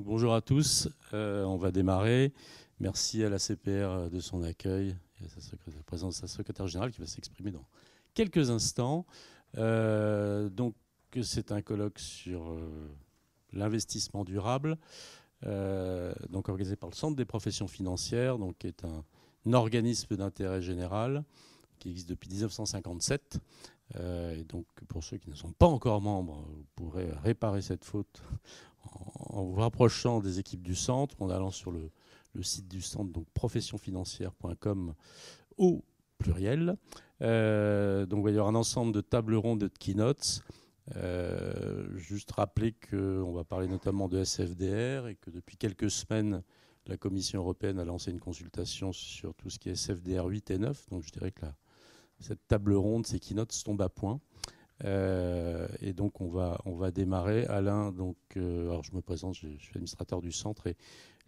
bonjour à tous. Euh, on va démarrer. Merci à la CPR de son accueil et à la présence de sa secrétaire générale qui va s'exprimer dans quelques instants. Euh, donc, c'est un colloque sur euh, l'investissement durable, donc organisé par le Centre des professions financières, donc qui est un, organisme d'intérêt général qui existe depuis 1957. et donc, pour ceux qui ne sont pas encore membres, vous pourrez réparer cette faute en vous rapprochant des équipes du centre, en allant sur le, site du centre, donc professionfinancière.com au pluriel. Euh, donc il y avoir un ensemble de tables rondes et de keynotes. Euh, juste rappeler qu'on va parler notamment de SFDR et que depuis quelques semaines, la Commission européenne a lancé une consultation sur tout ce qui est SFDR 8 et 9. Donc je dirais que cette table ronde, ces keynotes tombent à point. Euh, et donc on va, on va démarrer. Alain, donc, euh, alors je me présente, je, suis administrateur du centre et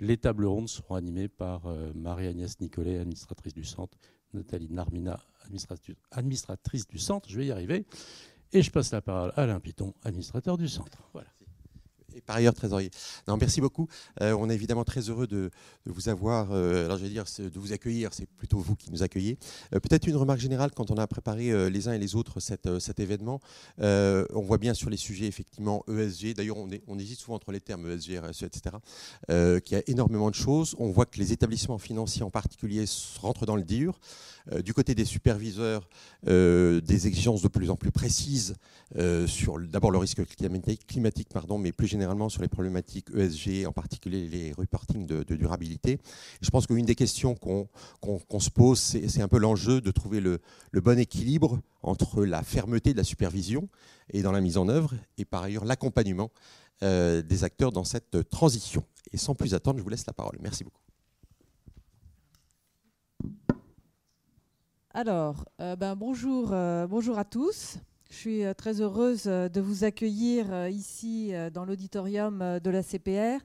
les tables rondes seront animées par euh, Marie-Agnès Nicolet, administratrice du centre, Nathalie Narmina, administratrice du centre, je vais y arriver. Et je passe la parole à Alain Piton, administrateur du centre. Voilà par ailleurs trésorier. Non, merci beaucoup. Euh, on est évidemment très heureux de, vous avoir, euh, alors je vais dire, de vous accueillir, c'est plutôt vous qui nous accueillez. Euh, peut-être une remarque générale quand on a préparé les uns et les autres cet événement. on voit bien sur les sujets effectivement ESG, d'ailleurs on, on, hésite souvent entre les termes ESG, RSE, etc., qu'il y a énormément de choses. On voit que les établissements financiers en particulier rentrent dans le dur. Du côté des superviseurs, des exigences de plus en plus précises sur d'abord le risque climatique, mais plus généralement sur les problématiques ESG, en particulier les reporting de, durabilité. Je pense qu'une des questions qu'on se pose, c'est un peu l'enjeu de trouver le, bon équilibre entre la fermeté de la supervision et dans la mise en œuvre, et par ailleurs l'accompagnement euh, des acteurs dans cette transition. Et sans plus attendre, je vous laisse la parole. Merci beaucoup. Alors, euh, ben, bonjour, euh, bonjour à tous. Je suis euh, très heureuse de vous accueillir ici dans l'auditorium de la CPR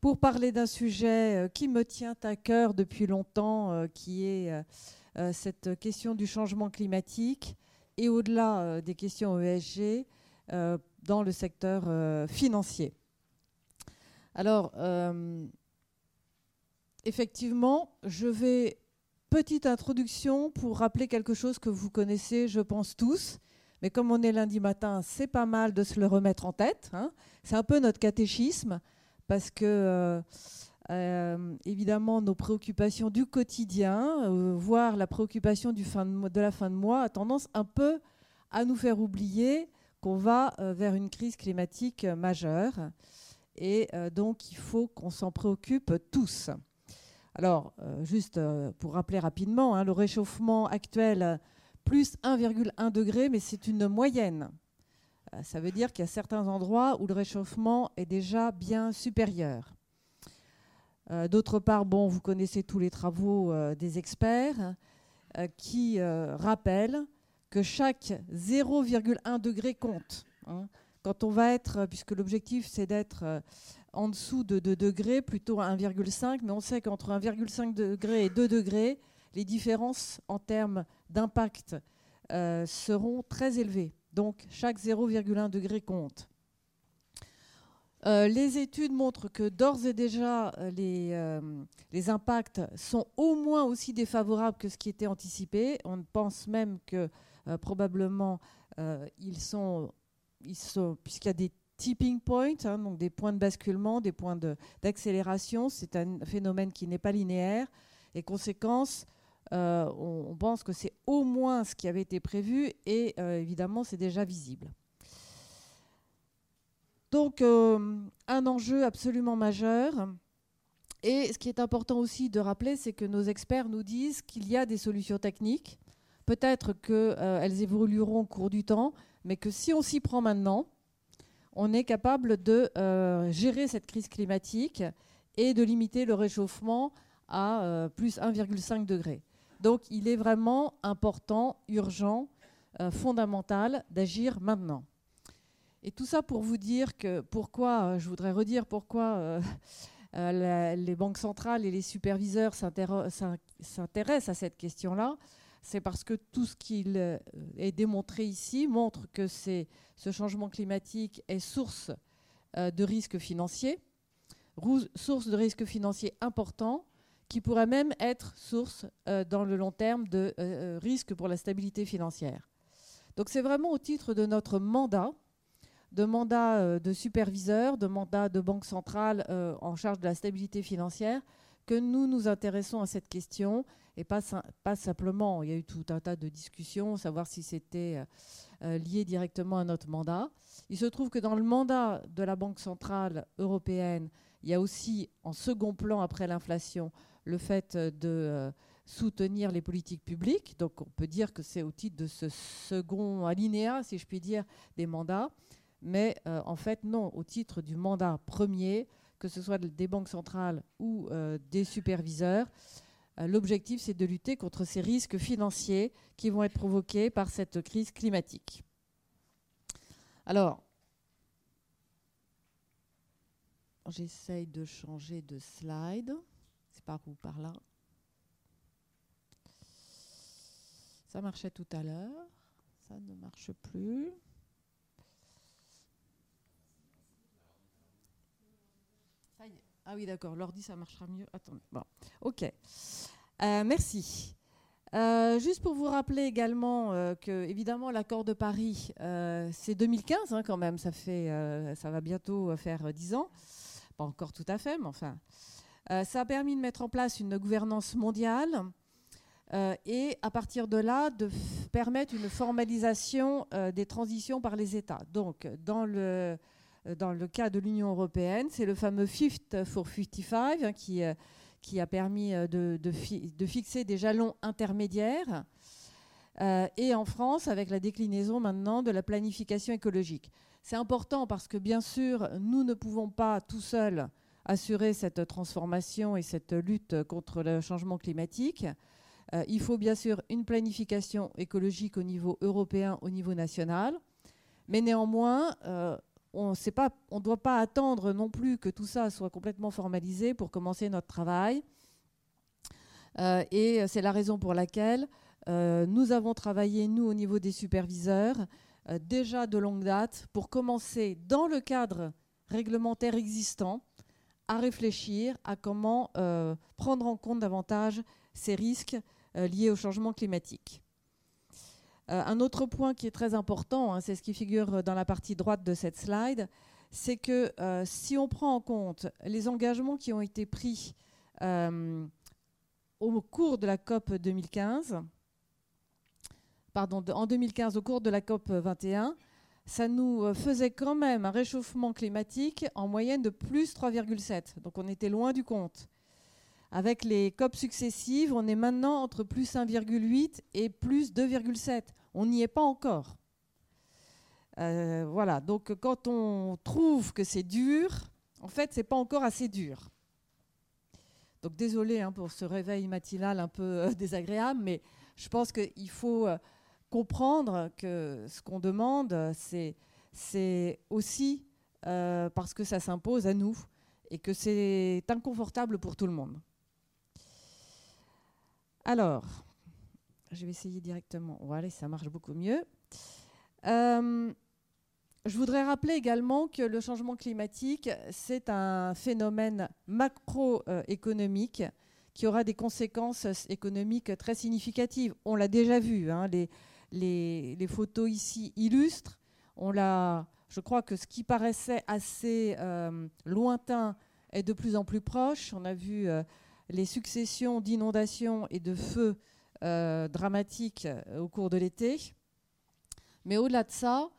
pour parler d'un sujet qui me tient à cœur depuis longtemps, qui est cette question du changement climatique et au-delà des questions ESG dans le secteur financier. Alors, effectivement, je vais, petite introduction pour rappeler quelque chose que vous connaissez, je pense tous, mais comme on est lundi matin, c'est pas mal de se le remettre en tête. Hein. C'est un peu notre catéchisme, parce que, euh, euh, évidemment, nos préoccupations du quotidien, euh, voire la préoccupation du fin de, de, la fin de mois, a tendance un peu à nous faire oublier qu'on va vers une crise climatique majeure. Et donc, il faut qu'on s'en préoccupe tous. Alors, juste pour rappeler rapidement, hein, le réchauffement actuel plus 1,1 degré, mais c'est une moyenne. Euh, ça veut dire qu'il y a certains endroits où le réchauffement est déjà bien supérieur. Euh, d'autre part, bon, vous connaissez tous les travaux euh, des experts qui rappellent que chaque 0,1 degré compte. Hein. Quand on va être, puisque l'objectif c'est d'être en dessous de 2 degrés, plutôt à 1,5, mais on sait qu'entre 1,5 degré et 2 degrés, les différences en termes d'impact euh, seront très élevées. Donc chaque 0,1 degré compte. Euh, les études montrent que d'ores et déjà, euh, les, impacts sont au moins aussi défavorables que ce qui était anticipé. On pense même que probablement ils sont puisqu'il y a des tipping points, hein, donc des points de basculement, des points d'accélération, c'est un phénomène qui n'est pas linéaire. Et conséquence, euh, on, pense que c'est au moins ce qui avait été prévu et euh, évidemment c'est déjà visible. Donc euh, un enjeu absolument majeur. Et ce qui est important aussi de rappeler, c'est que nos experts nous disent qu'il y a des solutions techniques. Peut-être qu'elles évolueront au cours du temps, mais que si on s'y prend maintenant, on est capable de gérer cette crise climatique et de limiter le réchauffement à plus 1,5 degré. Donc il est vraiment important, urgent, euh, fondamental d'agir maintenant. Et tout ça pour vous dire que pourquoi, euh, je voudrais redire pourquoi euh, les banques centrales et les superviseurs s'intéressent à cette question-là. C'est parce que tout ce qui est démontré ici montre que ce changement climatique est source de risques financiers, source de risques financiers importants qui pourraient même être source dans le long terme de risques pour la stabilité financière. Donc c'est vraiment au titre de notre mandat, de mandat de superviseur, de mandat de banque centrale en charge de la stabilité financière, que nous nous intéressons à cette question et pas, simplement, il y a eu tout un tas de discussions, savoir si c'était euh, euh, lié directement à notre mandat. Il se trouve que dans le mandat de la Banque centrale européenne, il y a aussi en second plan après l'inflation le fait de euh, soutenir les politiques publiques. Donc on peut dire que c'est au titre de ce second alinéa, si je puis dire, des mandats. Mais en fait, non, au titre du mandat premier, que ce soit des banques centrales ou euh, des superviseurs. Euh, l'objectif, c'est de lutter contre ces risques financiers qui vont être provoqués par cette crise climatique. Alors, j'essaye de changer de slide. C'est par où? Par là. Ça marchait tout à l'heure. Ça ne marche plus. Ah oui, d'accord. L'ordi, ça marchera mieux. Attendez. Bon. OK. Euh, merci. Euh, juste pour vous rappeler également euh, que, évidemment, l'accord de Paris, c'est 2015 hein, quand même. Ça, fait, ça va bientôt faire 10 ans. Pas encore tout à fait, mais enfin. ça a permis de mettre en place une gouvernance mondiale et, à partir de là, de permettre une formalisation des transitions par les États. Donc, dans le dans le cas de l'Union européenne. C'est le fameux Fifth for 55 hein, qui, euh, qui a permis euh, de, de, fixer des jalons intermédiaires. et en France, avec la déclinaison maintenant de la planification écologique. C'est important parce que, bien sûr, nous ne pouvons pas tout seuls assurer cette transformation et cette lutte contre le changement climatique. il faut bien sûr une planification écologique au niveau européen, au niveau national. Mais néanmoins, on ne doit pas attendre non plus que tout ça soit complètement formalisé pour commencer notre travail. Euh, et c'est la raison pour laquelle euh, nous avons travaillé, nous, au niveau des superviseurs, euh, déjà de longue date, pour commencer, dans le cadre réglementaire existant, à réfléchir à comment prendre en compte davantage ces risques liés au changement climatique. Euh, un autre point qui est très important, hein, c'est ce qui figure dans la partie droite de cette slide, c'est que euh, si on prend en compte les engagements qui ont été pris euh, au cours de la COP 2015, pardon, en 2015 au cours de la COP 21, ça nous faisait quand même un réchauffement climatique en moyenne de plus 3,7. Donc on était loin du compte. Avec les COP successives, on est maintenant entre plus 1,8 et plus 2,7. On n'y est pas encore. Euh, voilà, donc quand on trouve que c'est dur, en fait, c'est pas encore assez dur. Donc désolé hein, pour ce réveil matinal un peu euh, désagréable, mais je pense qu'il faut euh, comprendre que ce qu'on demande, c'est aussi parce que ça s'impose à nous et que c'est inconfortable pour tout le monde. Alors, je vais essayer directement. Voilà, ça marche beaucoup mieux. Euh, je voudrais rappeler également que le changement climatique, c'est un phénomène macroéconomique qui aura des conséquences économiques très significatives. On l'a déjà vu, hein, les, photos ici illustrent. On je crois que ce qui paraissait assez euh, lointain est de plus en plus proche. On a vu euh, les successions d'inondations et de feux euh, dramatiques euh, au cours de l'été. Mais au-delà de ça,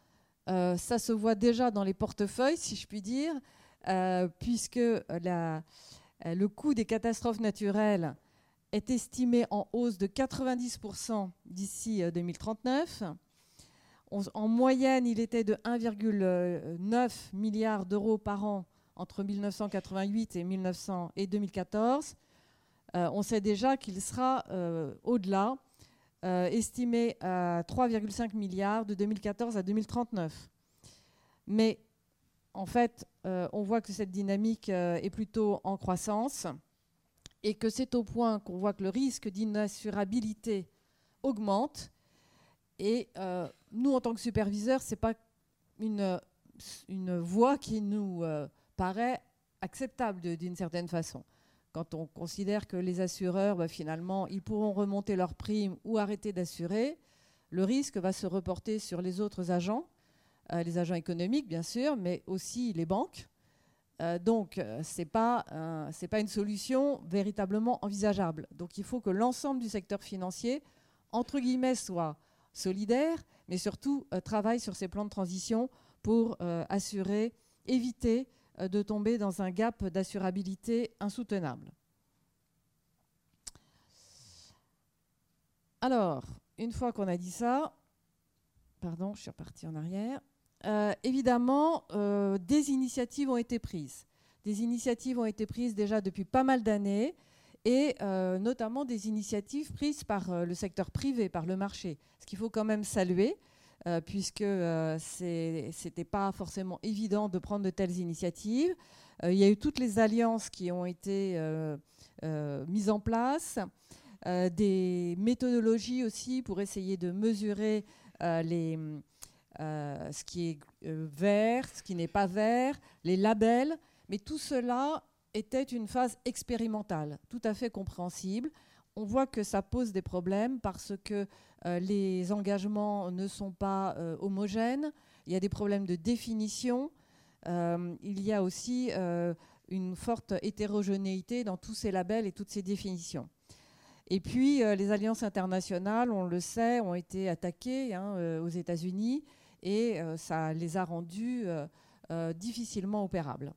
euh, ça se voit déjà dans les portefeuilles, si je puis dire, puisque le coût des catastrophes naturelles est estimé en hausse de 90% d'ici 2039. en moyenne, il était de 1,9 milliard d'euros par an entre 1988 et, 1900 et 2014. Euh, on sait déjà qu'il sera euh, au-delà, euh, estimé à 3,5 milliards de 2014 à 2039. Mais en fait, on voit que cette dynamique est plutôt en croissance et que c'est au point qu'on voit que le risque d'inassurabilité augmente. Et nous, en tant que superviseurs, ce n'est pas une, une voie qui nous paraît acceptable d'une certaine façon. Quand on considère que les assureurs, bah, finalement, ils pourront remonter leurs primes ou arrêter d'assurer, le risque va se reporter sur les autres agents, euh, les agents économiques bien sûr, mais aussi les banques. Euh, donc, ce n'est pas, pas une solution véritablement envisageable. Donc, il faut que l'ensemble du secteur financier, entre guillemets, soit solidaire, mais surtout travaille sur ces plans de transition pour assurer, éviter de tomber dans un gap d'assurabilité insoutenable. Alors, une fois qu'on a dit ça, pardon, je suis repartie en arrière, euh, évidemment, euh, des initiatives ont été prises. Des initiatives ont été prises déjà depuis pas mal d'années, et euh, notamment des initiatives prises par le secteur privé, par le marché, ce qu'il faut quand même saluer, puisque ce n'était pas forcément évident de prendre de telles initiatives. il y a eu toutes les alliances qui ont été mises en place. Euh, des méthodologies aussi pour essayer de mesurer euh, euh, ce qui est vert, ce qui n'est pas vert, les labels. Mais tout cela était une phase expérimentale, tout à fait compréhensible. On voit que ça pose des problèmes parce que les engagements ne sont pas homogènes. Il y a des problèmes de définition. il y a aussi une forte hétérogénéité dans tous ces labels et toutes ces définitions. Et puis, euh, les alliances internationales, on le sait, ont été attaquées hein, euh, aux États-Unis et euh, ça les a rendues difficilement opérables.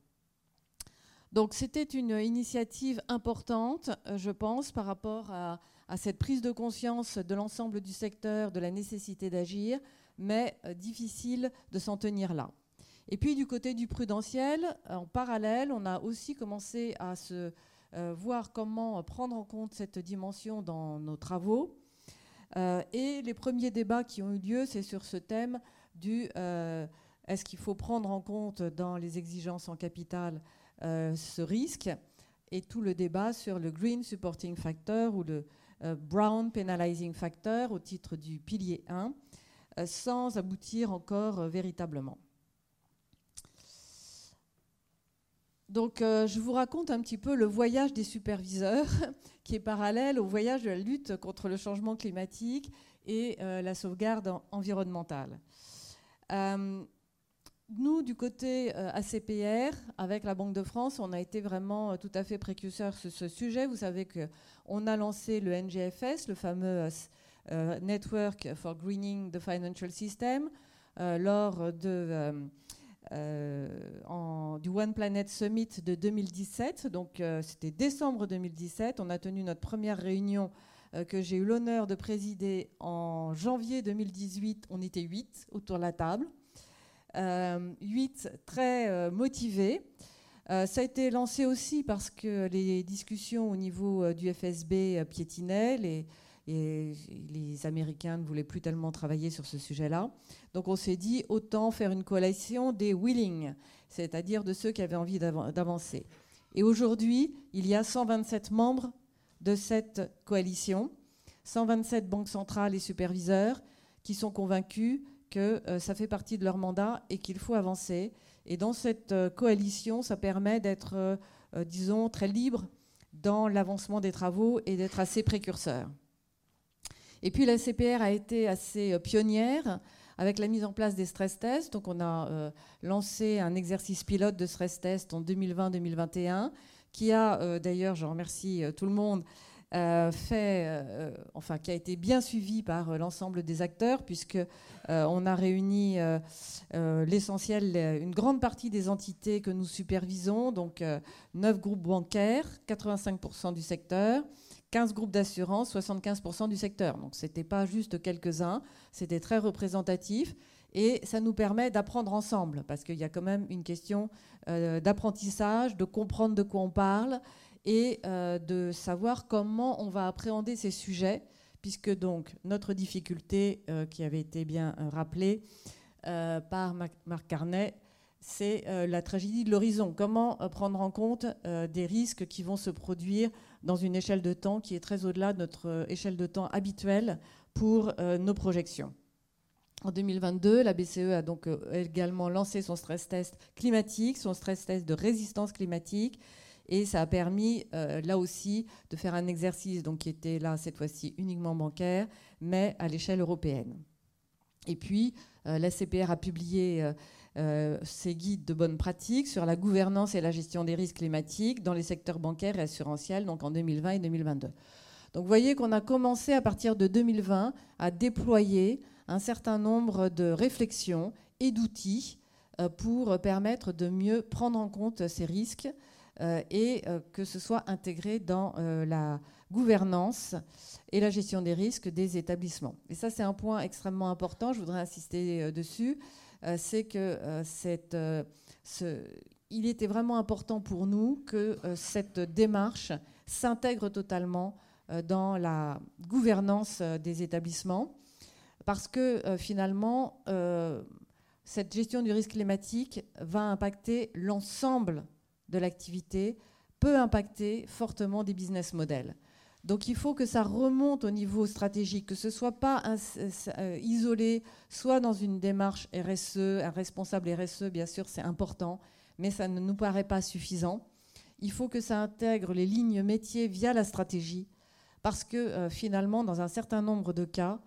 Donc, c'était une initiative importante, je pense, par rapport à, cette prise de conscience de l'ensemble du secteur, de la nécessité d'agir, mais difficile de s'en tenir là. Et puis, du côté du prudentiel, en parallèle, on a aussi commencé à se euh, voir comment prendre en compte cette dimension dans nos travaux. Euh, et les premiers débats qui ont eu lieu, c'est sur ce thème du euh, est-ce qu'il faut prendre en compte dans les exigences en capital ce risque? Et tout le débat sur le Green Supporting Factor ou le Brown Penalizing Factor au titre du pilier 1, sans aboutir encore véritablement. Donc, euh, je vous raconte un petit peu le voyage des superviseurs, qui est parallèle au voyage de la lutte contre le changement climatique et euh, la sauvegarde environnementale. Euh, nous, du côté ACPR, avec la Banque de France, on a été vraiment tout à fait précurseurs sur ce sujet. Vous savez qu'on a lancé le NGFS, le fameux Network for Greening the Financial System, lors euh, du One Planet Summit de 2017. Donc euh, c'était décembre 2017. On a tenu notre première réunion euh, que j'ai eu l'honneur de présider en janvier 2018. On était huit autour de la table. Huit très motivés. ça a été lancé aussi parce que les discussions au niveau du FSB piétinaient. Les, et les Américains ne voulaient plus tellement travailler sur ce sujet-là. Donc on s'est dit, autant faire une coalition des willing, c'est-à-dire de ceux qui avaient envie d'avancer. Et aujourd'hui, il y a 127 membres de cette coalition, 127 banques centrales et superviseurs qui sont convaincus que euh, ça fait partie de leur mandat et qu'il faut avancer. Et dans cette euh, coalition, ça permet d'être, euh, disons, très libre dans l'avancement des travaux et d'être assez précurseur. Et puis la CPR a été assez pionnière avec la mise en place des stress tests. Donc on a lancé un exercice pilote de stress test en 2020-2021 qui a d'ailleurs, je remercie tout le monde, fait, enfin qui a été bien suivi par l'ensemble des acteurs puisque on a réuni l'essentiel, une grande partie des entités que nous supervisons, donc neuf groupes bancaires, 85% du secteur. 15 groupes d'assurance, 75% du secteur. Donc ce n'était pas juste quelques-uns, c'était très représentatif. Et ça nous permet d'apprendre ensemble, parce qu'il y a quand même une question euh, d'apprentissage, de comprendre de quoi on parle et euh, de savoir comment on va appréhender ces sujets, puisque donc notre difficulté, euh, qui avait été bien rappelée par Marc Carnet, c'est la tragédie de l'horizon. Comment prendre en compte des risques qui vont se produire dans une échelle de temps qui est très au-delà de notre euh, échelle de temps habituelle pour euh, nos projections. En 2022, la BCE a donc également lancé son stress test climatique, son stress test de résistance climatique, et ça a permis, euh, là aussi, de faire un exercice donc, qui était là, cette fois-ci, uniquement bancaire, mais à l'échelle européenne. Et puis, euh, la CPR a publié euh, ses guides de bonnes pratiques sur la gouvernance et la gestion des risques climatiques dans les secteurs bancaires et assurantiels, donc en 2020 et 2022. Donc vous voyez qu'on a commencé à partir de 2020 à déployer un certain nombre de réflexions et d'outils pour permettre de mieux prendre en compte ces risques et euh, que ce soit intégré dans euh, la gouvernance et la gestion des risques des établissements. Et ça, c'est un point extrêmement important, je voudrais insister dessus, c'est que il était vraiment important pour nous que cette démarche s'intègre totalement dans la gouvernance des établissements, parce que finalement, cette gestion du risque climatique va impacter l'ensemble de l'activité peut impacter fortement des business models. Donc il faut que ça remonte au niveau stratégique, que ce ne soit pas euh, isolé, soit dans une démarche RSE, un responsable RSE, bien sûr, c'est important, mais ça ne nous paraît pas suffisant. Il faut que ça intègre les lignes métiers via la stratégie, parce que euh, finalement, dans un certain nombre de cas,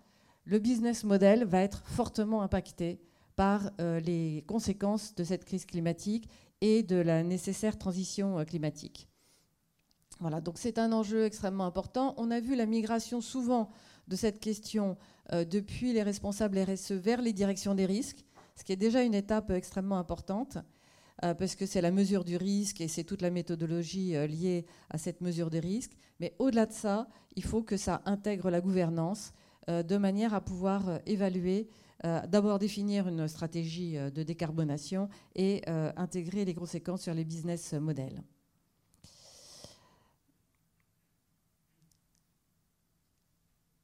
le business model va être fortement impacté par euh, les conséquences de cette crise climatique et de la nécessaire transition euh, climatique. Voilà, donc c'est un enjeu extrêmement important. On a vu la migration souvent de cette question euh, depuis les responsables RSE vers les directions des risques, ce qui est déjà une étape extrêmement importante, euh, parce que c'est la mesure du risque et c'est toute la méthodologie liée à cette mesure des risques. Mais au-delà de ça, il faut que ça intègre la gouvernance de manière à pouvoir évaluer euh, d'abord définir une stratégie euh, de décarbonation et euh, intégrer les conséquences sur les business models.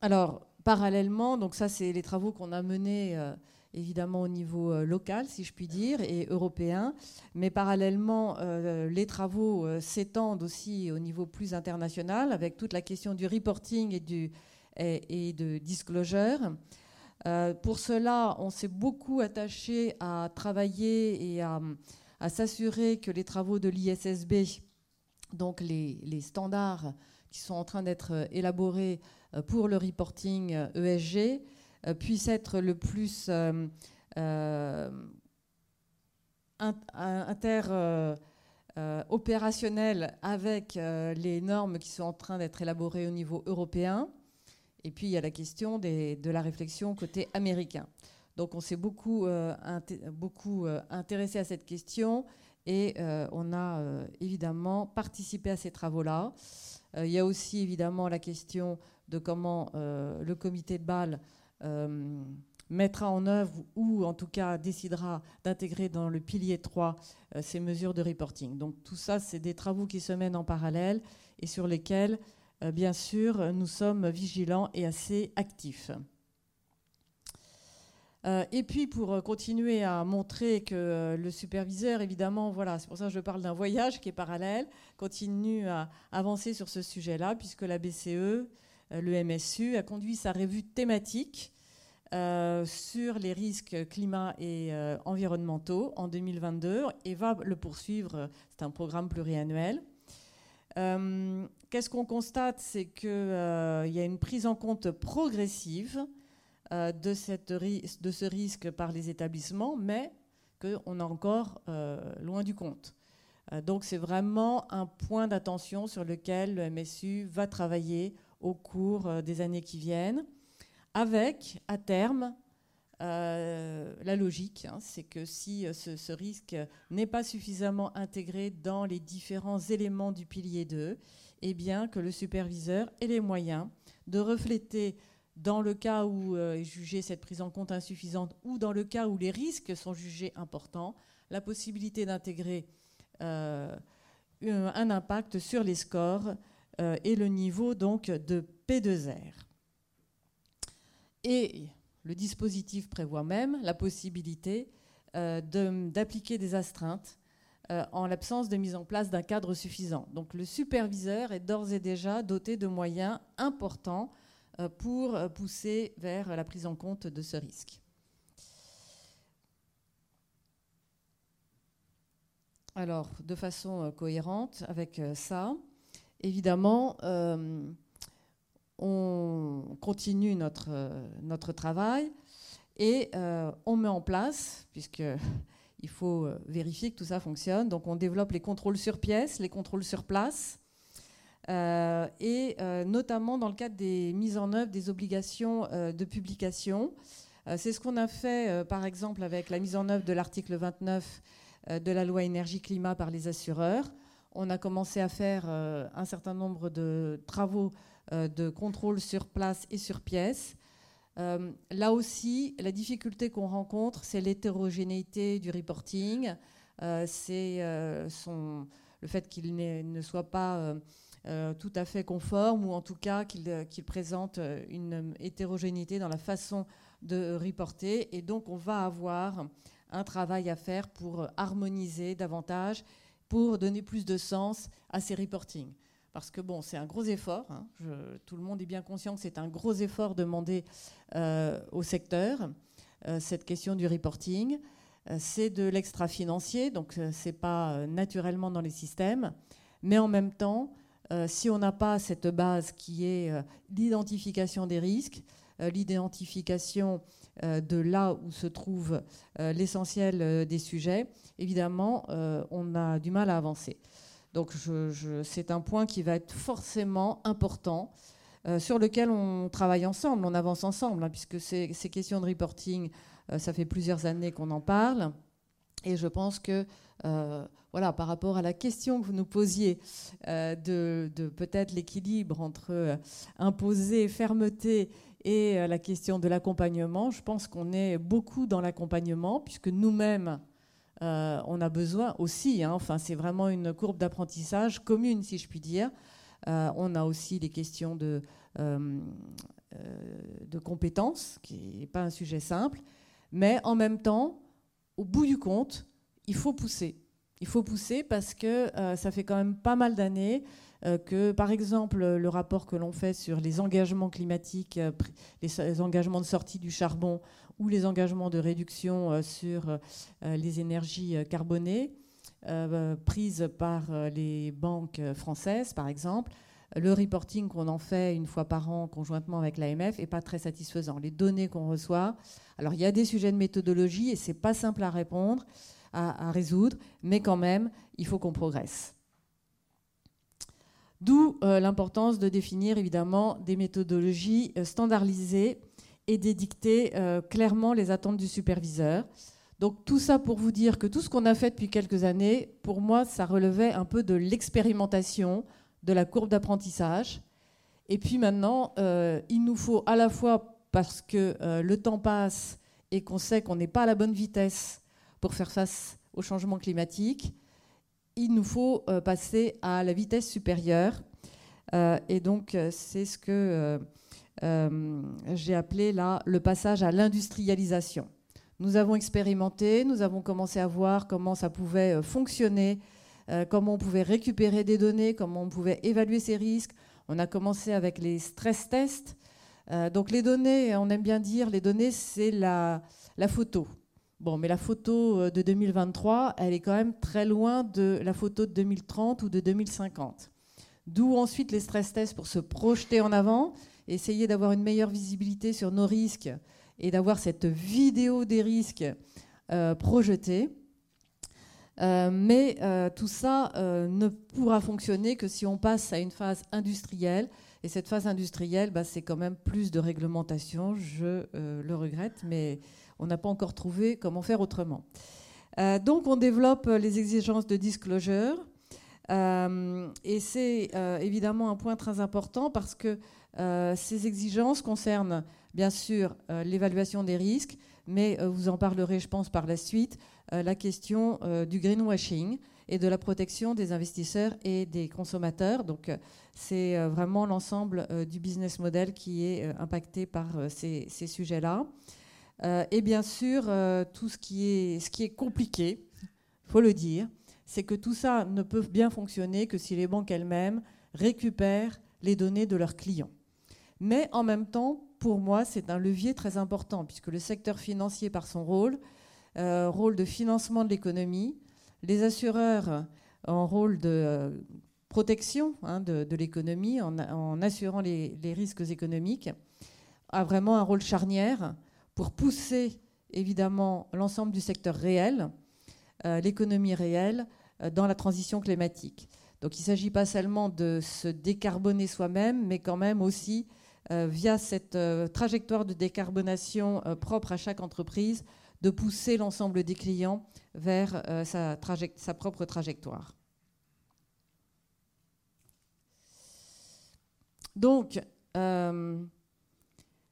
Alors, parallèlement, donc ça, c'est les travaux qu'on a menés évidemment au niveau local, si je puis dire, et européen, mais parallèlement, les travaux s'étendent aussi au niveau plus international, avec toute la question du reporting et, du, et de disclosure. Euh, pour cela, on s'est beaucoup attaché à travailler et à, s'assurer que les travaux de l'ISSB, donc les, standards qui sont en train d'être élaborés euh, pour le reporting ESG, euh, e puissent être le plus interopérationnels avec les normes qui sont en train d'être élaborées au niveau européen et puis il y a la question de la réflexion côté américain. Donc on s'est beaucoup, euh, euh, intéressé à cette question et euh, on a évidemment participé à ces travaux-là. il y a aussi évidemment la question de comment le comité de Bâle mettra en œuvre ou en tout cas décidera d'intégrer dans le pilier 3 ces mesures de reporting. Donc tout ça, c'est des travaux qui se mènent en parallèle et sur lesquels bien sûr, nous sommes vigilants et assez actifs. Euh, et puis pour continuer à montrer que le superviseur, évidemment, voilà, c'est pour ça que je parle d'un voyage qui est parallèle, continue à avancer sur ce sujet-là, puisque la BCE, euh, le MSU, a conduit sa revue thématique sur les risques climat et environnementaux en 2022 et va le poursuivre. C'est un programme pluriannuel. Euh, qu'est-ce qu'on constate C'est qu'il euh, y a une prise en compte progressive euh, de, ce risque par les établissements, mais qu'on est encore loin du compte. donc c'est vraiment un point d'attention sur lequel le MSU va travailler au cours des années qui viennent, avec à terme euh, la logique, hein, c'est que si euh, ce, risque n'est pas suffisamment intégré dans les différents éléments du pilier 2, eh bien que le superviseur ait les moyens de refléter dans le cas où euh, est jugée cette prise en compte insuffisante ou dans le cas où les risques sont jugés importants, la possibilité d'intégrer un impact sur les scores et le niveau donc de P2R. Et le dispositif prévoit même la possibilité euh, d'appliquer des astreintes euh, en l'absence de mise en place d'un cadre suffisant. Donc le superviseur est d'ores et déjà doté de moyens importants euh, pour euh, pousser vers la prise en compte de ce risque. Alors, de façon cohérente avec ça, évidemment, on continue notre, notre travail et on met en place, puisque puisqu'il faut vérifier que tout ça fonctionne, donc on développe les contrôles sur pièce, les contrôles sur place, euh, et euh, notamment dans le cadre des mises en œuvre des obligations euh, de publication. C'est ce qu'on a fait, par exemple, avec la mise en œuvre de l'article 29 de la loi énergie-climat par les assureurs. On a commencé à faire un certain nombre de travaux de contrôle sur place et sur pièce. Là aussi, la difficulté qu'on rencontre, c'est l'hétérogénéité du reporting, c'est le fait qu'il ne soit pas euh, tout à fait conforme ou en tout cas qu'il euh, présente euh, une hétérogénéité dans la façon de reporter. Et donc on va avoir un travail à faire pour harmoniser davantage, pour donner plus de sens à ces reportings. Parce que bon, c'est un gros effort. Hein. tout le monde est bien conscient que c'est un gros effort demandé au secteur, cette question du reporting. c'est de l'extra-financier, donc ce n'est pas naturellement dans les systèmes. Mais en même temps, euh, si on n'a pas cette base qui est euh, l'identification des risques, euh, l'identification de là où se trouve l'essentiel des sujets, évidemment, on a du mal à avancer. Donc c'est un point qui va être forcément important, sur lequel on travaille ensemble, on avance ensemble, hein, puisque ces, questions de reporting, ça fait plusieurs années qu'on en parle. Et je pense que voilà, par rapport à la question que vous nous posiez euh, de, peut-être l'équilibre entre euh, imposer fermeté et euh, la question de l'accompagnement, je pense qu'on est beaucoup dans l'accompagnement, puisque nous-mêmes, on a besoin aussi, hein, enfin c'est vraiment une courbe d'apprentissage commune, si je puis dire. on a aussi des questions de, de compétences, qui n'est pas un sujet simple, mais en même temps, au bout du compte, il faut pousser il faut pousser parce que euh, ça fait quand même pas mal d'années euh, que, par exemple, le rapport que l'on fait sur les engagements climatiques, euh, les, engagements de sortie du charbon ou les engagements de réduction sur les énergies carbonées, prises par les banques françaises, par exemple, le reporting qu'on en fait une fois par an conjointement avec l'AMF n'est pas très satisfaisant. Les données qu'on reçoit, alors il y a des sujets de méthodologie et c'est pas simple à répondre à, résoudre, mais quand même, il faut qu'on progresse. D'où euh, l'importance de définir évidemment des méthodologies euh, standardisées et d'édicter euh, clairement les attentes du superviseur. Donc tout ça pour vous dire que tout ce qu'on a fait depuis quelques années, pour moi, ça relevait un peu de l'expérimentation, de la courbe d'apprentissage. Et puis maintenant, il nous faut à la fois, parce que le temps passe et qu'on sait qu'on n'est pas à la bonne vitesse pour faire face au changement climatique, il nous faut euh, passer à la vitesse supérieure. Euh, et donc, euh, c'est ce que j'ai appelé là le passage à l'industrialisation. Nous avons expérimenté, nous avons commencé à voir comment ça pouvait fonctionner, comment on pouvait récupérer des données, comment on pouvait évaluer ces risques. On a commencé avec les stress tests. donc les données, on aime bien dire, les données, c'est la, photo. Bon, mais la photo euh, de 2023, elle est quand même très loin de la photo de 2030 ou de 2050. D'où ensuite les stress tests pour se projeter en avant, essayer d'avoir une meilleure visibilité sur nos risques et d'avoir cette vidéo des risques euh, projetée. Euh, mais tout ça ne pourra fonctionner que si on passe à une phase industrielle. Et cette phase industrielle, bah, c'est quand même plus de réglementation. Je le regrette, mais on n'a pas encore trouvé comment faire autrement. Euh, donc on développe les exigences de disclosure. Euh, et c'est euh, évidemment un point très important parce que ces exigences concernent bien sûr l'évaluation des risques, mais vous en parlerez, je pense, par la suite, la question du greenwashing et de la protection des investisseurs et des consommateurs. Donc c'est vraiment l'ensemble du business model qui est impacté par ces sujets-là. Euh, et bien sûr, euh, tout ce qui est, ce qui est compliqué, il faut le dire, c'est que tout ça ne peut bien fonctionner que si les banques elles-mêmes récupèrent les données de leurs clients. Mais en même temps, pour moi, c'est un levier très important, puisque le secteur financier, par son rôle, euh, rôle de financement de l'économie, les assureurs en rôle de protection hein, de, l'économie en, assurant les, risques économiques, a vraiment un rôle charnière pour pousser évidemment l'ensemble du secteur réel, euh, l'économie réelle, euh, dans la transition climatique. Donc il ne s'agit pas seulement de se décarboner soi-même, mais quand même aussi, euh, via cette trajectoire de décarbonation propre à chaque entreprise, de pousser l'ensemble des clients vers sa propre trajectoire. Donc, euh,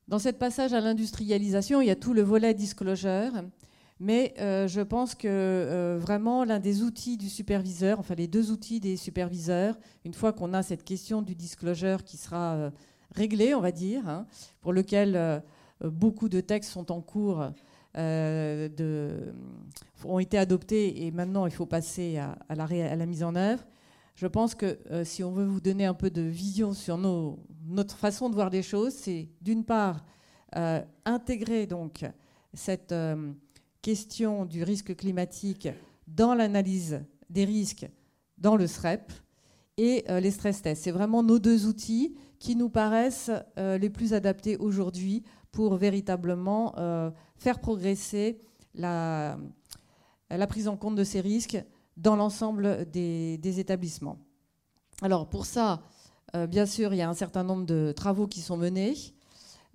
dans cette passage à l'industrialisation, il y a tout le volet disclosure, mais euh, je pense que euh, vraiment l'un des outils du superviseur, enfin les deux outils des superviseurs, une fois qu'on a cette question du disclosure qui sera réglée, on va dire, hein, pour lequel beaucoup de textes sont en cours, ont été adoptés et maintenant il faut passer à, la, mise en œuvre. Je pense que euh, si on veut vous donner un peu de vision sur notre façon de voir les choses, c'est d'une part euh, intégrer donc cette euh, question du risque climatique dans l'analyse des risques dans le SREP et les stress tests. C'est vraiment nos deux outils qui nous paraissent les plus adaptés aujourd'hui pour véritablement faire progresser la, la prise en compte de ces risques dans l'ensemble des, établissements. Alors pour ça, euh, bien sûr, il y a un certain nombre de travaux qui sont menés.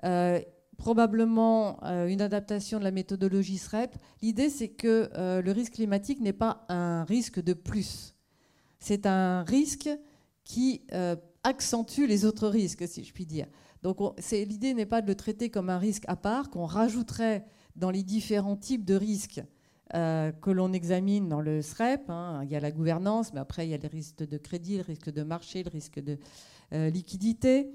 Euh, probablement euh, une adaptation de la méthodologie SREP. L'idée, c'est que le risque climatique n'est pas un risque de plus. C'est un risque qui accentue les autres risques, si je puis dire. Donc l'idée n'est pas de le traiter comme un risque à part, qu'on rajouterait dans les différents types de risques euh, que l'on examine dans le SREP. Hein. Il y a la gouvernance, mais après il y a le risque de crédit, le risque de marché, le risque de euh, liquidité,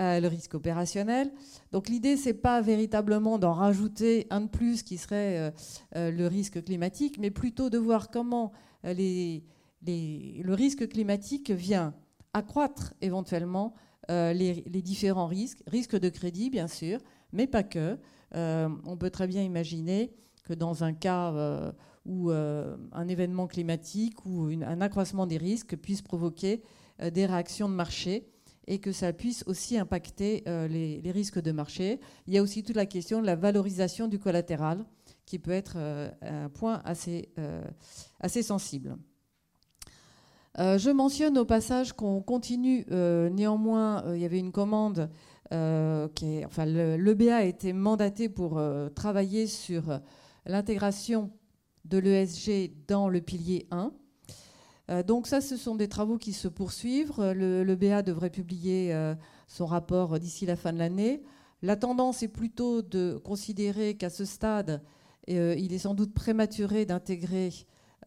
euh, le risque opérationnel. Donc l'idée, c'est pas véritablement d'en rajouter un de plus qui serait le risque climatique, mais plutôt de voir comment les, le risque climatique vient accroître éventuellement les, les, différents risques, risque de crédit bien sûr, mais pas que. on peut très bien imaginer que dans un cas euh, où euh, un événement climatique ou un accroissement des risques puisse provoquer euh, des réactions de marché et que ça puisse aussi impacter les, risques de marché. Il y a aussi toute la question de la valorisation du collatéral qui peut être un point assez sensible. Je mentionne au passage qu'on continue, néanmoins, il y avait une commande, qui l'EBA a été mandaté pour travailler sur l'intégration de l'ESG dans le pilier 1. Euh, donc ça, ce sont des travaux qui se poursuivent. Le, BA devrait publier euh, son rapport d'ici la fin de l'année. La tendance est plutôt de considérer qu'à ce stade, euh, il est sans doute prématuré d'intégrer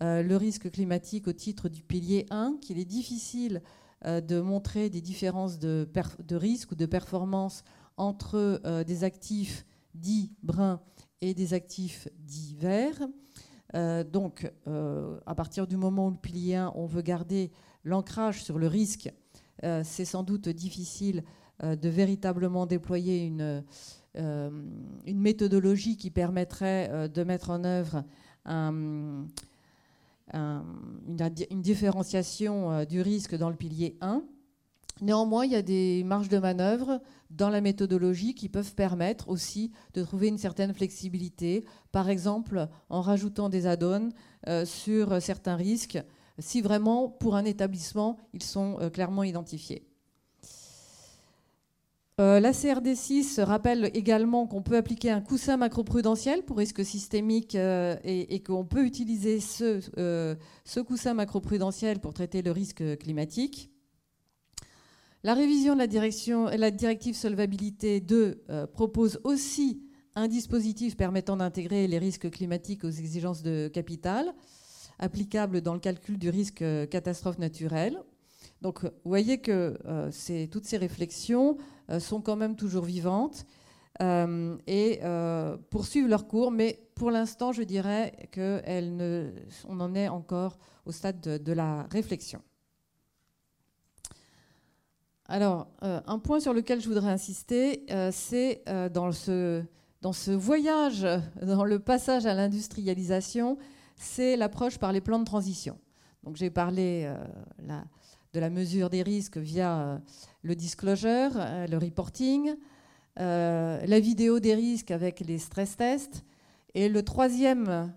le risque climatique au titre du pilier 1, qu'il est difficile de montrer des différences de, risque ou de performance entre des actifs dits bruns et des actifs divers. Euh, donc, euh, à partir du moment où le pilier 1, on veut garder l'ancrage sur le risque, euh, c'est sans doute difficile de véritablement déployer une, une méthodologie qui permettrait de mettre en œuvre une, une, différenciation du risque dans le pilier 1. Néanmoins, il y a des marges de manœuvre dans la méthodologie qui peuvent permettre aussi de trouver une certaine flexibilité, par exemple en rajoutant des add-ons euh, sur certains risques, si vraiment pour un établissement, ils sont euh, clairement identifiés. Euh, la CRD6 rappelle également qu'on peut appliquer un coussin macroprudentiel pour risque systémique et, qu'on peut utiliser ce, ce coussin macroprudentiel pour traiter le risque climatique. La révision de la, directive solvabilité 2 euh, propose aussi un dispositif permettant d'intégrer les risques climatiques aux exigences de capital applicables dans le calcul du risque euh, catastrophe naturelle. Donc vous voyez que euh, toutes ces réflexions sont quand même toujours vivantes et poursuivent leur cours, mais pour l'instant je dirais qu'on en est encore au stade de la réflexion. Alors, euh, un point sur lequel je voudrais insister, euh, c'est euh, dans, ce, voyage, dans le passage à l'industrialisation, c'est l'approche par les plans de transition. Donc j'ai parlé de la mesure des risques via le disclosure, le reporting, la vidéo des risques avec les stress tests, et le troisième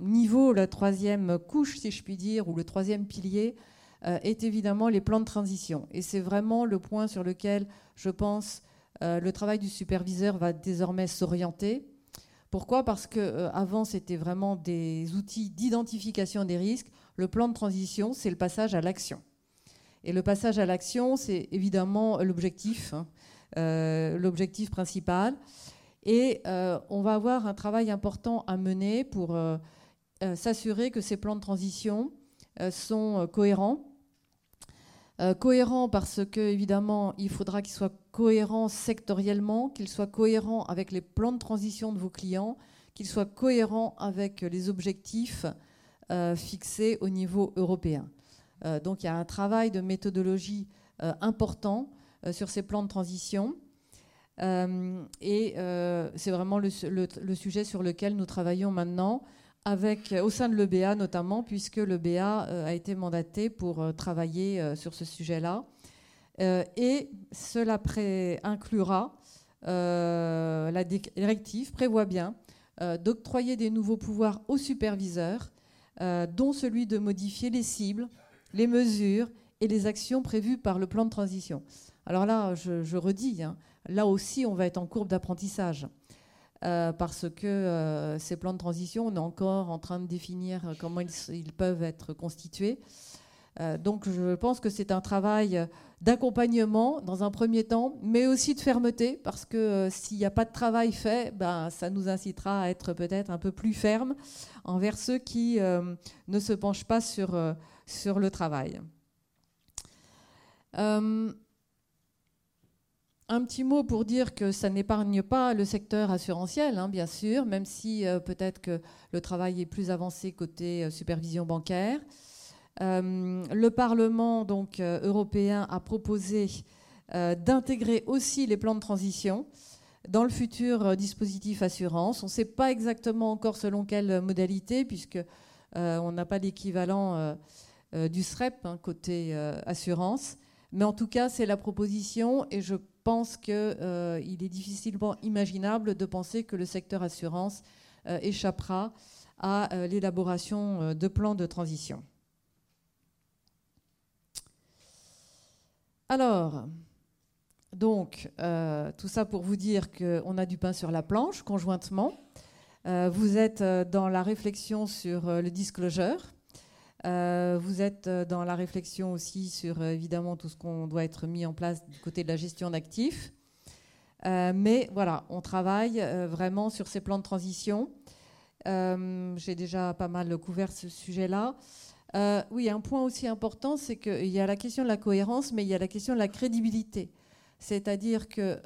niveau, la troisième couche, si je puis dire, ou le troisième pilier, euh, est évidemment les plans de transition. Et c'est vraiment le point sur lequel, je pense, euh, le travail du superviseur va désormais s'orienter. Pourquoi? Parce qu'avant, euh, c'était vraiment des outils d'identification des risques. Le plan de transition, c'est le passage à l'action. Et le passage à l'action, c'est évidemment l'objectif, hein, l'objectif principal. Et on va avoir un travail important à mener pour s'assurer que ces plans de transition sont cohérents euh, cohérent parce que, évidemment, il faudra qu'il soit cohérent sectoriellement, qu'il soit cohérent avec les plans de transition de vos clients, qu'il soit cohérent avec les objectifs euh, fixés au niveau européen. Euh, donc il y a un travail de méthodologie important sur ces plans de transition. et c'est vraiment le, sujet sur lequel nous travaillons maintenant au sein de l'EBA notamment, puisque l'EBA euh, a été mandaté pour euh, travailler euh, sur ce sujet-là. et cela inclura, la directive prévoit bien d'octroyer des nouveaux pouvoirs aux superviseurs, dont celui de modifier les cibles, les mesures et les actions prévues par le plan de transition. Alors là, je, redis, hein, là aussi, on va être en courbe d'apprentissage. Euh, parce que euh, ces plans de transition, on est encore en train de définir comment ils, peuvent être constitués. Euh, donc je pense que c'est un travail d'accompagnement dans un premier temps, mais aussi de fermeté, parce que s'il n'y a pas de travail fait, ben, ça nous incitera à être peut-être un peu plus ferme envers ceux qui ne se penchent pas sur, sur le travail. Un petit mot pour dire que ça n'épargne pas le secteur assurantiel, hein, bien sûr, même si euh, peut-être que le travail est plus avancé côté euh, supervision bancaire. Euh, le Parlement donc, européen a proposé d'intégrer aussi les plans de transition dans le futur dispositif assurance. On ne sait pas exactement encore selon quelle modalité, puisque on n'a pas l'équivalent du SREP hein, côté assurance. Mais en tout cas, c'est la proposition et je pense qu'il euh, est difficilement imaginable de penser que le secteur assurance euh, échappera à euh, l'élaboration de plans de transition. Alors, donc, tout ça pour vous dire qu'on a du pain sur la planche conjointement. vous êtes dans la réflexion sur le disclosure. Euh, vous êtes euh, dans la réflexion aussi sur euh, évidemment tout ce qu'on doit être mis en place du côté de la gestion d'actifs. mais voilà, on travaille vraiment sur ces plans de transition. J'ai déjà pas mal couvert ce sujet-là. Oui, un point aussi important, c'est qu'il y a la question de la cohérence, mais il y a la question de la crédibilité. C'est-à-dire que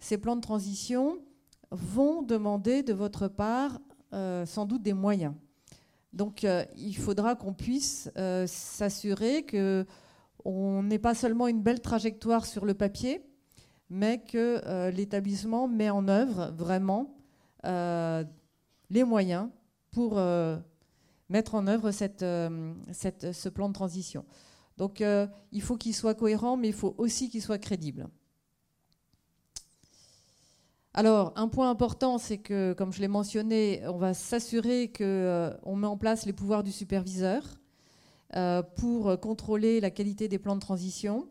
ces plans de transition vont demander de votre part sans doute des moyens. Donc euh, il faudra qu'on puisse euh, s'assurer que on n'ait pas seulement une belle trajectoire sur le papier, mais que euh, l'établissement met en œuvre vraiment les moyens pour mettre en œuvre ce plan de transition. Donc il faut qu'il soit cohérent, mais il faut aussi qu'il soit crédible. Alors, un point important, c'est que, comme je l'ai mentionné, on va s'assurer qu'on euh, met en place les pouvoirs du superviseur euh, pour contrôler la qualité des plans de transition.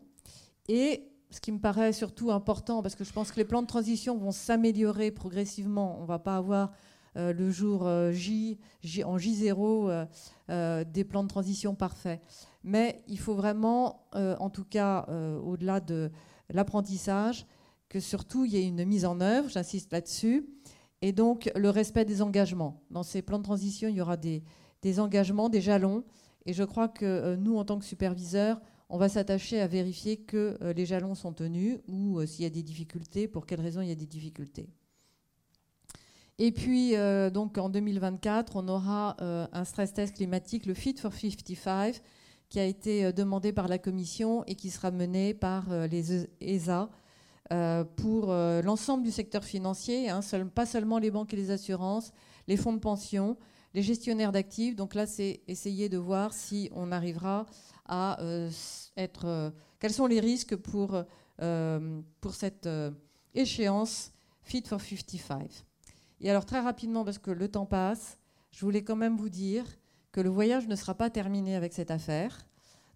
Et ce qui me paraît surtout important, parce que je pense que les plans de transition vont s'améliorer progressivement, on ne va pas avoir euh, le jour J, en J0 des plans de transition parfaits. Mais il faut vraiment, en tout cas, au-delà de l'apprentissage, que surtout il y ait une mise en œuvre, j'insiste là-dessus, et donc le respect des engagements. Dans ces plans de transition, il y aura des, engagements, des jalons, et je crois que euh, nous, en tant que superviseurs, on va s'attacher à vérifier que euh, les jalons sont tenus ou euh, s'il y a des difficultés, pour quelles raisons il y a des difficultés. Et puis, donc en 2024, on aura un stress test climatique, le Fit for 55, qui a été demandé par la Commission et qui sera mené par les ESA, euh, pour euh, l'ensemble du secteur financier, hein, pas seulement les banques et les assurances, les fonds de pension, les gestionnaires d'actifs, donc là, c'est essayer de voir si on arrivera à être. quels sont les risques pour, pour cette échéance Fit for 55 Et alors, très rapidement, parce que le temps passe, je voulais quand même vous dire que le voyage ne sera pas terminé avec cette affaire.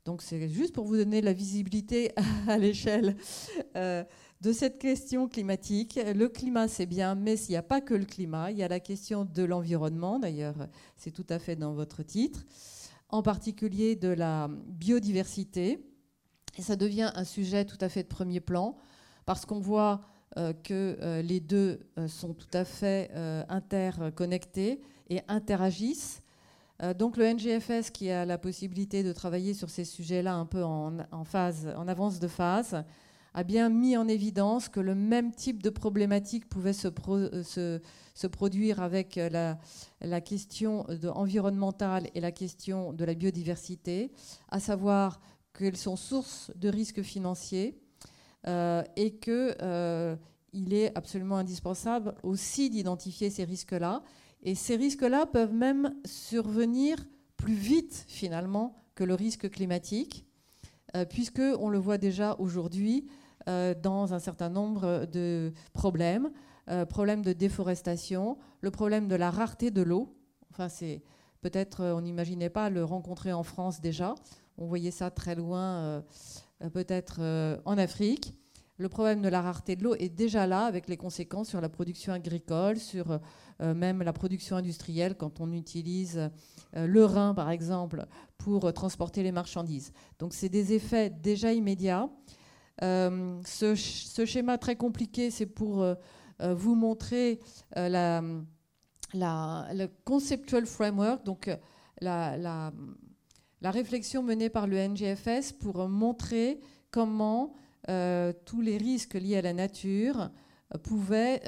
Donc c'est juste pour vous donner la visibilité à l'échelle euh, de cette question climatique. Le climat, c'est bien, mais il n'y a pas que le climat, il y a la question de l'environnement, d'ailleurs c'est tout à fait dans votre titre, en particulier de la biodiversité. Et ça devient un sujet tout à fait de premier plan, parce qu'on voit que euh, les deux sont tout à fait interconnectés et interagissent. Euh, donc le NGFS, qui a la possibilité de travailler sur ces sujets-là un peu en, avance de phase, a bien mis en évidence que le même type de problématique pouvait se, euh, produire avec euh, la, question environnementale et la question de la biodiversité, à savoir qu'elles sont sources de risques financiers et qu'il est absolument indispensable aussi d'identifier ces risques-là et ces risques-là peuvent même survenir plus vite finalement que le risque climatique, euh, puisque on le voit déjà aujourd'hui euh, dans un certain nombre de problèmes, euh, problème de déforestation, le problème de la rareté de l'eau. Enfin, c'est peut-être on n'imaginait pas le rencontrer en France déjà. On voyait ça très loin, peut-être en Afrique. Le problème de la rareté de l'eau est déjà là avec les conséquences sur la production agricole, sur euh, même la production industrielle, quand on utilise euh, le rein, par exemple, pour euh, transporter les marchandises. Donc, c'est des effets déjà immédiats. Ce, schéma très compliqué, c'est pour vous montrer le conceptual framework, donc la, réflexion menée par le NGFS pour montrer comment tous les risques liés à la nature pouvaient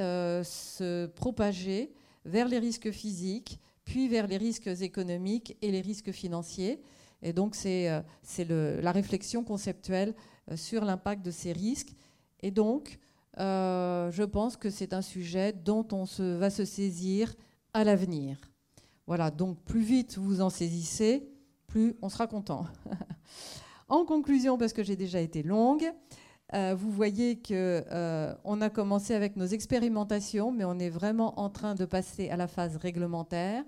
se propager vers les risques physiques, puis vers les risques économiques et les risques financiers. Et donc, c'est euh, la réflexion conceptuelle euh, sur l'impact de ces risques. Et donc, euh, je pense que c'est un sujet dont on se, va se saisir à l'avenir. Voilà, donc plus vite vous en saisissez, on sera content. en conclusion, parce que j'ai déjà été longue, euh, vous voyez qu'on euh, a commencé avec nos expérimentations, mais on est vraiment en train de passer à la phase réglementaire,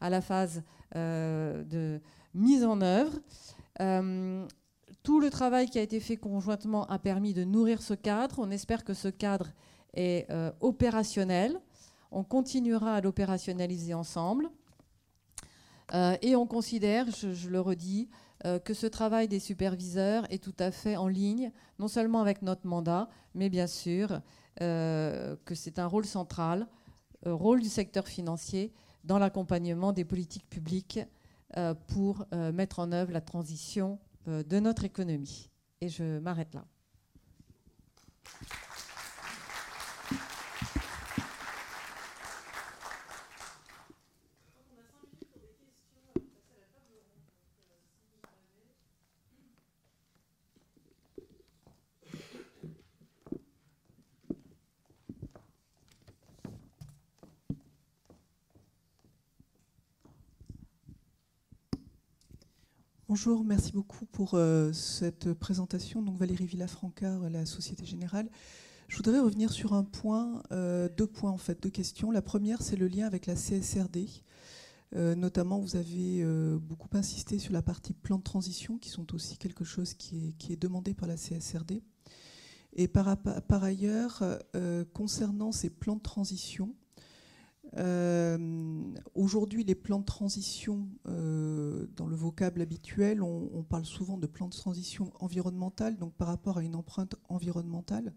à la phase euh, de mise en œuvre. tout le travail qui a été fait conjointement a permis de nourrir ce cadre. On espère que ce cadre est opérationnel. On continuera à l'opérationnaliser ensemble. Et on considère, je le redis, euh, que ce travail des superviseurs est tout à fait en ligne, non seulement avec notre mandat, mais bien sûr euh, que c'est un rôle central, euh, rôle du secteur financier dans l'accompagnement des politiques publiques pour mettre en œuvre la transition de notre économie. Et je m'arrête là. Bonjour, merci beaucoup pour euh, cette présentation. Donc Valérie Villafranca, la Société Générale. Je voudrais revenir sur un point, euh, deux points en fait, deux questions. La première, c'est le lien avec la CSRD. Euh, notamment, vous avez beaucoup insisté sur la partie plan de transition, qui sont aussi quelque chose qui est, demandé par la CSRD. Et par ailleurs, concernant ces plans de transition, euh, aujourd'hui, les plans de transition, euh, dans le vocable habituel, on, parle souvent de plans de transition environnementale, donc par rapport à une empreinte environnementale,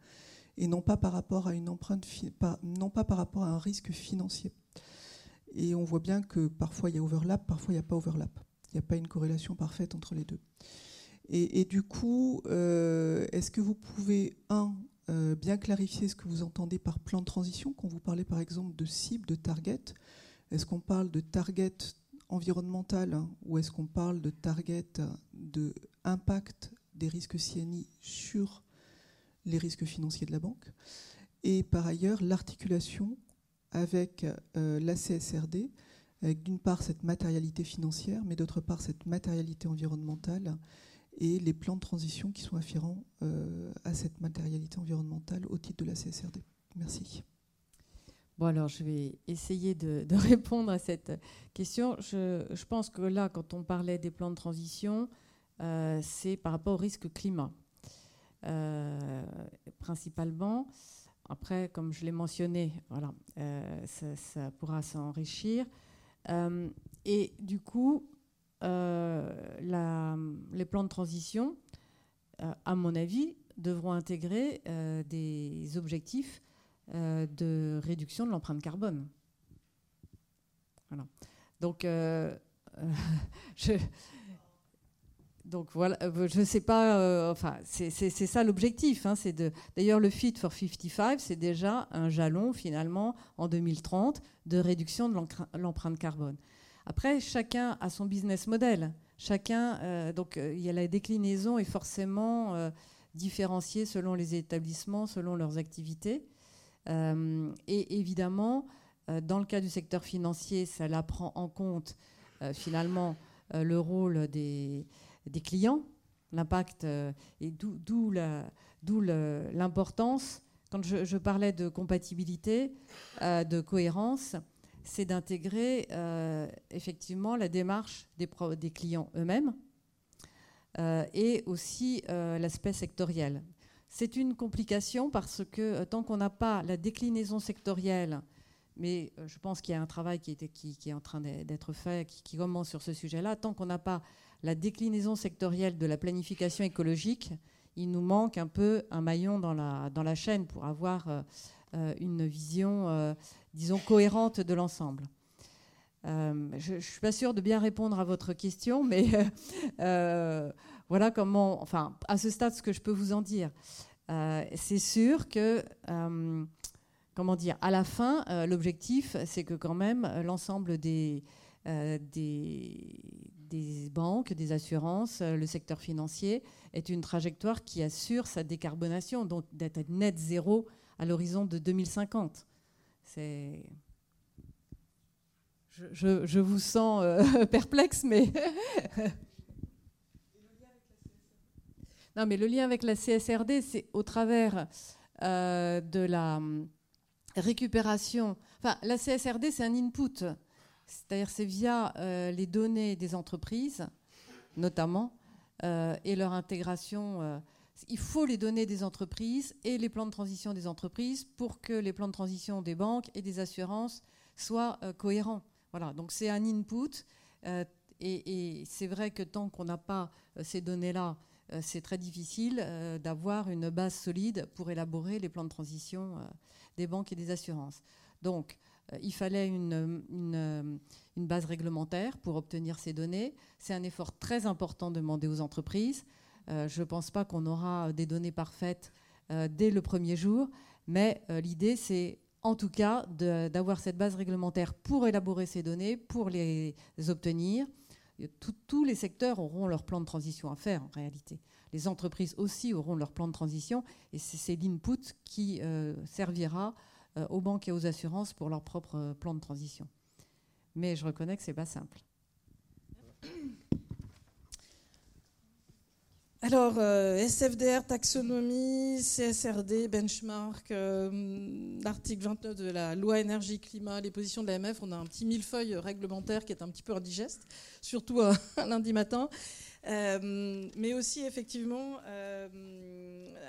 et non pas par rapport à une empreinte, non pas par rapport à un risque financier. Et on voit bien que parfois il y a overlap, parfois il n'y a pas overlap. Il n'y a pas une corrélation parfaite entre les deux. Et, du coup, euh, est-ce que vous pouvez, un, euh, bien clarifier ce que vous entendez par plan de transition. Quand vous parlez par exemple de cible, de target, est-ce qu'on parle de target environnemental hein, ou est-ce qu'on parle de target de impact des risques CNI sur les risques financiers de la banque? Et par ailleurs, l'articulation avec euh, la CSRD. avec d'une part cette matérialité financière, mais d'autre part cette matérialité environnementale et les plans de transition qui sont afférents à cette matérialité environnementale au titre de la CSRD. Merci. Bon, alors je vais essayer de, répondre à cette question. Je, pense que là, quand on parlait des plans de transition, euh, c'est par rapport au risque climat, euh, principalement. Après, comme je l'ai mentionné, voilà, euh, ça, pourra s'enrichir. et du coup, la, les plans de transition, à mon avis, devront intégrer des objectifs euh, de réduction de l'empreinte carbone. Donc, euh, je, donc voilà, euh, je ne sais pas, enfin, c'est ça l'objectif. Hein, D'ailleurs, le Fit for 55, c'est déjà un jalon finalement en 2030 de réduction de l'empreinte carbone. Après, chacun a son business model. Chacun, donc il y a la déclinaison est forcément différenciée selon les établissements, selon leurs activités. Euh, et évidemment, euh, dans le cas du secteur financier, ça prend en compte euh, finalement le rôle des, clients, l'impact, et d'où l'importance. Quand je, parlais de compatibilité, de cohérence, c'est d'intégrer effectivement la démarche des, clients eux-mêmes et aussi l'aspect sectoriel. C'est une complication parce que euh, tant qu'on n'a pas la déclinaison sectorielle, mais euh, je pense qu'il y a un travail qui, est en train d'être fait, qui, commence sur ce sujet-là, tant qu'on n'a pas la déclinaison sectorielle de la planification écologique, il nous manque un peu un maillon dans la, chaîne pour avoir euh, une vision, disons, cohérente de l'ensemble. je ne suis pas sûre de bien répondre à votre question, mais voilà comment, enfin, à ce stade, ce que je peux vous en dire. Euh, c'est sûr que, euh, comment dire, à la fin, euh, l'objectif, c'est que quand même l'ensemble des, des, des, banques, des assurances, le secteur financier est une trajectoire qui assure sa décarbonation, donc d'être net zéro à l'horizon de 2050. C'est je, vous sens perplexe, mais Non, mais le lien avec la CSRD, c'est au travers euh, de la hum, récupération. Enfin, la CSRD, c'est un input. C'est-à-dire, c'est via euh, les données des entreprises, notamment, euh, et leur intégration. Il faut les données des entreprises et les plans de transition des entreprises pour que les plans de transition des banques et des assurances soient cohérents. Voilà, donc c'est un input. et c'est vrai que tant qu'on n'a pas ces données-là, euh, c'est très difficile euh, d'avoir une base solide pour élaborer les plans de transition euh, des banques et des assurances. Donc, il fallait une, une, base réglementaire pour obtenir ces données. C'est un effort très important demandé aux entreprises. Je ne pense pas qu'on aura des données parfaites dès le premier jour, mais l'idée, c'est en tout cas d'avoir cette base réglementaire pour élaborer ces données, pour les obtenir tous les secteurs auront leur plan de transition à faire en réalité. Les entreprises aussi auront leur plan de transition et c'est l'input qui euh, servira euh, aux banques et aux assurances pour leur propre euh, plan de transition. Mais je reconnais que ce n'est pas simple. Alors, SFDR, taxonomie, CSRD, benchmark, l'article 29 de la loi énergie-climat, les positions de l'AMF, on a un petit millefeuille réglementaire qui est un petit peu indigeste surtout un, lundi matin. Euh, mais aussi effectivement euh,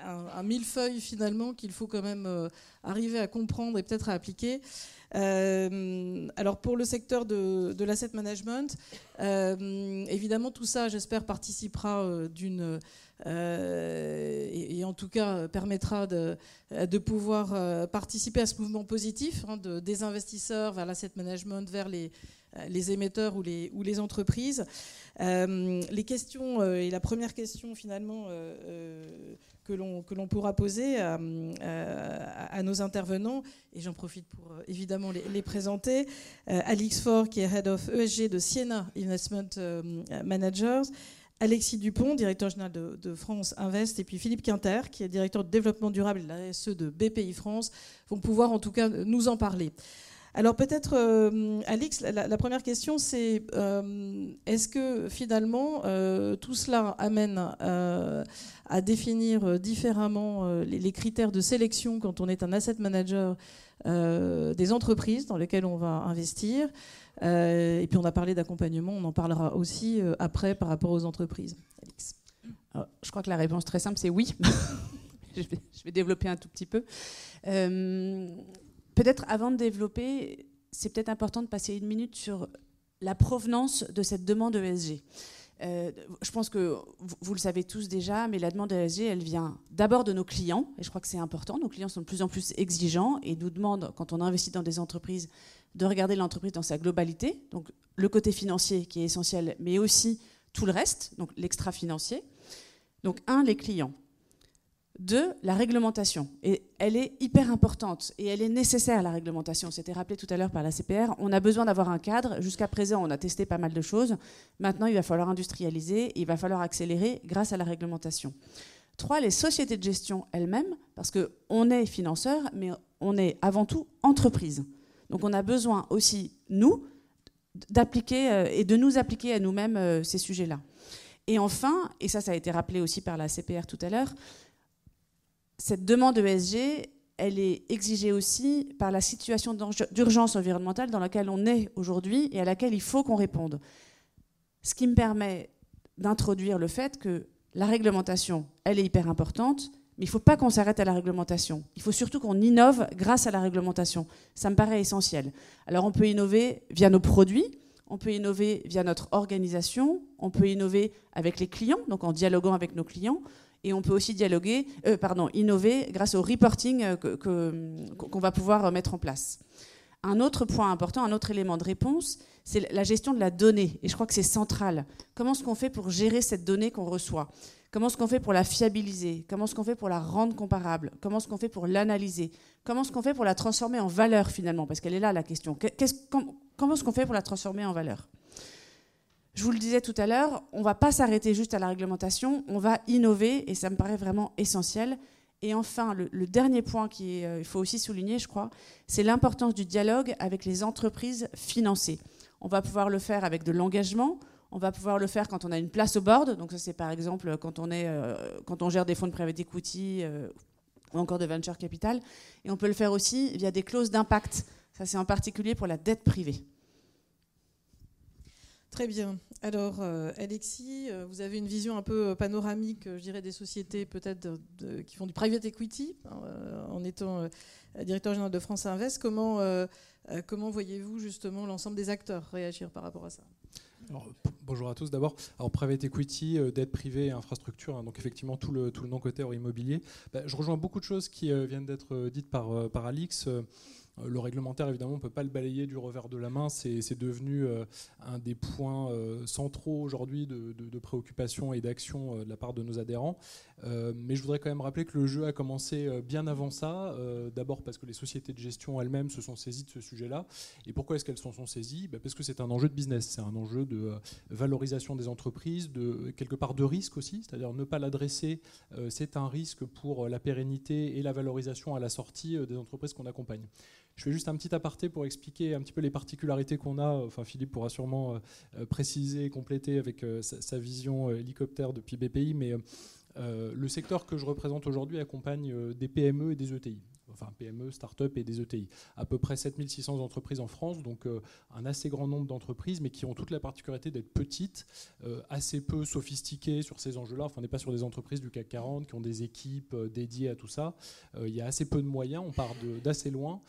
un, millefeuille finalement qu'il faut quand même euh, arriver à comprendre et peut-être à appliquer. alors pour le secteur de, l'asset management, évidemment tout ça, j'espère, participera d'une et, en tout cas permettra de, de pouvoir participer à ce mouvement positif hein, de, des investisseurs vers l'asset management, vers les, les émetteurs ou les, entreprises. Euh, les questions, euh, et la première question finalement que l'on pourra poser à, nos intervenants, et j'en profite pour évidemment les, présenter, Alix Faure, qui est Head of ESG de Siena Investment Managers, Alexis Dupont, directeur général de, France Invest, et puis Philippe Quinter, qui est directeur de développement durable et de la SE de BPI France, vont pouvoir en tout cas nous en parler. Alors peut-être, euh, Alix, la, première question, c'est euh, est-ce que finalement euh, tout cela amène à définir différemment les, critères de sélection quand on est un asset manager des entreprises dans lesquelles on va investir? Et puis on a parlé d'accompagnement, on en parlera aussi après par rapport aux entreprises. Alix. je crois que la réponse très simple, c'est oui. je, vais, je, vais, développer un tout petit peu. Peut-être avant de développer, c'est peut-être important de passer une minute sur la provenance de cette demande ESG. Euh, je pense que vous, le savez tous déjà, mais la demande ESG, elle vient d'abord de nos clients, et je crois que c'est important. Nos clients sont de plus en plus exigeants et nous demandent, quand on investit dans des entreprises, de regarder l'entreprise dans sa globalité, donc le côté financier qui est essentiel, mais aussi tout le reste, donc l'extra-financier. Donc un, les clients. Deux, la réglementation. Et elle est hyper importante et elle est nécessaire, la réglementation. C'était rappelé tout à l'heure par la CPR. On a besoin d'avoir un cadre. Jusqu'à présent, on a testé pas mal de choses. Maintenant, il va falloir industrialiser, il va falloir accélérer grâce à la réglementation. Trois, les sociétés de gestion elles-mêmes, parce qu'on est financeur, mais on est avant tout entreprise. Donc on a besoin aussi, nous, d'appliquer euh, et de nous appliquer à nous-mêmes euh, ces sujets-là. Et enfin, et ça, ça a été rappelé aussi par la CPR tout à l'heure, cette demande ESG, elle est exigée aussi par la situation d'urgence environnementale dans laquelle on est aujourd'hui et à laquelle il faut qu'on réponde. Ce qui me permet d'introduire le fait que la réglementation, elle est hyper importante, mais il ne faut pas qu'on s'arrête à la réglementation. Il faut surtout qu'on innove grâce à la réglementation. Ça me paraît essentiel. Alors on peut innover via nos produits, on peut innover via notre organisation, on peut innover avec les clients, donc en dialoguant avec nos clients, et on peut aussi dialoguer, euh, pardon, innover grâce au reporting euh, qu'on va pouvoir mettre en place. Un autre point important, un autre élément de réponse, c'est la gestion de la donnée. Et je crois que c'est central. Comment est-ce qu'on fait pour gérer cette donnée qu'on reçoit? Comment est-ce qu'on fait pour la fiabiliser? Comment est-ce qu'on fait pour la rendre comparable? Comment est-ce qu'on fait pour l'analyser? Comment est-ce qu'on fait pour la transformer en valeur finalement? Parce qu'elle est là la question. comment est-ce qu'on fait pour la transformer en valeur? Je vous le disais tout à l'heure, on ne va pas s'arrêter juste à la réglementation, on va innover et ça me paraît vraiment essentiel. Et enfin, le, dernier point qu'il euh, faut aussi souligner, je crois, c'est l'importance du dialogue avec les entreprises financées. On va pouvoir le faire avec de l'engagement, on va pouvoir le faire quand on a une place au board. Donc ça, c'est par exemple quand on, euh, gère des fonds de private equity euh, ou encore de venture capital. Et on peut le faire aussi via des clauses d'impact. Ça, c'est en particulier pour la dette privée. Très bien. Alors, euh, Alexis, euh, vous avez une vision un peu euh, panoramique, je dirais, des sociétés peut-être qui font du private equity, hein, en étant directeur général de France Invest. Comment, comment voyez-vous justement l'ensemble des acteurs réagir par rapport à ça? Bonjour à tous. D'abord, alors private equity, dette privée et infrastructure, hein, donc effectivement tout le, tout le non-côté immobilier. Bah, je rejoins beaucoup de choses qui viennent d'être dites par, par Alix. Euh, le réglementaire, évidemment, on ne peut pas le balayer du revers de la main. C'est devenu euh, un des points euh, centraux aujourd'hui de, préoccupation et d'action de la part de nos adhérents. mais je voudrais quand même rappeler que le jeu a commencé bien avant ça. D'abord parce que les sociétés de gestion elles-mêmes se sont saisies de ce sujet-là. Et pourquoi est-ce qu'elles s'en sont saisies? Bah, Parce que c'est un enjeu de business, c'est un enjeu de valorisation des entreprises, quelque part de risque aussi, c'est-à-dire ne pas l'adresser, c'est un risque pour la pérennité et la valorisation à la sortie des entreprises qu'on accompagne. Je fais juste un petit aparté pour expliquer un petit peu les particularités qu'on a. Enfin, Philippe pourra sûrement euh, euh, préciser et compléter avec euh, sa, vision hélicoptère depuis BPI, mais le secteur que je représente aujourd'hui accompagne des PME et des ETI enfin PME, start-up et des ETI. À peu près 7600 entreprises en France, donc un assez grand nombre d'entreprises, mais qui ont toute la particularité d'être petites, assez peu sophistiquées sur ces enjeux-là. Enfin, on n'est pas sur des entreprises du CAC 40 qui ont des équipes dédiées à tout ça. il y a assez peu de moyens, on part d'assez loin,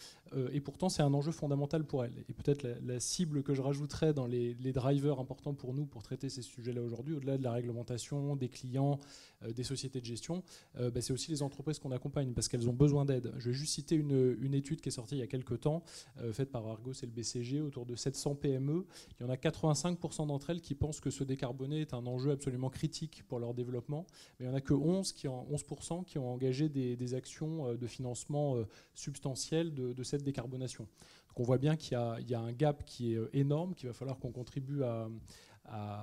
et pourtant c'est un enjeu fondamental pour elles. Et peut-être la, cible que je rajouterais dans les, drivers importants pour nous pour traiter ces sujets-là aujourd'hui, au-delà de la réglementation, des clients, des sociétés de gestion, bah, c'est aussi les entreprises qu'on accompagne parce qu'elles ont besoin d'aide. Je vais juste citer une, étude qui est sortie il y a quelques temps, euh, faite par Argos et le BCG, autour de 700 PME. Il y en a 85% d'entre elles qui pensent que se décarboner est un enjeu absolument critique pour leur développement, mais il n'y en a que 11, qui 11% qui ont engagé des, actions euh, de financement euh, substantielles de, cette décarbonation. Donc on voit bien qu'il y, a un gap qui est énorme, qu'il va falloir qu'on contribue à,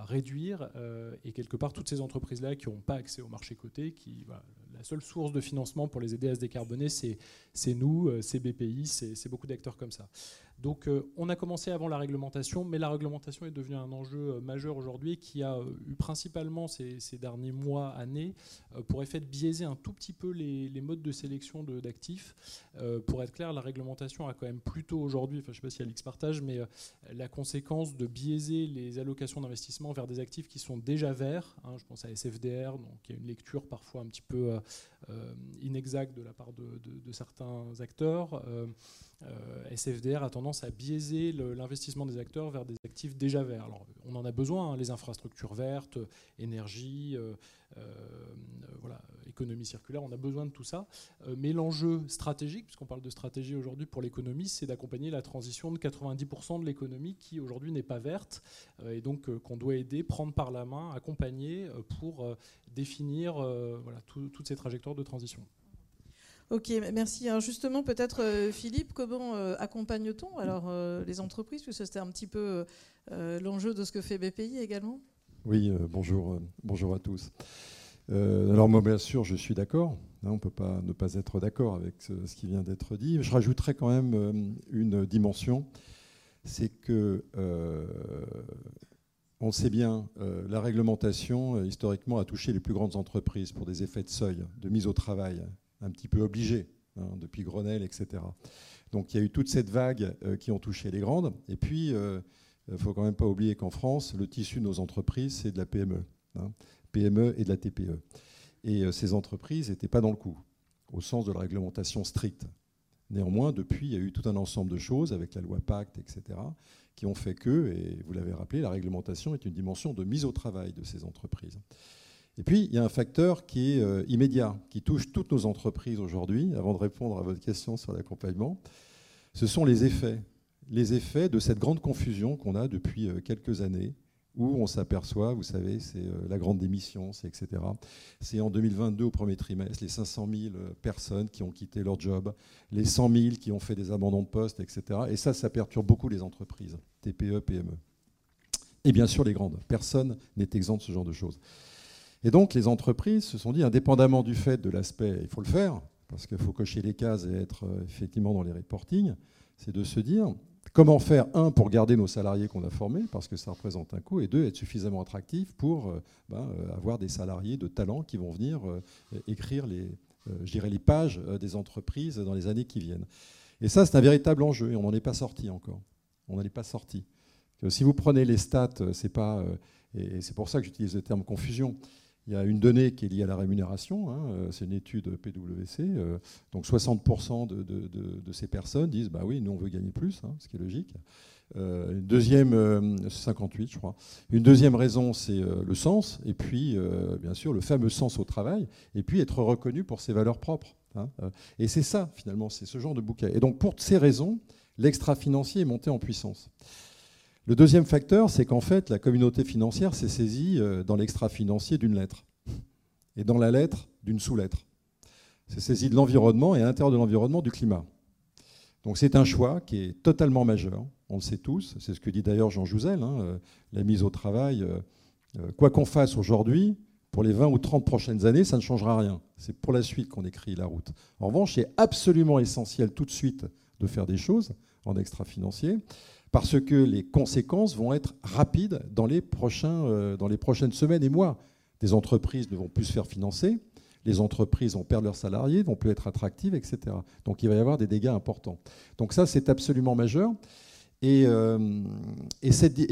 réduire et quelque part toutes ces entreprises là qui n'ont pas accès au marché coté qui la seule source de financement pour les aider à se décarboner, c'est nous, euh, c'est BPI, c'est beaucoup d'acteurs comme ça. Donc on a commencé avant la réglementation, mais la réglementation est devenue un enjeu majeur aujourd'hui qui a eu principalement ces, derniers mois, années, pour effet de biaiser un tout petit peu les, modes de sélection d'actifs. pour être clair, la réglementation a quand même plutôt aujourd'hui, enfin je ne sais pas si Alix partage, mais la conséquence de biaiser les allocations d'investissement vers des actifs qui sont déjà verts. Hein, je pense à SFDR, donc il y a une lecture parfois un petit peu euh, inexacte de la part de, certains acteurs. Euh, euh, SFDR a tendance à biaiser l'investissement des acteurs vers des actifs déjà verts. Alors, on en a besoin, hein, les infrastructures vertes, énergie, voilà, économie circulaire, on a besoin de tout ça. mais l'enjeu stratégique, puisqu'on parle de stratégie aujourd'hui pour l'économie, c'est d'accompagner la transition de 90% de l'économie qui aujourd'hui n'est pas verte, et donc qu'on doit aider, prendre par la main, accompagner pour définir voilà, toutes ces trajectoires de transition. Ok, merci. Alors justement, peut-être euh, Philippe, comment euh, accompagne-t-on alors euh, les entreprises, puisque c'était un petit peu l'enjeu de ce que fait BPI également Oui, bonjour, bonjour à tous. alors moi, bien sûr, je suis d'accord. Hein, on ne peut pas ne pas être d'accord avec ce, qui vient d'être dit. Je rajouterais quand même une dimension, c'est que on sait bien, la réglementation, historiquement, a touché les plus grandes entreprises pour des effets de seuil, de mise au travail, un petit peu obligés, hein, depuis Grenelle, etc. Donc il y a eu toute cette vague euh, qui ont touché les grandes. Et puis, il ne faut quand même pas oublier qu'en France, le tissu de nos entreprises, c'est de la PME. Hein, PME et de la TPE. Et ces entreprises n'étaient pas dans le coup, au sens de la réglementation stricte. Néanmoins, depuis, il y a eu tout un ensemble de choses avec la loi Pacte, etc., qui ont fait que, et vous l'avez rappelé, la réglementation est une dimension de mise au travail de ces entreprises. Et puis, il y a un facteur qui est euh, immédiat, qui touche toutes nos entreprises aujourd'hui, avant de répondre à votre question sur l'accompagnement, ce sont les effets. Les effets de cette grande confusion qu'on a depuis euh, quelques années où on s'aperçoit, vous savez, c'est euh, la grande démission, c'est etc. C'est en 2022 au premier trimestre, les 500 000 euh, personnes qui ont quitté leur job, les 100 000 qui ont fait des abandons de poste, etc. Et ça, ça perturbe beaucoup les entreprises, TPE, PME. Et bien sûr les grandes. Personne n'est exempt de ce genre de choses. Et donc les entreprises se sont dit, indépendamment du fait de l'aspect, il faut le faire, parce qu'il faut cocher les cases et être euh, effectivement dans les reportings, c'est de se dire, Comment faire, un, pour garder nos salariés qu'on a formés, parce que ça représente un coût, et deux, être suffisamment attractif pour euh, ben, euh, avoir des salariés de talent qui vont venir écrire les, les pages des entreprises dans les années qui viennent. Et ça, c'est un véritable enjeu, et on n'en est pas sorti encore. On n'en est pas sorti. Si vous prenez les stats, c'est pas, et c'est pour ça que j'utilise le terme confusion. Il y a une donnée qui est liée à la rémunération, hein, euh, c'est une étude PwC. Euh, donc 60% de, ces personnes disent bah oui, nous on veut gagner plus, hein, ce qui est logique. Euh, une deuxième, 58 je crois. Une deuxième raison, c'est le sens, et puis bien sûr le fameux sens au travail, et puis être reconnu pour ses valeurs propres. Hein, et c'est ça finalement, c'est ce genre de bouquet. Et donc pour ces raisons, l'extra-financier est monté en puissance. Le deuxième facteur, c'est qu'en fait, la communauté financière s'est saisie euh, dans l'extra-financier d'une lettre, et dans la lettre d'une sous-lettre. C'est saisie de l'environnement et à l'intérieur de l'environnement du climat. Donc c'est un choix qui est totalement majeur, on le sait tous, c'est ce que dit d'ailleurs Jean Jouzel, hein, euh, la mise au travail, euh, quoi qu'on fasse aujourd'hui, pour les 20 ou 30 prochaines années, ça ne changera rien. C'est pour la suite qu'on écrit la route. En revanche, c'est absolument essentiel tout de suite de faire des choses en extra-financier parce que les conséquences vont être rapides dans les, prochains, euh, dans les prochaines semaines et mois. Des entreprises ne vont plus se faire financer, les entreprises vont perdre leurs salariés, vont plus être attractives, etc. Donc il va y avoir des dégâts importants. Donc ça, c'est absolument majeur. Et, euh,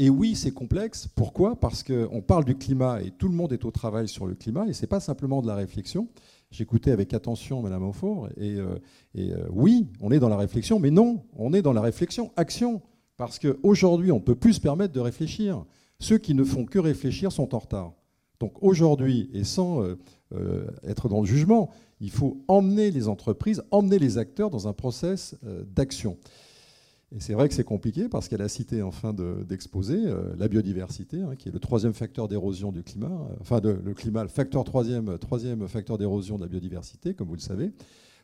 oui, c'est complexe. Pourquoi? Parce qu'on parle du climat et tout le monde est au travail sur le climat, et ce n'est pas simplement de la réflexion. J'écoutais avec attention Mme Aufort, et, euh, et oui, on est dans la réflexion, mais non, on est dans la réflexion action. Parce qu'aujourd'hui, on ne peut plus se permettre de réfléchir. Ceux qui ne font que réfléchir sont en retard. Donc aujourd'hui, et sans euh, euh, être dans le jugement, il faut emmener les entreprises, emmener les acteurs dans un process euh, d'action. Et c'est vrai que c'est compliqué parce qu'elle a cité en fin d'exposé la biodiversité, hein, qui est le troisième facteur d'érosion du climat, enfin le climat, le facteur troisième, troisième facteur d'érosion de la biodiversité, comme vous le savez.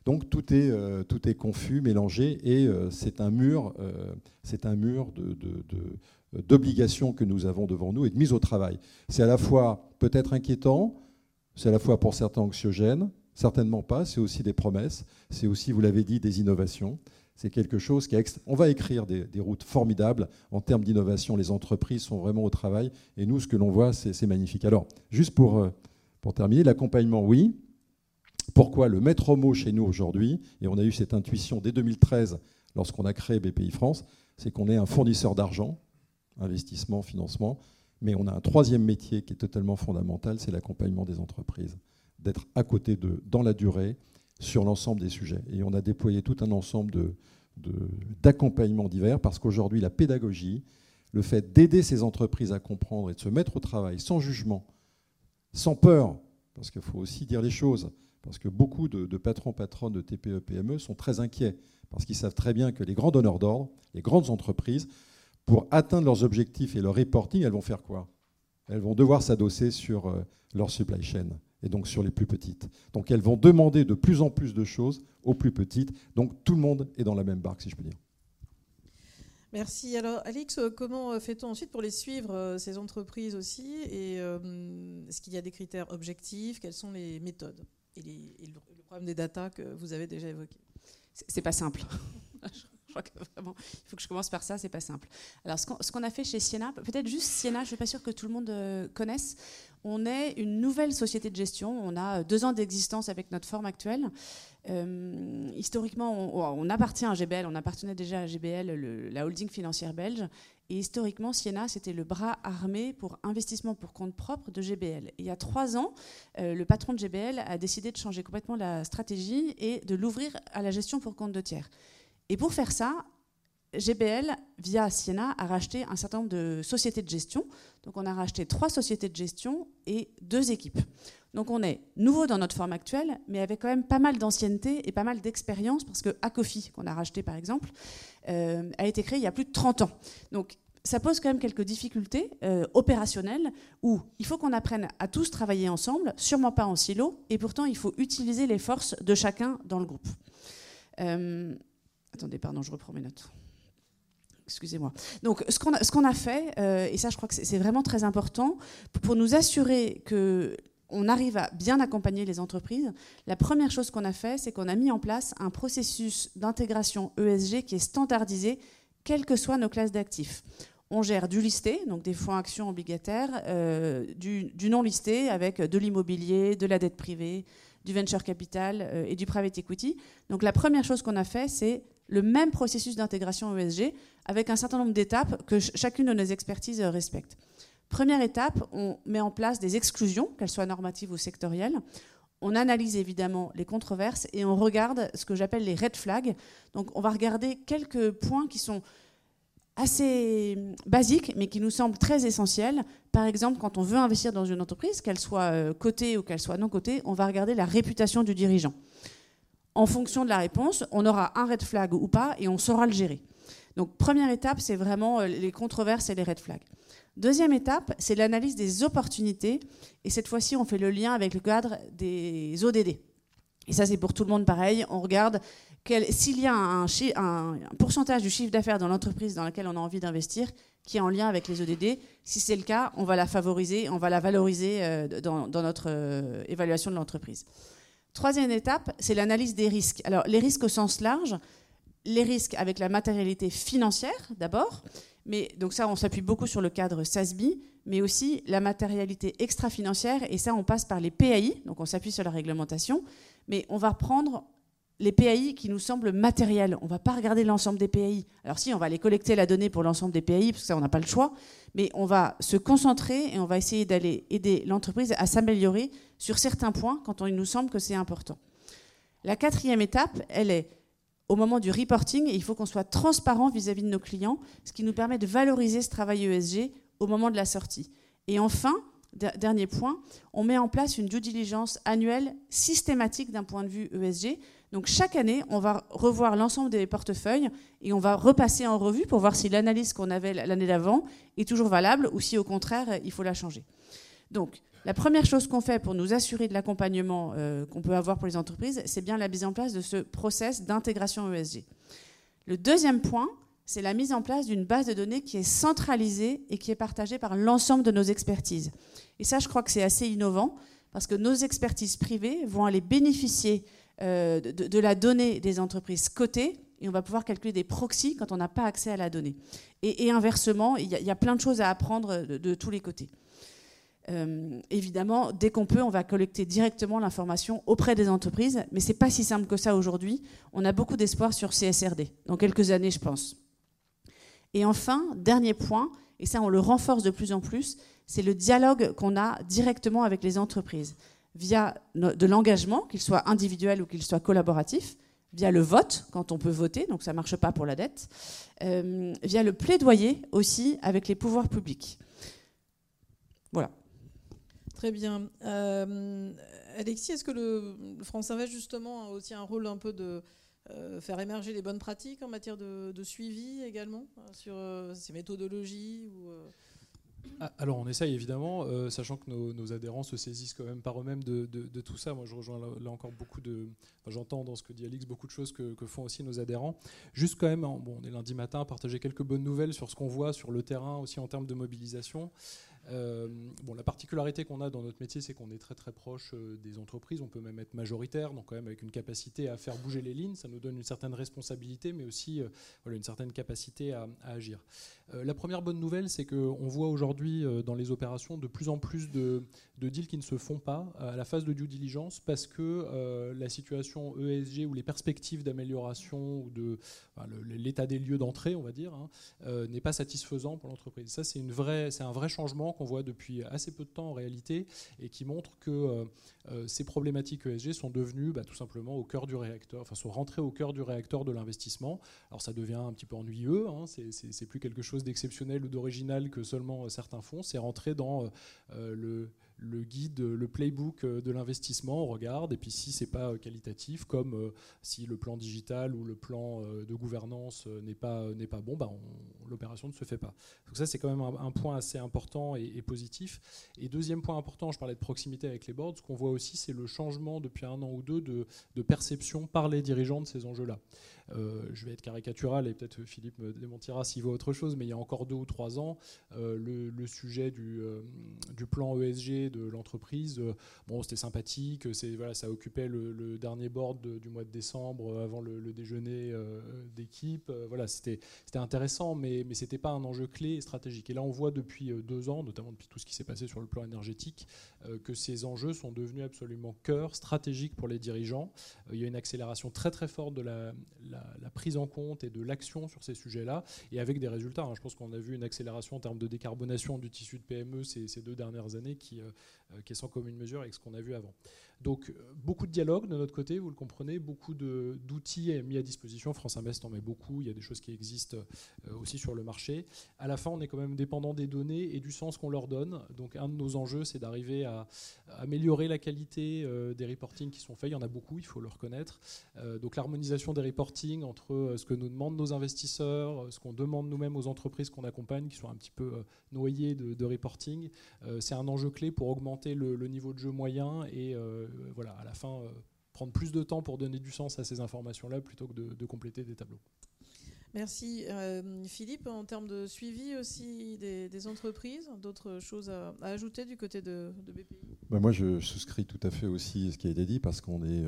Donc tout est, euh, tout est confus, mélangé, et euh, c'est un mur, euh, c'est un mur d'obligations que nous avons devant nous et de mise au travail. C'est à la fois peut-être inquiétant, c'est à la fois pour certains anxiogène, certainement pas, c'est aussi des promesses, c'est aussi, vous l'avez dit, des innovations, C'est quelque chose qui est On va écrire des, routes formidables en termes d'innovation. Les entreprises sont vraiment au travail. Et nous, ce que l'on voit, c'est magnifique. Alors, juste pour, pour terminer, l'accompagnement, oui. Pourquoi le maître mot chez nous aujourd'hui, et on a eu cette intuition dès 2013 lorsqu'on a créé BPI France, c'est qu'on est un fournisseur d'argent, investissement, financement, mais on a un troisième métier qui est totalement fondamental, c'est l'accompagnement des entreprises, d'être à côté d'eux dans la durée sur l'ensemble des sujets. Et on a déployé tout un ensemble d'accompagnements divers parce qu'aujourd'hui, la pédagogie, le fait d'aider ces entreprises à comprendre et de se mettre au travail sans jugement, sans peur, parce qu'il faut aussi dire les choses, parce que beaucoup de, patrons, patronnes de TPE, PME sont très inquiets, parce qu'ils savent très bien que les grands donneurs d'ordre, les grandes entreprises, pour atteindre leurs objectifs et leur reporting, elles vont faire quoi? Elles vont devoir s'adosser sur euh, leur supply chain et donc sur les plus petites. Donc elles vont demander de plus en plus de choses aux plus petites. Donc tout le monde est dans la même barque, si je peux dire. Merci. Alors, Alix, euh, comment euh, fait-on ensuite pour les suivre, ces entreprises aussi? Et est-ce qu'il y a des critères objectifs? Quelles sont les méthodes? Et, le problème des datas que vous avez déjà évoqué C'est pas simple. il faut que je commence par ça, c'est pas simple. Alors, ce qu'on a fait chez Siena, peut-être juste Siena, je ne suis pas sûre que tout le monde euh, connaisse. On est une nouvelle société de gestion. On a deux ans d'existence avec notre forme actuelle. Euh, historiquement, on, appartient à GBL, on appartenait déjà à GBL, la holding financière belge. Et historiquement, Siena, c'était le bras armé pour investissement pour compte propre de GBL. il y a trois ans, euh, le patron de GBL a décidé de changer complètement la stratégie et de l'ouvrir à la gestion pour compte de tiers. Et pour faire ça, GBL, via Siena, a racheté un certain nombre de sociétés de gestion. Donc on a racheté trois sociétés de gestion et deux équipes. Donc on est nouveau dans notre forme actuelle, mais avec quand même pas mal d'ancienneté et pas mal d'expérience, parce que Acofi, qu'on a racheté par exemple, euh, a été créé il y a plus de 30 ans. Donc ça pose quand même quelques difficultés euh, opérationnelles où il faut qu'on apprenne à tous travailler ensemble, sûrement pas en silo, et pourtant il faut utiliser les forces de chacun dans le groupe. Euh, Attendez, pardon, je reprends mes notes. Excusez-moi. Donc, ce qu'on a, fait, et ça, je crois que c'est vraiment très important, pour nous assurer que on arrive à bien accompagner les entreprises, la première chose qu'on a fait, c'est qu'on a mis en place un processus d'intégration ESG qui est standardisé, quelles que soient nos classes d'actifs. On gère du listé, donc des fonds actions obligataires, euh, du, non listé avec de l'immobilier, de la dette privée, du venture capital euh, et du private equity. Donc la première chose qu'on a fait, c'est le même processus d'intégration ESG avec un certain nombre d'étapes que chacune de nos expertises respecte. Première étape, on met en place des exclusions, qu'elles soient normatives ou sectorielles. On analyse évidemment les controverses et on regarde ce que j'appelle les red flags. Donc on va regarder quelques points qui sont assez basiques, mais qui nous semblent très essentiels. Par exemple, quand on veut investir dans une entreprise, qu'elle soit euh, cotée ou qu'elle soit non cotée, on va regarder la réputation du dirigeant en fonction de la réponse, on aura un red flag ou pas et on saura le gérer. Donc première étape, c'est vraiment euh, les controverses et les red flags. Deuxième étape, c'est l'analyse des opportunités. Et cette fois-ci, on fait le lien avec le cadre des ODD. Et ça, c'est pour tout le monde pareil. On regarde s'il y a un, pourcentage du chiffre d'affaires dans l'entreprise dans laquelle on a envie d'investir qui est en lien avec les ODD. Si c'est le cas, on va la favoriser, on va la valoriser euh, dans, notre euh, évaluation de l'entreprise. Troisième étape, c'est l'analyse des risques. Alors, les risques au sens large, les risques avec la matérialité financière d'abord, mais donc ça, on s'appuie beaucoup sur le cadre SASB, mais aussi la matérialité extra-financière, et ça, on passe par les PAI, donc on s'appuie sur la réglementation, mais on va prendre les PAI qui nous semblent matériels. On ne va pas regarder l'ensemble des PAI. Alors si, on va aller collecter la donnée pour l'ensemble des PAI, parce que ça, on n'a pas le choix, mais on va se concentrer et on va essayer d'aller aider l'entreprise à s'améliorer sur certains points quand il nous semble que c'est important. La quatrième étape, elle est au moment du reporting, il faut qu'on soit transparent vis-à-vis de nos clients, ce qui nous permet de valoriser ce travail ESG au moment de la sortie. Et enfin, dernier point, on met en place une due diligence annuelle systématique d'un point de vue ESG. Donc chaque année, on va revoir l'ensemble des portefeuilles et on va repasser en revue pour voir si l'analyse qu'on avait l'année d'avant est toujours valable ou si au contraire, il faut la changer. Donc la première chose qu'on fait pour nous assurer de l'accompagnement euh, qu'on peut avoir pour les entreprises, c'est bien la mise en place de ce process d'intégration ESG. Le deuxième point, c'est la mise en place d'une base de données qui est centralisée et qui est partagée par l'ensemble de nos expertises. Et ça, je crois que c'est assez innovant parce que nos expertises privées vont aller bénéficier euh, de, la donnée des entreprises cotées et on va pouvoir calculer des proxys quand on n'a pas accès à la donnée. Et, inversement, il y, a plein de choses à apprendre de, tous les côtés. Euh, évidemment, dès qu'on peut, on va collecter directement l'information auprès des entreprises, mais ce n'est pas si simple que ça aujourd'hui. On a beaucoup d'espoir sur CSRD, dans quelques années, je pense. Et enfin, dernier point, et ça on le renforce de plus en plus, c'est le dialogue qu'on a directement avec les entreprises, via de l'engagement, qu'il soit individuel ou qu'il soit collaboratif, via le vote, quand on peut voter, donc ça ne marche pas pour la dette, euh, via le plaidoyer aussi avec les pouvoirs publics. Voilà. Très bien. Euh, Alexis, est-ce que le, France Invest, justement, a aussi un rôle un peu de euh, faire émerger les bonnes pratiques en matière de, suivi également, sur ces méthodologies ah, alors on essaye évidemment, euh, sachant que nos, adhérents se saisissent quand même par eux-mêmes de, tout ça. Moi je rejoins là, encore beaucoup de... J'entends dans ce que dit Alix beaucoup de choses que, font aussi nos adhérents. Juste quand même, bon, on est lundi matin, partager quelques bonnes nouvelles sur ce qu'on voit sur le terrain aussi en termes de mobilisation. Euh, bon, la particularité qu'on a dans notre métier, c'est qu'on est très très proche euh, des entreprises. On peut même être majoritaire, donc quand même avec une capacité à faire bouger les lignes. Ça nous donne une certaine responsabilité, mais aussi euh, une certaine capacité à, agir. la première bonne nouvelle, c'est qu'on voit aujourd'hui dans les opérations de plus en plus de, de, deals qui ne se font pas à la phase de due diligence parce que la situation ESG ou les perspectives d'amélioration ou de l'état des lieux d'entrée, on va dire, hein, n'est pas satisfaisant pour l'entreprise. Ça, c'est un vrai changement qu'on voit depuis assez peu de temps en réalité et qui montre que euh, euh, ces problématiques ESG sont devenues bah, tout simplement au cœur du réacteur, enfin sont rentrées au cœur du réacteur de l'investissement. Alors ça devient un petit peu ennuyeux, hein, c'est plus quelque chose d'exceptionnel ou d'original que seulement euh, certains font, c'est rentré dans le le guide, le playbook euh, de l'investissement, on regarde, et puis si c'est pas euh, qualitatif, comme euh, si le plan digital ou le plan de gouvernance n'est pas, n'est pas bon, bah l'opération ne se fait pas. Donc ça, c'est quand même un, point assez important et, positif. Et deuxième point important, je parlais de proximité avec les boards, ce qu'on voit aussi, c'est le changement depuis un an ou deux de, de perception par les dirigeants de ces enjeux-là. Euh, je vais être caricatural et peut-être Philippe me démentira s'il voit autre chose, mais il y a encore deux ou trois ans, euh, le, sujet du, euh, plan ESG de l'entreprise, bon, c'était sympathique, voilà, ça occupait le, dernier board du mois de décembre avant le, déjeuner d'équipe. voilà, c'était intéressant, mais, mais ce n'était pas un enjeu clé et stratégique. Et là, on voit depuis deux ans, notamment depuis tout ce qui s'est passé sur le plan énergétique, que ces enjeux sont devenus absolument cœur stratégique pour les dirigeants. il y a une accélération très très forte de la, prise en compte et de l'action sur ces sujets-là, et avec des résultats. Hein. Je pense qu'on a vu une accélération en termes de décarbonation du tissu de PME ces, ces deux dernières années qui, euh, euh, qui est sans commune mesure avec ce qu'on a vu avant. Donc euh, beaucoup de dialogue de notre côté, vous le comprenez, beaucoup d'outils mis à disposition. France Invest en met beaucoup, il y a des choses qui existent euh, aussi sur le marché. À la fin, on est quand même dépendant des données et du sens qu'on leur donne. Donc un de nos enjeux, c'est d'arriver à, améliorer la qualité euh, des reportings qui sont faits. Il y en a beaucoup, il faut le reconnaître. donc l'harmonisation des reportings entre ce que nous demandent nos investisseurs, ce qu'on demande nous-mêmes aux entreprises qu'on accompagne, qui sont un petit peu noyées de, reporting, c'est un enjeu clé pour augmenter le, le niveau de jeu moyen et voilà, à la fin, euh, prendre plus de temps pour donner du sens à ces informations-là plutôt que de, compléter des tableaux. Merci. Euh, Philippe, en termes de suivi aussi des, entreprises, d'autres choses à, ajouter du côté de, BPI bah, Moi, je souscris tout à fait aussi à ce qui a été dit parce qu'on est,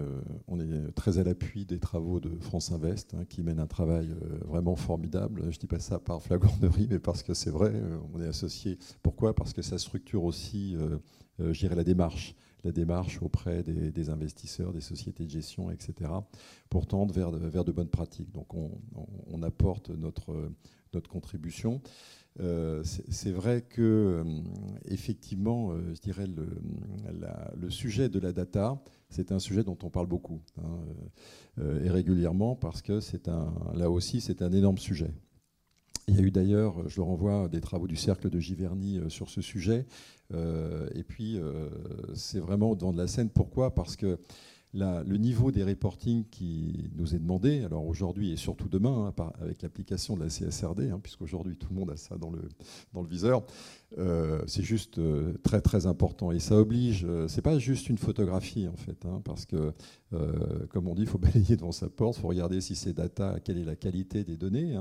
on est très à l'appui des travaux de France Invest hein, qui mène un travail vraiment formidable. Je ne dis pas ça par flagornerie, mais parce que c'est vrai, on est associé. Pourquoi? Parce que ça structure aussi, je dirais, la démarche la démarche auprès des, investisseurs, des sociétés de gestion, etc., pour tendre vers de, bonnes pratiques. Donc on, apporte notre, contribution. Euh, c'est vrai que, euh, effectivement, euh, je dirais, le, sujet de la data, c'est un sujet dont on parle beaucoup, hein, et régulièrement, parce que là aussi, c'est un énorme sujet. Il y a eu d'ailleurs, je le renvoie, des travaux du cercle de Giverny sur ce sujet, et puis, euh, c'est vraiment dans de la scène. Pourquoi? Parce que le niveau des reportings qui nous est demandé, alors aujourd'hui et surtout demain, hein, avec l'application de la CSRD, hein, puisqu'aujourd'hui tout le monde a ça dans le, dans le viseur, euh, c'est juste euh, très très important. Et ça oblige, euh, c'est pas juste une photographie en fait, hein, parce que comme on dit, il faut balayer devant sa porte, il faut regarder si c'est data, quelle est la qualité des données,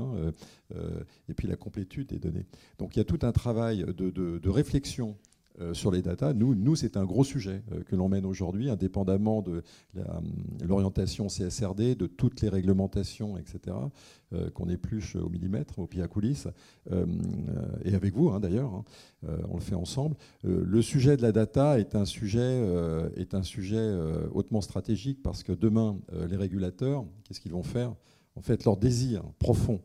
et puis la complétude des données. Donc il y a tout un travail de réflexion euh, sur les data, nous, c'est un gros sujet euh, que l'on mène aujourd'hui, indépendamment de l'orientation CSRD, de toutes les réglementations, etc., qu'on épluche au millimètre, au pied à coulisses, et avec vous hein, d'ailleurs, hein, on le fait ensemble. le sujet de la data est un sujet, est un sujet hautement stratégique parce que demain, les régulateurs, qu'est-ce qu'ils vont faire? En fait, leur désir profond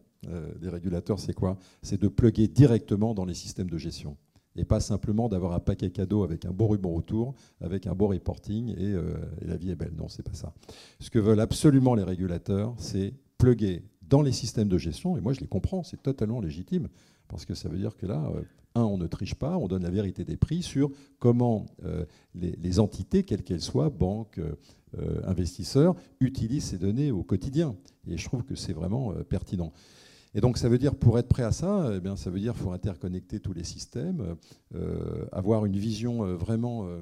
des régulateurs, c'est quoi? C'est de plugger directement dans les systèmes de gestion et pas simplement d'avoir un paquet cadeau avec un beau ruban autour, avec un beau reporting euh, et, la vie est belle. Non, c'est pas ça. Ce que veulent absolument les régulateurs, c'est pluguer dans les systèmes de gestion, et moi je les comprends, c'est totalement légitime, parce que ça veut dire que là, euh, un, on ne triche pas, on donne la vérité des prix sur comment euh, les, entités, quelles qu'elles soient, banques, investisseurs, utilisent ces données au quotidien. Et je trouve que c'est vraiment pertinent. Et donc ça veut dire, pour être prêt à ça, eh bien, ça veut dire qu'il faut interconnecter tous les systèmes, euh, avoir une vision euh, vraiment euh,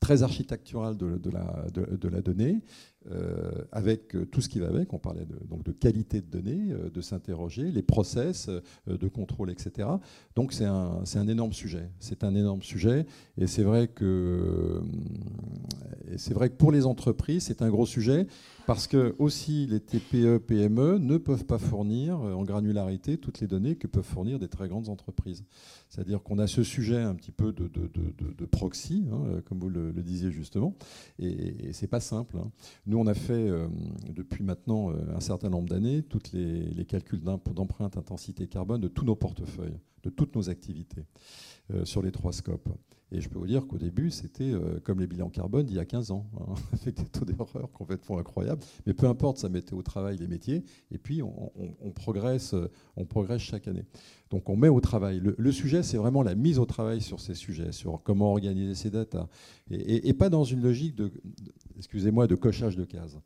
très architecturale de, la, de, la, donnée, avec tout ce qui va avec. On parlait donc de qualité de données, de s'interroger, les process de contrôle, etc. Donc c'est un, un, énorme sujet. C'est un énorme sujet. Et c'est vrai vrai que pour les entreprises, c'est un gros sujet parce que aussi les TPE, PME ne peuvent pas fournir en granularité toutes les données que peuvent fournir des très grandes entreprises. C'est-à-dire qu'on a ce sujet un petit peu de, proxy, hein, comme vous le, disiez justement, et, et c'est pas simple. Hein. Nous, on a fait euh, depuis maintenant euh, un certain nombre d'années tous les, calculs d'empreinte intensité carbone de tous nos portefeuilles, de toutes nos activités euh, sur les trois scopes. Et je peux vous dire qu'au début, c'était comme les bilans carbone d'il y a 15 ans, hein, avec des taux d'erreur complètement incroyables. Mais peu importe, ça mettait au travail les métiers, et puis on, progresse, on progresse chaque année. Donc on met au travail. Le, sujet, c'est vraiment la mise au travail sur ces sujets, sur comment organiser ces datas, et, pas dans une logique de, excusez-moi, de cochage de cases.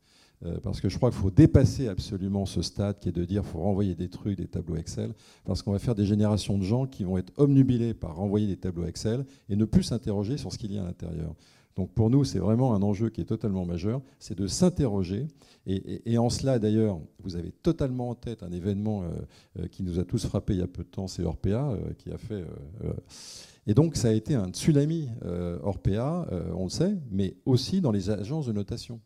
Euh, parce que je crois qu'il faut dépasser absolument ce stade qui est de dire qu'il faut renvoyer des trucs, des tableaux Excel, parce qu'on va faire des générations de gens qui vont être omnubilés par renvoyer des tableaux Excel et ne plus s'interroger sur ce qu'il y a à l'intérieur. Donc pour nous, c'est vraiment un enjeu qui est totalement majeur, c'est de s'interroger. Et, en cela, d'ailleurs, vous avez totalement en tête un événement euh, euh, qui nous a tous frappé il y a peu de temps, c'est Orpea, qui a fait... et donc ça a été un tsunami Orpea, on le sait, mais aussi dans les agences de notation.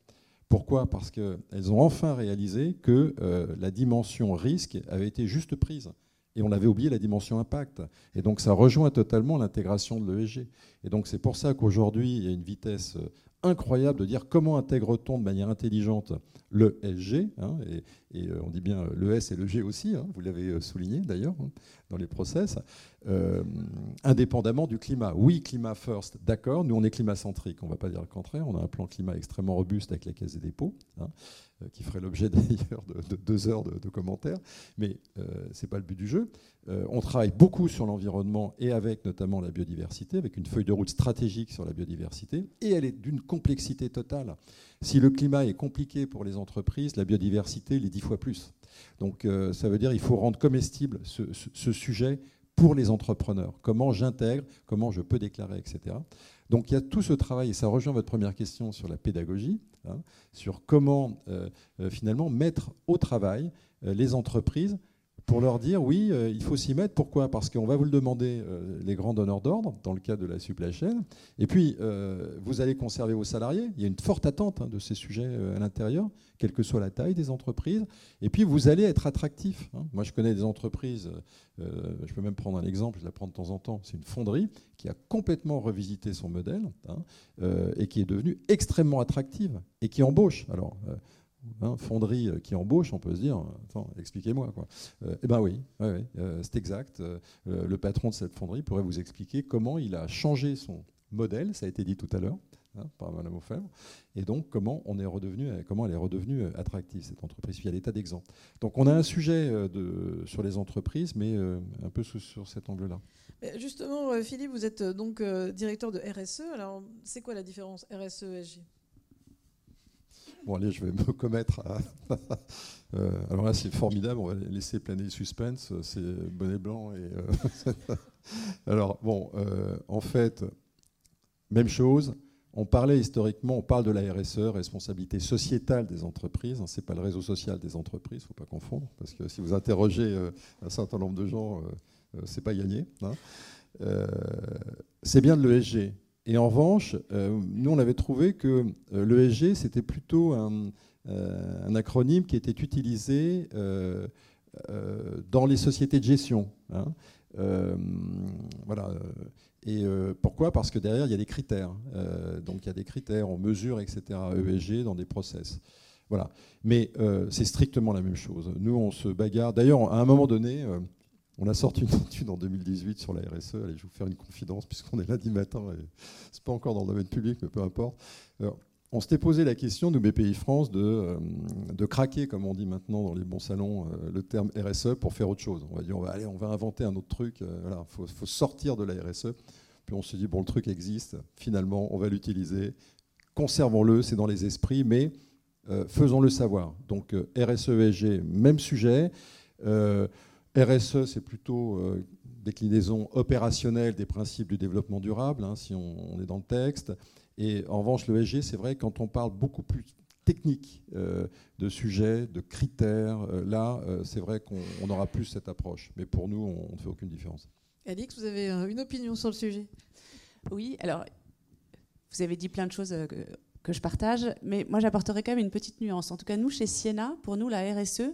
Pourquoi? Parce qu'elles ont enfin réalisé que la dimension risque avait été juste prise et on avait oublié la dimension impact. Et donc ça rejoint totalement l'intégration de l'ESG. Et donc c'est pour ça qu'aujourd'hui, il y a une vitesse euh, incroyable de dire comment intègre-t-on de manière intelligente le SG, hein, et, euh, on dit bien le S et le G aussi, hein, vous l'avez euh, souligné d'ailleurs hein, dans les process, indépendamment du climat. Oui, climat first, d'accord, nous on est climat-centrique, on ne va pas dire le contraire, on a un plan climat extrêmement robuste avec la Caisse des dépôts, euh, qui ferait l'objet d'ailleurs de, deux heures de, commentaires, mais euh, ce n'est pas le but du jeu. Euh, on travaille beaucoup sur l'environnement et avec notamment la biodiversité, avec une feuille de route stratégique sur la biodiversité, et elle est d'une complexité totale. Si le climat est compliqué pour les entreprises, la biodiversité l'est dix fois plus. Donc ça veut dire qu'il faut rendre comestible ce, sujet pour les entrepreneurs. Comment j'intègre, comment je peux déclarer, etc. Donc il y a tout ce travail, et ça rejoint votre première question sur la pédagogie, hein, sur comment euh, euh, finalement mettre au travail euh, les entreprises pour leur dire oui, il faut s'y mettre. Pourquoi? Parce qu'on va vous le demander, les grands donneurs d'ordre, dans le cas de la supply chain. Et puis, vous allez conserver vos salariés. Il y a une forte attente hein, de ces sujets à l'intérieur, quelle que soit la taille des entreprises. Et puis, vous allez être attractif. Hein. Moi, je connais des entreprises euh, je peux même prendre un exemple, je la prends de temps en temps. C'est une fonderie qui a complètement revisité son modèle hein, euh, et qui est devenue extrêmement attractive et qui embauche. Alors, euh, hein, fonderie qui embauche, on peut se dire, expliquez-moi. eh bien oui, c'est exact. le patron de cette fonderie pourrait vous expliquer comment il a changé son modèle, ça a été dit tout à l'heure, hein, par Mme Aufèvre, et donc comment, on est redevenu, comment elle est redevenue attractive, cette entreprise. Il y a des tas d'exemples. Donc on a un sujet euh, sur les entreprises, mais euh, un peu sur cet angle-là. Justement, euh, Philippe, vous êtes donc directeur de RSE. Alors, c'est quoi la différence RSE-SG Bon, allez, je vais me commettre à. alors là, c'est formidable, on va laisser planer le suspense, c'est bonnet blanc. Et, alors, bon, en fait, même chose, on parlait historiquement, on parle de la RSE, responsabilité sociétale des entreprises. Ce n'est pas le réseau social des entreprises, il ne faut pas confondre, parce que si vous interrogez euh, un certain nombre de gens, euh, c'est pas gagné. Hein. c'est bien de l'ESG. Et en revanche, nous, on avait trouvé que l'ESG, c'était plutôt un, acronyme qui était utilisé dans les sociétés de gestion. Hein. voilà. Et euh, pourquoi? Parce que derrière, il y a des critères. Euh, donc il y a des critères, on mesure, etc., ESG dans des process. Voilà. Mais euh, c'est strictement la même chose. Nous, on se bagarre. D'ailleurs, à un moment donné, on a sorti une étude en 2018 sur la RSE. Allez, je vais vous faire une confidence, puisqu'on est lundi matin. Ce n'est pas encore dans le domaine public, mais peu importe. on s'était posé la question, nous, BPI France, de, de, craquer, comme on dit maintenant dans les bons salons, le terme RSE pour faire autre chose. On va dire, on va, on va inventer un autre truc. Il faut, sortir de la RSE. Puis on se dit, bon, le truc existe, finalement, on va l'utiliser, conservons-le, c'est dans les esprits, mais euh, faisons-le savoir. Donc RSE, ESG, même sujet. Euh, RSE, c'est plutôt euh, déclinaison opérationnelle des principes du développement durable, hein, si on, est dans le texte. Et en revanche, l'ESG, c'est vrai, quand on parle beaucoup plus technique de sujets, de critères, là, c'est vrai qu'on aura plus cette approche. Mais pour nous, on ne fait aucune différence. Alix, vous avez euh, une opinion sur le sujet? Oui, alors, vous avez dit plein de choses euh, que, je partage, mais moi j'apporterai quand même une petite nuance. En tout cas, nous, chez Siena, pour nous, la RSE,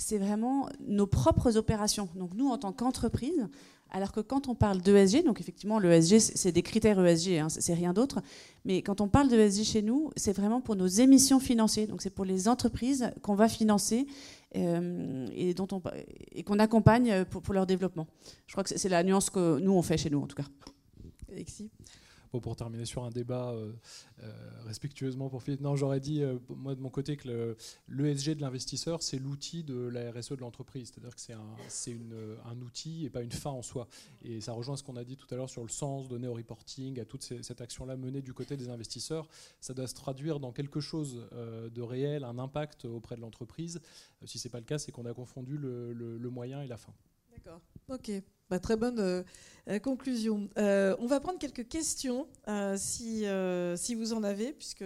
c'est vraiment nos propres opérations. Donc nous, en tant qu'entreprise, alors que quand on parle d'ESG, donc effectivement, l'ESG, c'est des critères ESG, hein, c'est rien d'autre, mais quand on parle d'ESG chez nous, c'est vraiment pour nos émissions financières. Donc c'est pour les entreprises qu'on va financer euh, et dont on et qu'on accompagne pour, pour, leur développement. Je crois que c'est la nuance que nous on fait chez nous en tout cas. Alexis? Pour terminer sur un débat euh, euh, respectueusement pour Philippe, non, j'aurais dit, euh, moi de mon côté, que l'ESG de l'investisseur, c'est l'outil de la RSE de l'entreprise. C'est-à-dire que c'est un, un, outil et pas une fin en soi. Et ça rejoint ce qu'on a dit tout à l'heure sur le sens donné au reporting, à toute cette action-là menée du côté des investisseurs. Ça doit se traduire dans quelque chose de réel, un impact auprès de l'entreprise. Si ce n'est pas le cas, c'est qu'on a confondu le moyen et la fin. D'accord. Ok. Bah, très bonne euh, euh, conclusion. Euh, on va prendre quelques questions, si, si vous en avez, puisque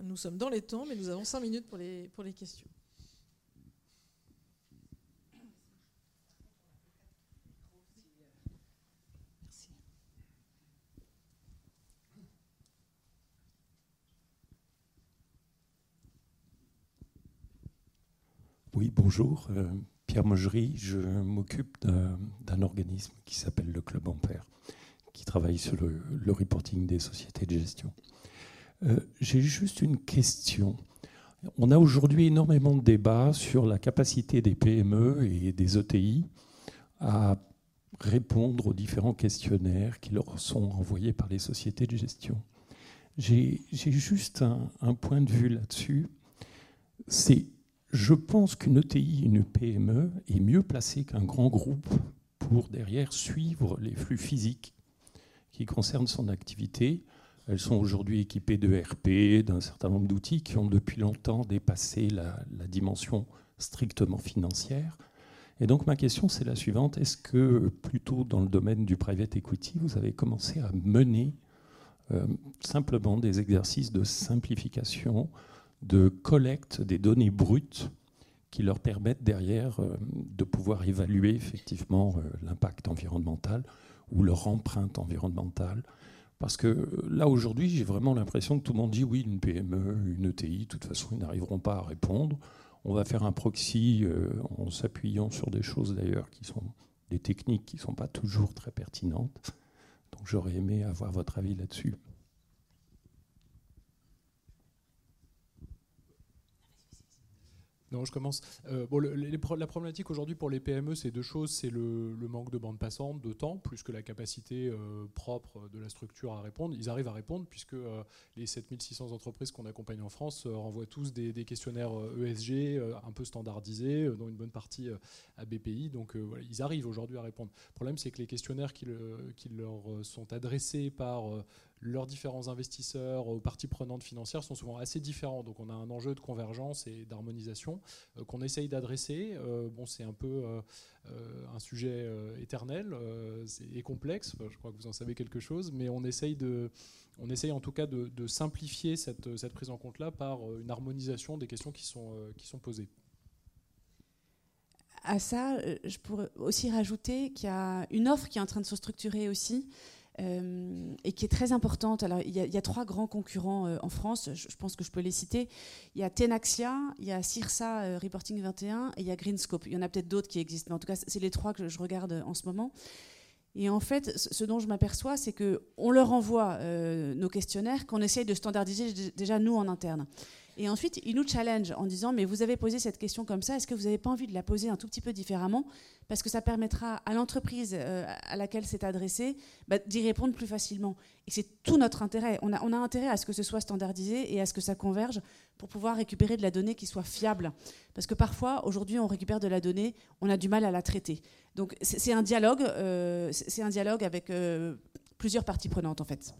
nous sommes dans les temps, mais nous avons cinq minutes pour les, pour les questions. Oui, bonjour. Pierre je m'occupe d'un organisme qui s'appelle le Club Ampère, qui travaille sur le, reporting des sociétés de gestion. Euh, j'ai juste une question. On a aujourd'hui énormément de débats sur la capacité des PME et des ETI à répondre aux différents questionnaires qui leur sont envoyés par les sociétés de gestion. J'ai juste un, un, point de vue là-dessus. C'est je pense qu'une ETI, une PME, est mieux placée qu'un grand groupe pour derrière suivre les flux physiques qui concernent son activité. Elles sont aujourd'hui équipées de RP, d'un certain nombre d'outils qui ont depuis longtemps dépassé la, dimension strictement financière. Et donc ma question, c'est la suivante. Est-ce que plutôt dans le domaine du private equity, vous avez commencé à mener euh, simplement des exercices de simplification de collecte des données brutes qui leur permettent derrière euh, de pouvoir évaluer effectivement euh, l'impact environnemental ou leur empreinte environnementale. Parce que euh, là, aujourd'hui, j'ai vraiment l'impression que tout le monde dit oui, une PME, une ETI, de toute façon, ils n'arriveront pas à répondre. On va faire un proxy en s'appuyant sur des choses d'ailleurs qui sont des techniques qui ne sont pas toujours très pertinentes. Donc j'aurais aimé avoir votre avis là-dessus. Non, je commence. Euh, la problématique aujourd'hui pour les PME, c'est deux choses. C'est le, manque de bande passante, de temps, plus que la capacité euh, propre de la structure à répondre. Ils arrivent à répondre puisque euh, les 7600 entreprises qu'on accompagne en France renvoient tous des, questionnaires ESG e un peu standardisés, dont une bonne partie à BPI. Donc voilà, ils arrivent aujourd'hui à répondre. Le problème, c'est que les questionnaires qui, leur sont adressés par leurs différents investisseurs aux parties prenantes financières sont souvent assez différents. Donc on a un enjeu de convergence et d'harmonisation euh, qu'on essaye d'adresser. Euh, bon, c'est un peu euh, un sujet éternel et complexe. je crois que vous en savez quelque chose, mais on essaye de on essaye en tout cas de, simplifier cette, cette, prise en compte-là par une harmonisation des questions qui sont, qui sont posées. à ça, je pourrais aussi rajouter qu'il y a une offre qui est en train de se structurer aussi. Euh, et qui est très importante. Alors, il y, a, trois grands concurrents euh, en France, je, pense que je peux les citer. Il y a Tenaxia, il y a CIRSA Reporting 21 et il y a Greenscope. Il y en a peut-être d'autres qui existent, mais en tout cas, c'est les trois que je regarde en ce moment. Et en fait, ce dont je m'aperçois, c'est qu'on leur envoie nos questionnaires, qu'on essaye de standardiser déjà nous en interne. Et ensuite, il nous challenge en disant, mais vous avez posé cette question comme ça, est-ce que vous n'avez pas envie de la poser un tout petit peu différemment? Parce que ça permettra à l'entreprise euh, à laquelle c'est adressé bah, d'y répondre plus facilement. Et c'est tout notre intérêt. On a, intérêt à ce que ce soit standardisé et à ce que ça converge pour pouvoir récupérer de la donnée qui soit fiable. Parce que parfois, aujourd'hui, on récupère de la donnée, on a du mal à la traiter. Donc c'est un dialogue, euh, c'est un dialogue avec euh, plusieurs parties prenantes en fait.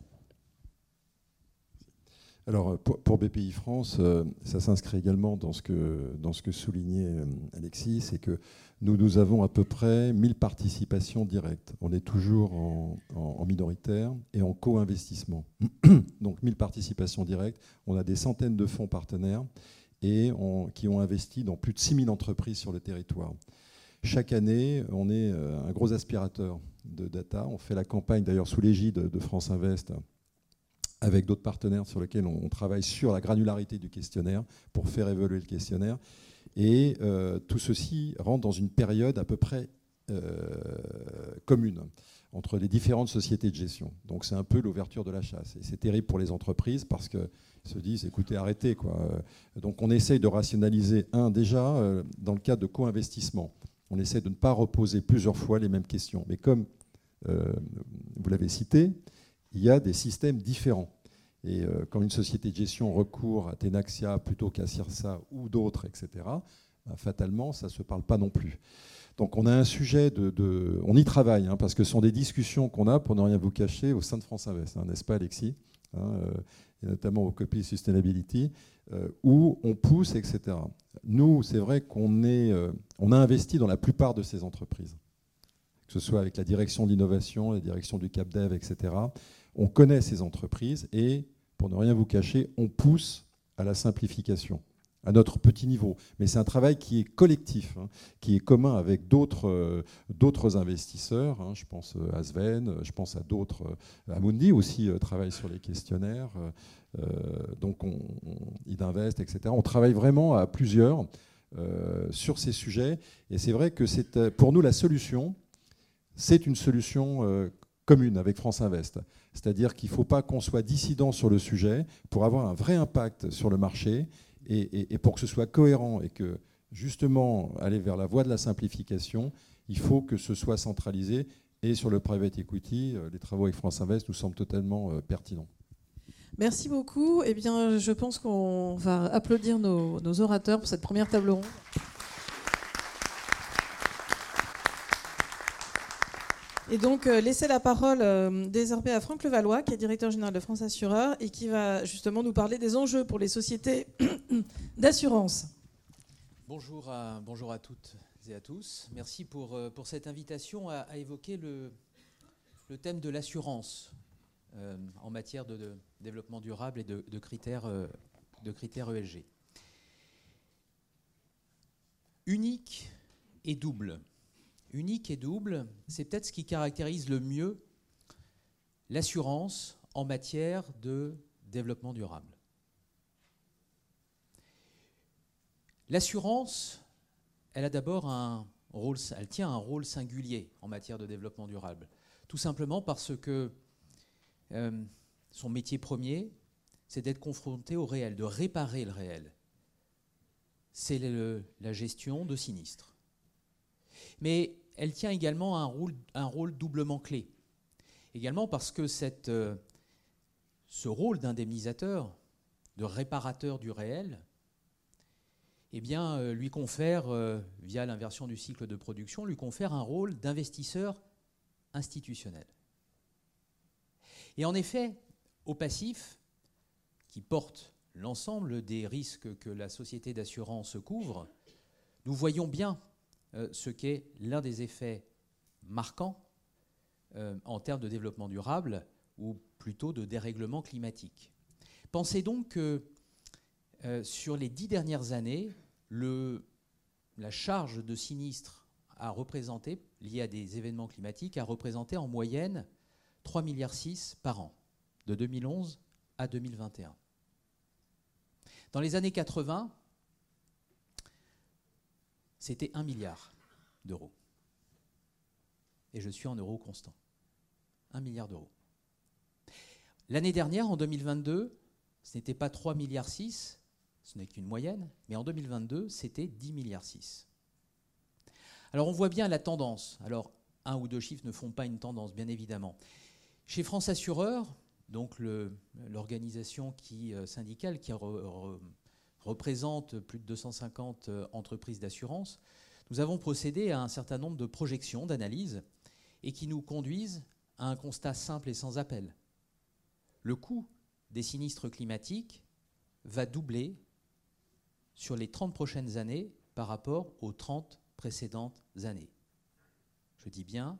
Alors pour, BPI France, euh, ça s'inscrit également dans ce que, dans ce que soulignait euh, Alexis, c'est que nous, avons à peu près 1000 participations directes. On est toujours en, minoritaire et en co-investissement. Donc 1000 participations directes, on a des centaines de fonds partenaires et qui ont investi dans plus de 6000 entreprises sur le territoire. Chaque année, on est euh, un gros aspirateur de data. On fait la campagne d'ailleurs sous l'égide de France Invest avec d'autres partenaires sur lesquels on, travaille sur la granularité du questionnaire pour faire évoluer le questionnaire. Et euh, tout ceci rentre dans une période à peu près euh, commune entre les différentes sociétés de gestion. Donc c'est un peu l'ouverture de la chasse. Et c'est terrible pour les entreprises parce qu'elles se disent, écoutez, arrêtez. Quoi. Donc on essaye de rationaliser, un, déjà, euh, dans le cadre de co-investissement, on essaie de ne pas reposer plusieurs fois les mêmes questions. Mais comme vous l'avez cité, il y a des systèmes différents. Et euh, quand une société de gestion recourt à Tenaxia plutôt qu'à Cirsa ou d'autres, etc., bah, fatalement, ça ne se parle pas non plus. Donc on a un sujet de... on y travaille, hein, parce que ce sont des discussions qu'on a, pour ne rien vous cacher, au sein de France Invest, hein, n'est-ce pas Alexis hein, euh, et notamment au Copy Sustainability, euh, où on pousse, etc. Nous, c'est vrai qu'on on a investi dans la plupart de ces entreprises, que ce soit avec la direction d'innovation, la direction du CapDev, etc. On connaît ces entreprises et pour ne rien vous cacher, on pousse à la simplification à notre petit niveau. Mais c'est un travail qui est collectif, hein, qui est commun avec d'autres euh, investisseurs. Hein. je pense euh, à Sven, je pense à d'autres. Euh, Amundi aussi travaille sur les questionnaires. donc on, Idinvest, etc. On travaille vraiment à plusieurs sur ces sujets. Et c'est vrai que c'est pour nous la solution. C'est une solution commune avec France Invest. C'est-à-dire qu'il ne faut pas qu'on soit dissident sur le sujet pour avoir un vrai impact sur le marché et, pour que ce soit cohérent et que justement aller vers la voie de la simplification, il faut que ce soit centralisé. Et sur le private equity, euh, les travaux avec France Invest nous semblent totalement euh, pertinents. Merci beaucoup. Eh bien, je pense qu'on va applaudir nos, nos orateurs pour cette première table ronde. Et donc, euh, laisser la parole euh, désormais à Franck Levallois, qui est directeur général de France Assureur et qui va justement nous parler des enjeux pour les sociétés d'assurance. Bonjour à, toutes et à tous. Merci pour, euh, cette invitation à, évoquer le, thème de l'assurance en matière de, développement durable et de, critères, de critères ESG. Unique et double unique et double, c'est peut-être ce qui caractérise le mieux l'assurance en matière de développement durable. L'assurance, elle a d'abord un rôle, elle tient un rôle singulier en matière de développement durable, tout simplement parce que euh, son métier premier, c'est d'être confronté au réel, de réparer le réel. C'est la gestion de sinistres. Mais elle tient également un rôle, doublement clé. Également parce que euh, ce rôle d'indemnisateur, de réparateur du réel, eh bien, euh, lui confère, euh, via l'inversion du cycle de production, lui confère un rôle d'investisseur institutionnel. Et en effet, au passif, qui porte l'ensemble des risques que la société d'assurance couvre, nous voyons bien euh, ce qu'est l'un des effets marquants euh, en termes de développement durable ou plutôt de dérèglement climatique. Pensez donc que euh, sur les dix dernières années, la charge de sinistre a liée à des événements climatiques, a représenté en moyenne 3,6 milliards par an, de 2011 à 2021. Dans les années 80, c'était 1 milliard d'euros. Et je suis en euros constants. 1 milliard d'euros. L'année dernière, en 2022, ce n'était pas 3 milliards 6, ce n'est qu'une moyenne, mais en 2022, c'était 10 milliards 6. Alors on voit bien la tendance. Alors un ou deux chiffres ne font pas une tendance, bien évidemment. Chez France Assureur, donc l'organisation euh, syndicale qui représente plus de 250 euh, entreprises d'assurance, nous avons procédé à un certain nombre de projections, d'analyses, et qui nous conduisent à un constat simple et sans appel. Le coût des sinistres climatiques va doubler sur les 30 prochaines années par rapport aux 30 précédentes années. Je dis bien,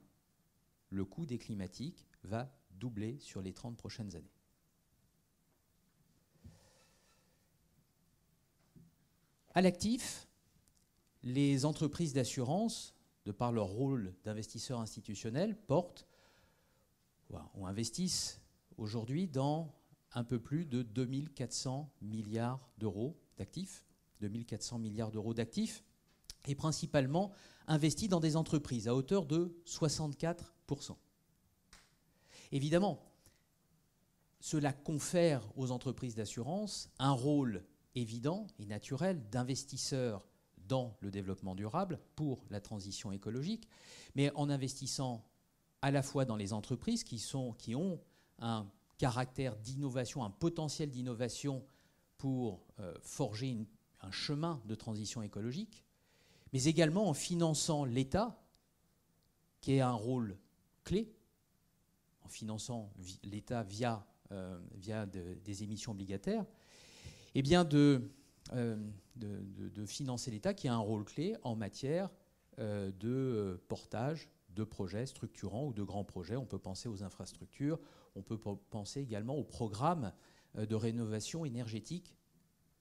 le coût des climatiques va doubler sur les 30 prochaines années. À l'actif, les entreprises d'assurance, de par leur rôle d'investisseurs institutionnels, portent ou investissent aujourd'hui dans un peu plus de 2400 milliards d'euros d'actifs, 2400 milliards d'euros d'actifs, et principalement investis dans des entreprises à hauteur de 64%. Évidemment, cela confère aux entreprises d'assurance un rôle évident et naturel d'investisseurs dans le développement durable pour la transition écologique, mais en investissant à la fois dans les entreprises qui, sont, qui ont un caractère d'innovation, un potentiel d'innovation pour euh, forger un chemin de transition écologique, mais également en finançant l'État, qui a un rôle clé, en finançant l'État via, euh, via des émissions obligataires, eh bien de, euh, de, financer l'État qui a un rôle clé en matière de portage de projets structurants ou de grands projets. On peut penser aux infrastructures, on peut penser également aux programmes euh, de rénovation énergétique,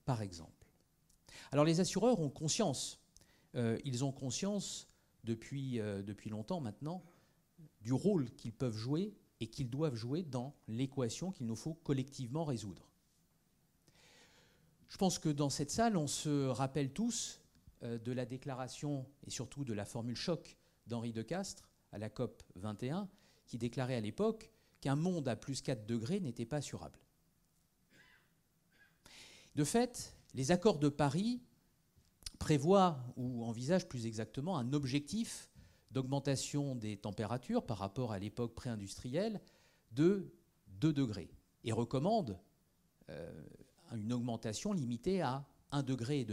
par exemple. Alors les assureurs ont conscience, euh, ils ont conscience euh, depuis longtemps maintenant, du rôle qu'ils peuvent jouer et qu'ils doivent jouer dans l'équation qu'il nous faut collectivement résoudre. Je pense que dans cette salle, on se rappelle tous de la déclaration et surtout de la formule choc d'Henri de Castres à la COP 21, qui déclarait à l'époque qu'un monde à plus 4 degrés n'était pas assurable. De fait, les accords de Paris prévoient, ou envisagent plus exactement, un objectif d'augmentation des températures par rapport à l'époque pré-industrielle de 2 degrés et recommandent euh, une augmentation limitée à 1 degré.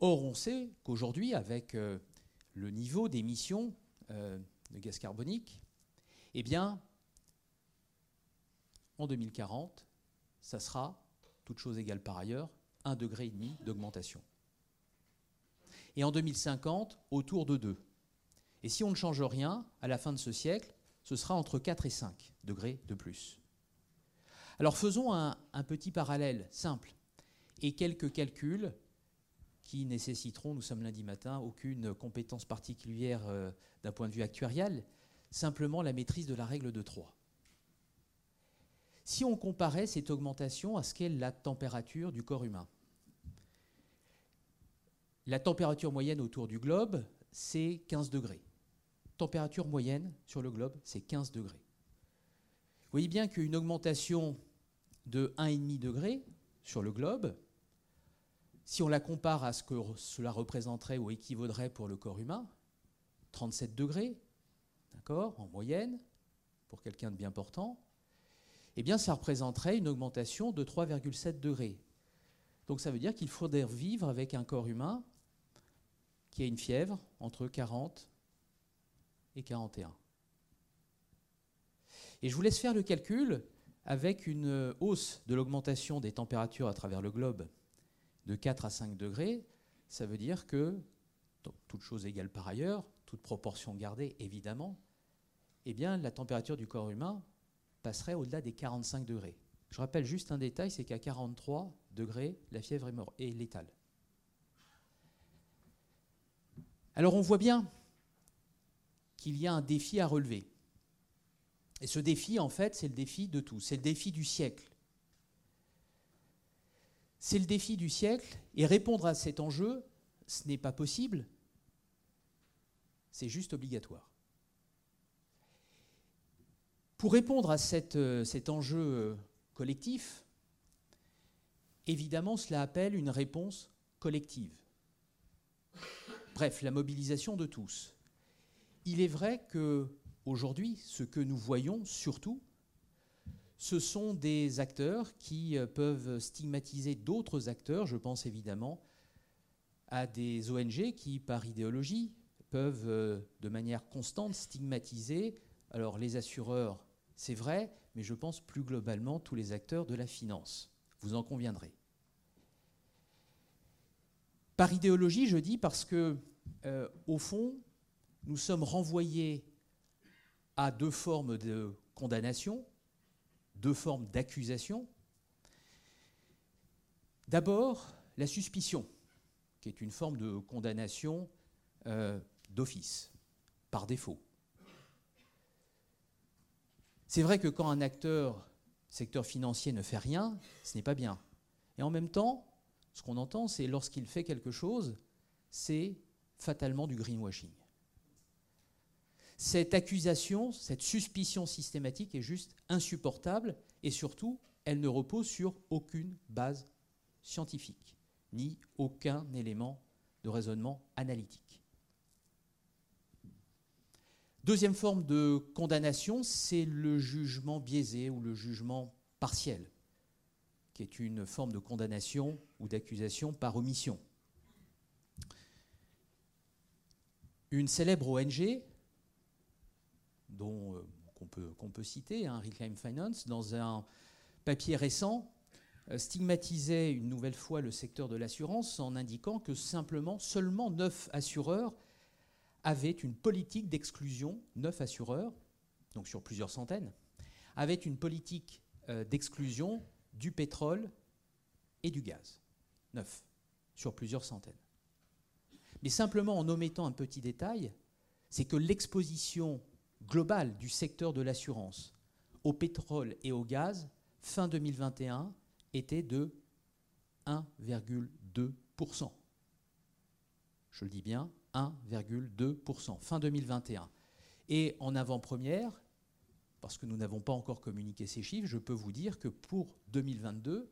Or, on sait qu'aujourd'hui, avec euh, le niveau d'émissions euh, de gaz carbonique, eh bien, en 2040, ça sera, toute chose égale par ailleurs, un degré et demi d'augmentation. Et en 2050, autour de 2. Et si on ne change rien, à la fin de ce siècle, ce sera entre 4 et 5 degrés de plus. Alors faisons un petit parallèle simple et quelques calculs qui nécessiteront, nous sommes lundi matin, aucune compétence particulière euh, d'un point de vue actuarial, simplement la maîtrise de la règle de 3. Si on comparait cette augmentation à ce qu'est la température du corps humain, la température moyenne autour du globe, c'est 15 degrés. Température moyenne sur le globe, c'est 15 degrés. Vous voyez bien qu'une augmentation de 1,5 degré sur le globe, si on la compare à ce que cela représenterait ou équivaudrait pour le corps humain, 37 degrés, d'accord, en moyenne, pour quelqu'un de bien portant, eh bien ça représenterait une augmentation de 3,7 degrés. Donc ça veut dire qu'il faudrait vivre avec un corps humain qui a une fièvre entre 40 et 41. Et je vous laisse faire le calcul avec une hausse de l'augmentation des températures à travers le globe de 4 à 5 degrés, ça veut dire que, toute chose égale par ailleurs, toute proportion gardée évidemment, eh bien, la température du corps humain passerait au-delà des 45 degrés. Je rappelle juste un détail, c'est qu'à 43 degrés, la fièvre est, létale. Alors on voit bien qu'il y a un défi à relever. Et ce défi, en fait, c'est le défi de tout. C'est le défi du siècle. C'est le défi du siècle. Et répondre à cet enjeu, ce n'est pas possible. C'est juste obligatoire. Pour répondre à euh, cet enjeu euh, collectif, évidemment, cela appelle une réponse collective. Bref, la mobilisation de tous. Il est vrai que aujourd'hui, ce que nous voyons surtout, ce sont des acteurs qui euh, peuvent stigmatiser d'autres acteurs. Je pense évidemment à des ONG qui, par idéologie, peuvent euh, de manière constante stigmatiser alors les assureurs, c'est vrai, mais je pense plus globalement tous les acteurs de la finance. Vous en conviendrez. Par idéologie, je dis parce que, euh, au fond, nous sommes renvoyés à deux formes de condamnation, deux formes d'accusation. D'abord, la suspicion, qui est une forme de condamnation euh, d'office, par défaut. C'est vrai que quand un acteur, secteur financier, ne fait rien, ce n'est pas bien. Et en même temps, ce qu'on entend, c'est lorsqu'il fait quelque chose, c'est fatalement du greenwashing. Cette accusation, cette suspicion systématique est juste insupportable et surtout, elle ne repose sur aucune base scientifique, ni aucun élément de raisonnement analytique. Deuxième forme de condamnation, c'est le jugement biaisé ou le jugement partiel, qui est une forme de condamnation ou d'accusation par omission. Une célèbre ONG, dont, euh, qu'on, peut, peut citer, hein, Reclaim Finance, dans un papier récent, euh, stigmatisait une nouvelle fois le secteur de l'assurance en indiquant que simplement seulement 9 assureurs avaient une politique d'exclusion, 9 assureurs, donc sur plusieurs centaines, avaient une politique euh, d'exclusion du pétrole et du gaz. 9 sur plusieurs centaines. Mais simplement en omettant un petit détail, c'est que l'exposition globale du secteur de l'assurance au pétrole et au gaz fin 2021 était de 1,2%. Je le dis bien, 1,2%, fin 2021. Et en avant-première, parce que nous n'avons pas encore communiqué ces chiffres, je peux vous dire que pour 2022,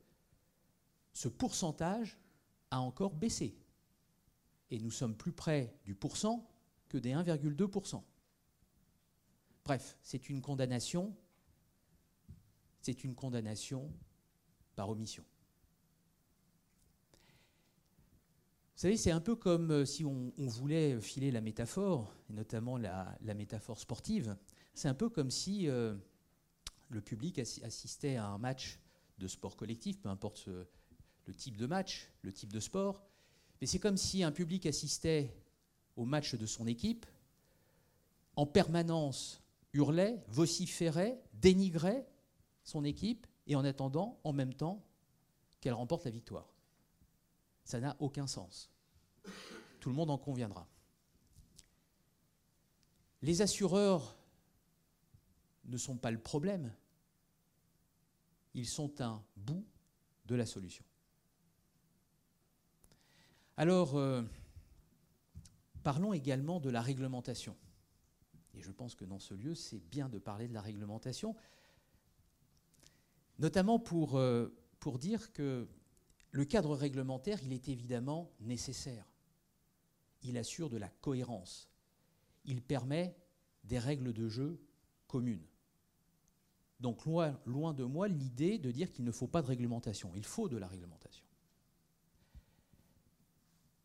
ce pourcentage a encore baissé. Et nous sommes plus près du pourcent que des 1,2%. Bref, c'est une condamnation. C'est une condamnation par omission. Vous savez, c'est un peu comme euh, si on, voulait filer la métaphore, et notamment la, métaphore sportive. C'est un peu comme si euh, le public assistait à un match de sport collectif, peu importe le type de match, le type de sport. Mais c'est comme si un public assistait au match de son équipe, en permanence hurlait, vociférait, dénigrait son équipe, et en attendant, en même temps, qu'elle remporte la victoire. Ça n'a aucun sens. Tout le monde en conviendra. Les assureurs ne sont pas le problème, ils sont un bout de la solution. Alors, euh, parlons également de la réglementation. Et je pense que dans ce lieu, c'est bien de parler de la réglementation, notamment pour, euh, pour dire que le cadre réglementaire, il est évidemment nécessaire. Il assure de la cohérence. Il permet des règles de jeu communes. Donc loin, loin de moi l'idée de dire qu'il ne faut pas de réglementation. Il faut de la réglementation.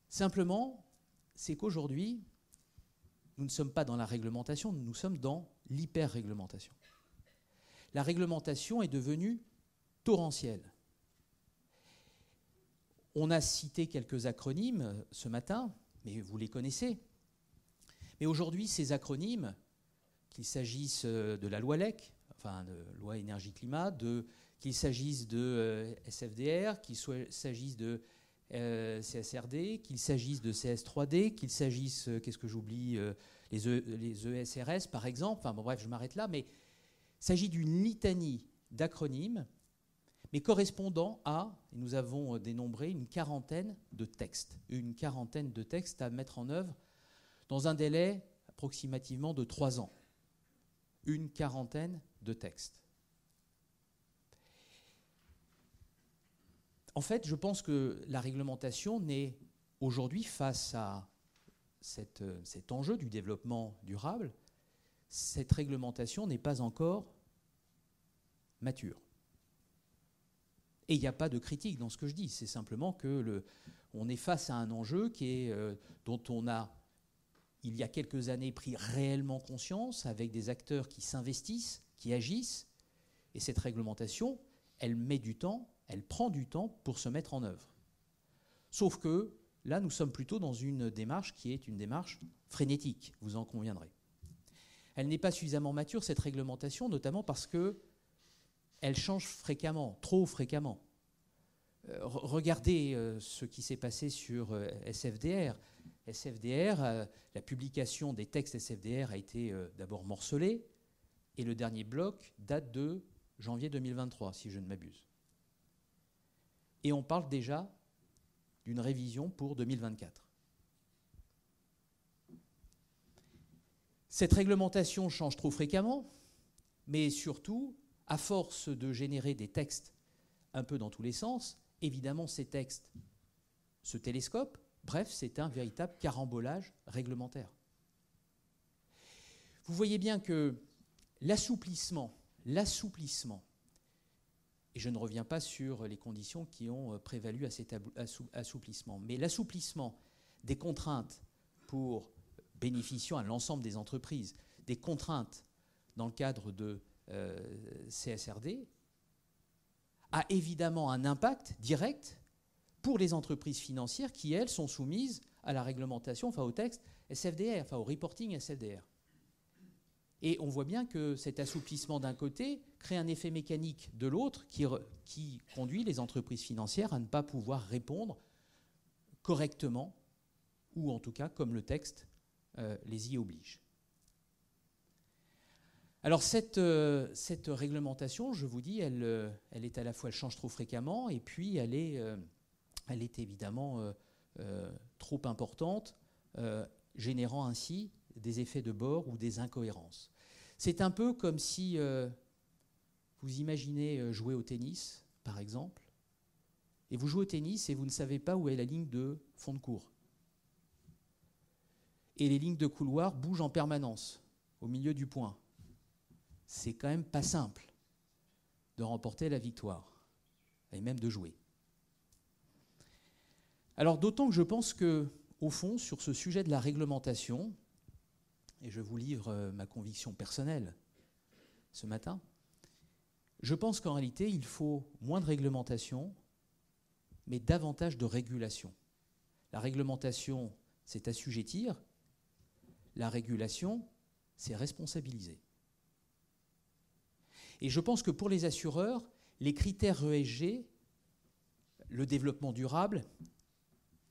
Simplement, c'est qu'aujourd'hui, nous ne sommes pas dans la réglementation, nous sommes dans l'hyper-réglementation. La réglementation est devenue torrentielle. On a cité quelques acronymes euh, ce matin, mais vous les connaissez. Mais aujourd'hui, ces acronymes, qu'il s'agisse euh, de la loi LEC, enfin de loi énergie-climat, qu'il s'agisse de euh, SFDR, qu'il s'agisse de euh, CSRD, qu'il s'agisse de CS3D, qu'il s'agisse, euh, qu'est-ce que j'oublie, euh, les, e, ESRS par exemple, enfin bon bref, je m'arrête là, mais il s'agit d'une litanie d'acronymes, mais correspondant à, et nous avons dénombré une quarantaine de textes, une quarantaine de textes à mettre en œuvre dans un délai approximativement de trois ans. Une quarantaine de textes. En fait, je pense que la réglementation n'est aujourd'hui face à cette, cet enjeu du développement durable, cette réglementation n'est pas encore mature. Et il n'y a pas de critique dans ce que je dis, c'est simplement que on est face à un enjeu qui est, euh, dont on a, il y a quelques années, pris réellement conscience avec des acteurs qui s'investissent, qui agissent, et cette réglementation, elle met du temps elle prend du temps pour se mettre en œuvre. Sauf que là, nous sommes plutôt dans une démarche qui est une démarche frénétique, vous en conviendrez. Elle n'est pas suffisamment mature, cette réglementation, notamment parce que elle change fréquemment, trop fréquemment. Euh, regardez euh, ce qui s'est passé sur euh, SFDR. SFDR, la publication des textes SFDR a été d'abord morcelée, et le dernier bloc date de janvier 2023, si je ne m'abuse. Et on parle déjà d'une révision pour 2024. Cette réglementation change trop fréquemment, mais surtout, à force de générer des textes un peu dans tous les sens, évidemment ces textes se télescopent, bref, c'est un véritable carambolage réglementaire. Vous voyez bien que l'assouplissement, l'assouplissement et je ne reviens pas sur les conditions qui ont euh, prévalu à cet assouplissement. Mais l'assouplissement des contraintes pour bénéficiant à l'ensemble des entreprises, des contraintes dans le cadre de euh, CSRD, a évidemment un impact direct pour les entreprises financières qui, elles, sont soumises à la réglementation, enfin au texte SFDR, enfin au reporting SFDR. Et on voit bien que cet assouplissement d'un côté crée un effet mécanique de l'autre qui, conduit les entreprises financières à ne pas pouvoir répondre correctement, ou en tout cas comme le texte euh, les y oblige. Alors cette, euh, cette, réglementation, je vous dis, elle, euh, elle, est à la fois, elle change trop fréquemment, et puis elle est, elle est évidemment trop importante, générant ainsi des effets de bord ou des incohérences. C'est un peu comme si vous imaginez euh, jouer au tennis, par exemple, et vous jouez au tennis et vous ne savez pas où est la ligne de fond de cours. Et les lignes de couloir bougent en permanence au milieu du point. C'est quand même pas simple de remporter la victoire, et même de jouer. Alors d'autant que je pense que, au fond, sur ce sujet de la réglementation, et je vous livre euh, ma conviction personnelle ce matin, je pense qu'en réalité, il faut moins de réglementation, mais davantage de régulation. La réglementation, c'est assujettir. La régulation, c'est responsabiliser. Et je pense que pour les assureurs, les critères ESG, le développement durable,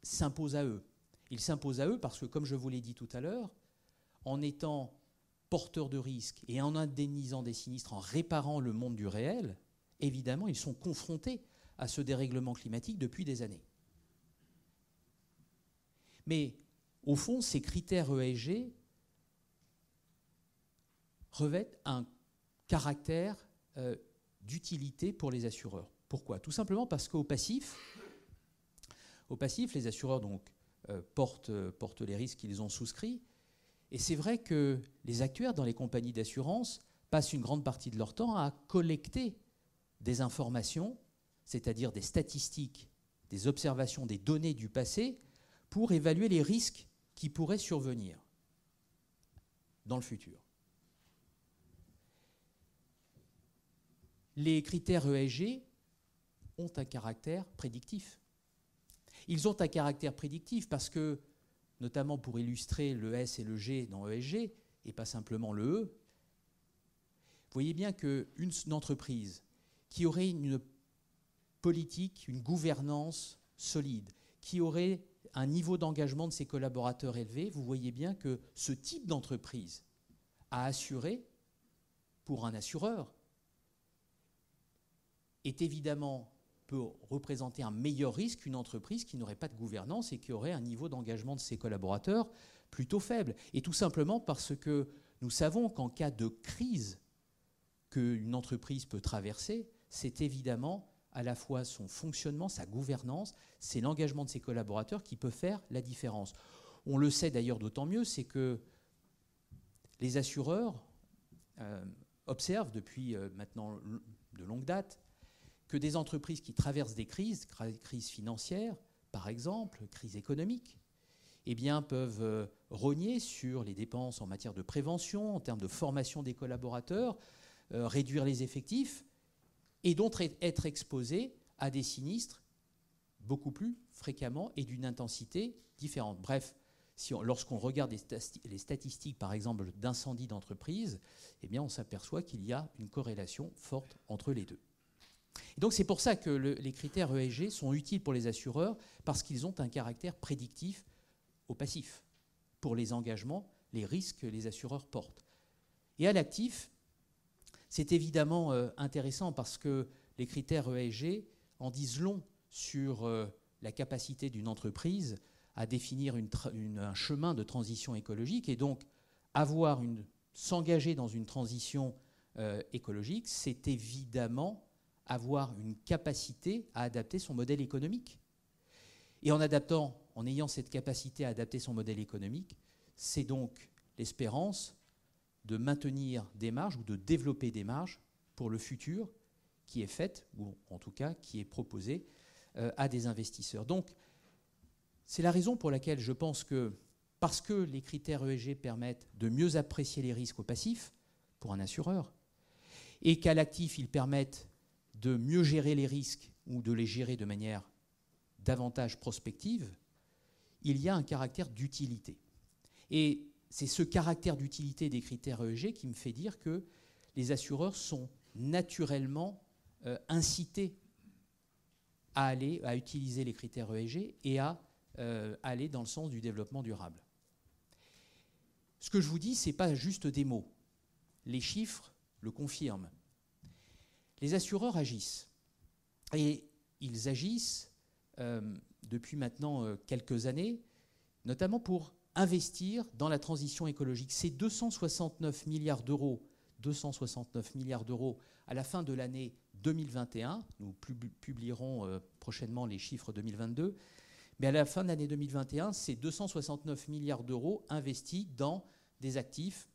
s'imposent à eux. Ils s'imposent à eux parce que, comme je vous l'ai dit tout à l'heure, en étant porteurs de risques et en indemnisant des sinistres, en réparant le monde du réel, évidemment, ils sont confrontés à ce dérèglement climatique depuis des années. Mais au fond, ces critères ESG revêtent un caractère euh, d'utilité pour les assureurs. Pourquoi? Tout simplement parce qu'au passif, au passif, les assureurs euh, portent, portent les risques qu'ils ont souscrits, et c'est vrai que les actuaires dans les compagnies d'assurance passent une grande partie de leur temps à collecter des informations, c'est-à-dire des statistiques, des observations, des données du passé, pour évaluer les risques qui pourraient survenir dans le futur. Les critères ESG ont un caractère prédictif. Ils ont un caractère prédictif parce que notamment pour illustrer le S et le G dans ESG, et pas simplement le E, vous voyez bien qu'une entreprise qui aurait une politique, une gouvernance solide, qui aurait un niveau d'engagement de ses collaborateurs élevé, vous voyez bien que ce type d'entreprise à assurer pour un assureur est évidemment peut représenter un meilleur risque qu'une entreprise qui n'aurait pas de gouvernance et qui aurait un niveau d'engagement de ses collaborateurs plutôt faible. Et tout simplement parce que nous savons qu'en cas de crise qu'une entreprise peut traverser, c'est évidemment à la fois son fonctionnement, sa gouvernance, c'est l'engagement de ses collaborateurs qui peut faire la différence. On le sait d'ailleurs d'autant mieux, c'est que les assureurs euh, observent depuis euh, maintenant de longue date que des entreprises qui traversent des crises, crises financières par exemple, crise économique, eh peuvent euh, rogner sur les dépenses en matière de prévention, en termes de formation des collaborateurs, réduire les effectifs, et donc être exposés à des sinistres beaucoup plus fréquemment et d'une intensité différente. Bref, lorsqu'on regarde les statistiques, par exemple, d'incendie d'entreprise, eh on s'aperçoit qu'il y a une corrélation forte entre les deux. Donc c'est pour ça que les critères ESG sont utiles pour les assureurs, parce qu'ils ont un caractère prédictif au passif, pour les engagements, les risques que les assureurs portent. Et à l'actif, c'est évidemment euh, intéressant parce que les critères ESG en disent long sur euh, la capacité d'une entreprise à définir un chemin de transition écologique et donc s'engager dans une transition euh, écologique, c'est évidemment avoir une capacité à adapter son modèle économique. Et en adaptant, en ayant cette capacité à adapter son modèle économique, c'est donc l'espérance de maintenir des marges ou de développer des marges pour le futur qui est faite, ou en tout cas qui est proposée euh, à des investisseurs. Donc, c'est la raison pour laquelle je pense que, parce que les critères ESG permettent de mieux apprécier les risques au passif pour un assureur, et qu'à l'actif, ils permettent de mieux gérer les risques ou de les gérer de manière davantage prospective, il y a un caractère d'utilité. Et c'est ce caractère d'utilité des critères EEG qui me fait dire que les assureurs sont naturellement euh, incités à aller à utiliser les critères EEG et à euh, aller dans le sens du développement durable. Ce que je vous dis, ce n'est pas juste des mots. Les chiffres le confirment. Les assureurs agissent. Et ils agissent euh, depuis maintenant quelques années, notamment pour investir dans la transition écologique. C'est 269 milliards d'euros, 269 milliards d'euros à la fin de l'année 2021. Nous publierons euh, prochainement les chiffres 2022. Mais à la fin de l'année 2021, c'est 269 milliards d'euros investis dans des actifs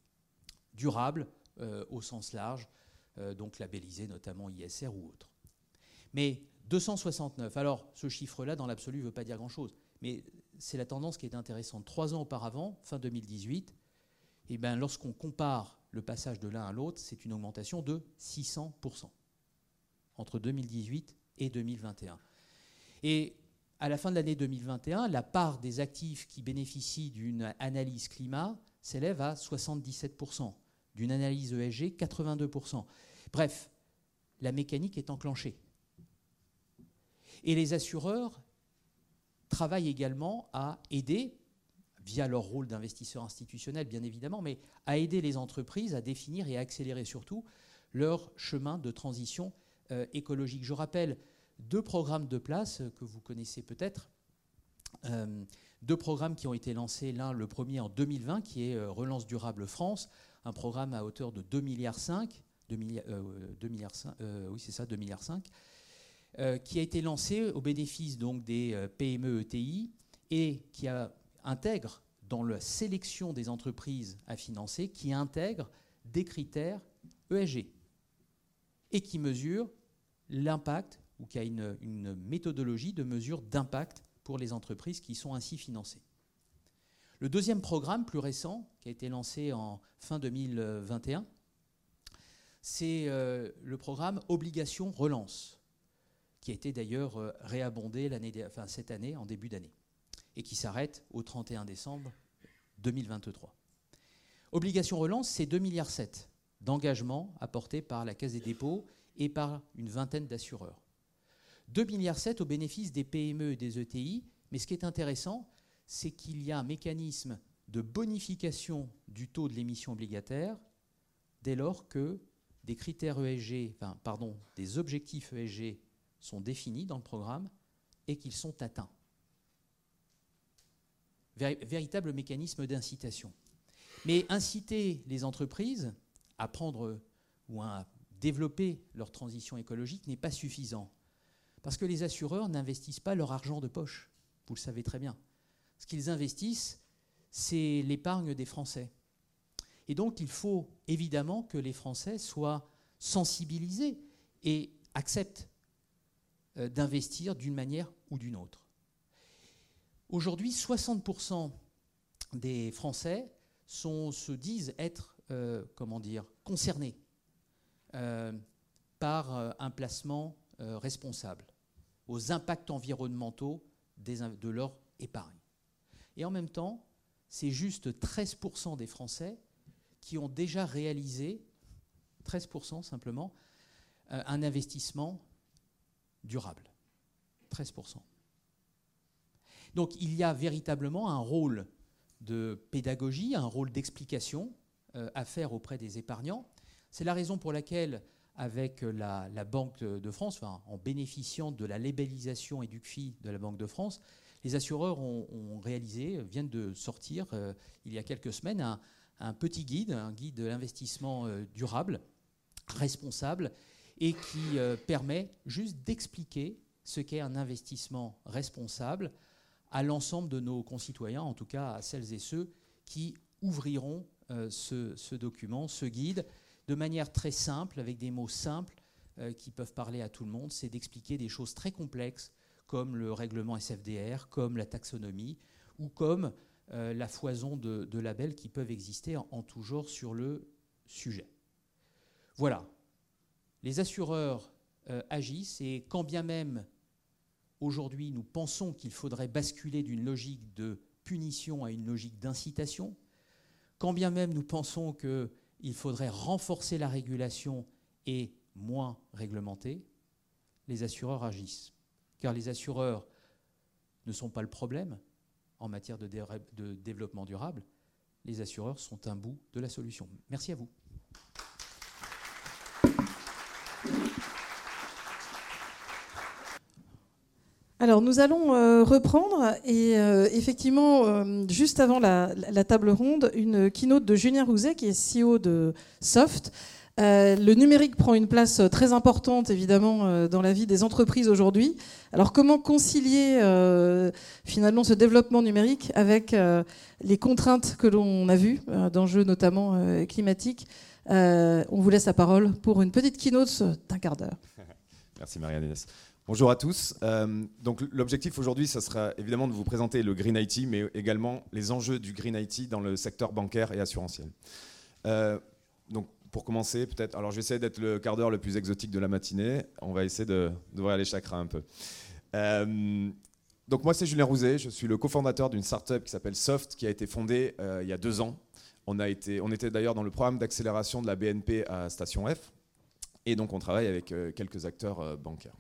durables euh, au sens large, euh, donc labellisés notamment ISR ou autres. Mais 269, alors ce chiffre-là, dans l'absolu, ne veut pas dire grand-chose. Mais c'est la tendance qui est intéressante. Trois ans auparavant, fin 2018, eh ben, lorsqu'on compare le passage de l'un à l'autre, c'est une augmentation de 600% entre 2018 et 2021. Et à la fin de l'année 2021, la part des actifs qui bénéficient d'une analyse climat s'élève à 77%, d'une analyse ESG 82%. Bref, la mécanique est enclenchée. Et les assureurs travaillent également à aider, via leur rôle d'investisseur institutionnel bien évidemment, mais à aider les entreprises à définir et à accélérer surtout leur chemin de transition euh, écologique. Je rappelle deux programmes de place que vous connaissez peut-être. Euh, deux programmes qui ont été lancés, l'un le premier en 2020 qui est euh, Relance durable France, un programme à hauteur de 2 milliards 5, 2 milliards, 2 milliards 5 oui c'est ça 2 milliards 5 euh, qui a été lancé au bénéfice donc des euh, PME ETI et qui intègre dans la sélection des entreprises à financer, qui intègre des critères ESG et qui mesure l'impact ou qui a une méthodologie de mesure d'impact pour les entreprises qui sont ainsi financées. Le deuxième programme, plus récent, qui a été lancé en fin 2021, c'est euh, le programme Obligation Relance qui a été d'ailleurs euh, réabondé cette année, en début d'année, et qui s'arrête au 31 décembre 2023. Obligation relance, c'est 2,7 milliards d'engagements apportés par la Caisse des dépôts et par une vingtaine d'assureurs. 2,7 milliards au bénéfice des PME et des ETI, Mais ce qui est intéressant, c'est qu'il y a un mécanisme de bonification du taux de l'émission obligataire dès lors que des critères ESG, pardon, des objectifs ESG sont définis dans le programme et qu'ils sont atteints. véritable mécanisme d'incitation. Mais inciter les entreprises à prendre ou à développer leur transition écologique n'est pas suffisant. Parce que les assureurs n'investissent pas leur argent de poche, vous le savez très bien. Ce qu'ils investissent, c'est l'épargne des Français. Et donc il faut évidemment que les Français soient sensibilisés et acceptent euh, d'investir d'une manière ou d'une autre. Aujourd'hui, 60% des Français se disent être euh, comment dire, concernés euh, par un placement responsable aux impacts environnementaux de leur épargne. Et en même temps, c'est juste 13% des Français qui ont déjà réalisé, 13% simplement, euh, un investissement durable. 13%. Donc il y a véritablement un rôle de pédagogie, un rôle d'explication euh, à faire auprès des épargnants. C'est la raison pour laquelle, avec la, Banque de France, en bénéficiant de la labellisation et du CFI de la Banque de France, les assureurs ont, réalisé, viennent de sortir euh, il y a quelques semaines, un, petit guide, un guide de l'investissement euh, durable, responsable, et qui euh, permet juste d'expliquer ce qu'est un investissement responsable à l'ensemble de nos concitoyens, en tout cas à celles et ceux qui ouvriront ce, ce, document, ce guide, de manière très simple, avec des mots simples qui peuvent parler à tout le monde. C'est d'expliquer des choses très complexes comme le règlement SFDR, comme la taxonomie, ou comme euh, la foison de, labels qui peuvent exister en, tout genre sur le sujet. Voilà. Les assureurs euh, agissent et quand bien même aujourd'hui nous pensons qu'il faudrait basculer d'une logique de punition à une logique d'incitation, quand bien même nous pensons qu'il faudrait renforcer la régulation et moins réglementer, les assureurs agissent car les assureurs ne sont pas le problème en matière de, développement durable. Les assureurs sont un bout de la solution. Merci à vous. Alors nous allons euh, reprendre et euh, effectivement, euh, juste avant la, la, table ronde, une keynote de Julien Rouzet qui est CEO de Soft euh, le numérique prend une place très importante, évidemment, euh, dans la vie des entreprises aujourd'hui. Alors, comment concilier euh, finalement ce développement numérique avec les contraintes que l'on a vues, d'enjeux notamment climatiques? On vous laisse la parole pour une petite keynote d'un quart d'heure. Merci Marianne Inès. Bonjour à tous. donc l'objectif aujourd'hui, ce sera évidemment de vous présenter le Green IT, mais également les enjeux du Green IT dans le secteur bancaire et assurantiel. donc pour commencer, peut-être. Alors, je vais essayer d'être le quart d'heure le plus exotique de la matinée. On va essayer d'ouvrir les chakras un peu. Euh, donc, moi, c'est Julien Rouzet. Je suis le cofondateur d'une startup qui s'appelle Soft, qui a été fondée euh, il y a deux ans. On, a été, on était d'ailleurs dans le programme d'accélération de la BNP à Station F. Et donc, on travaille avec euh, quelques acteurs bancaires.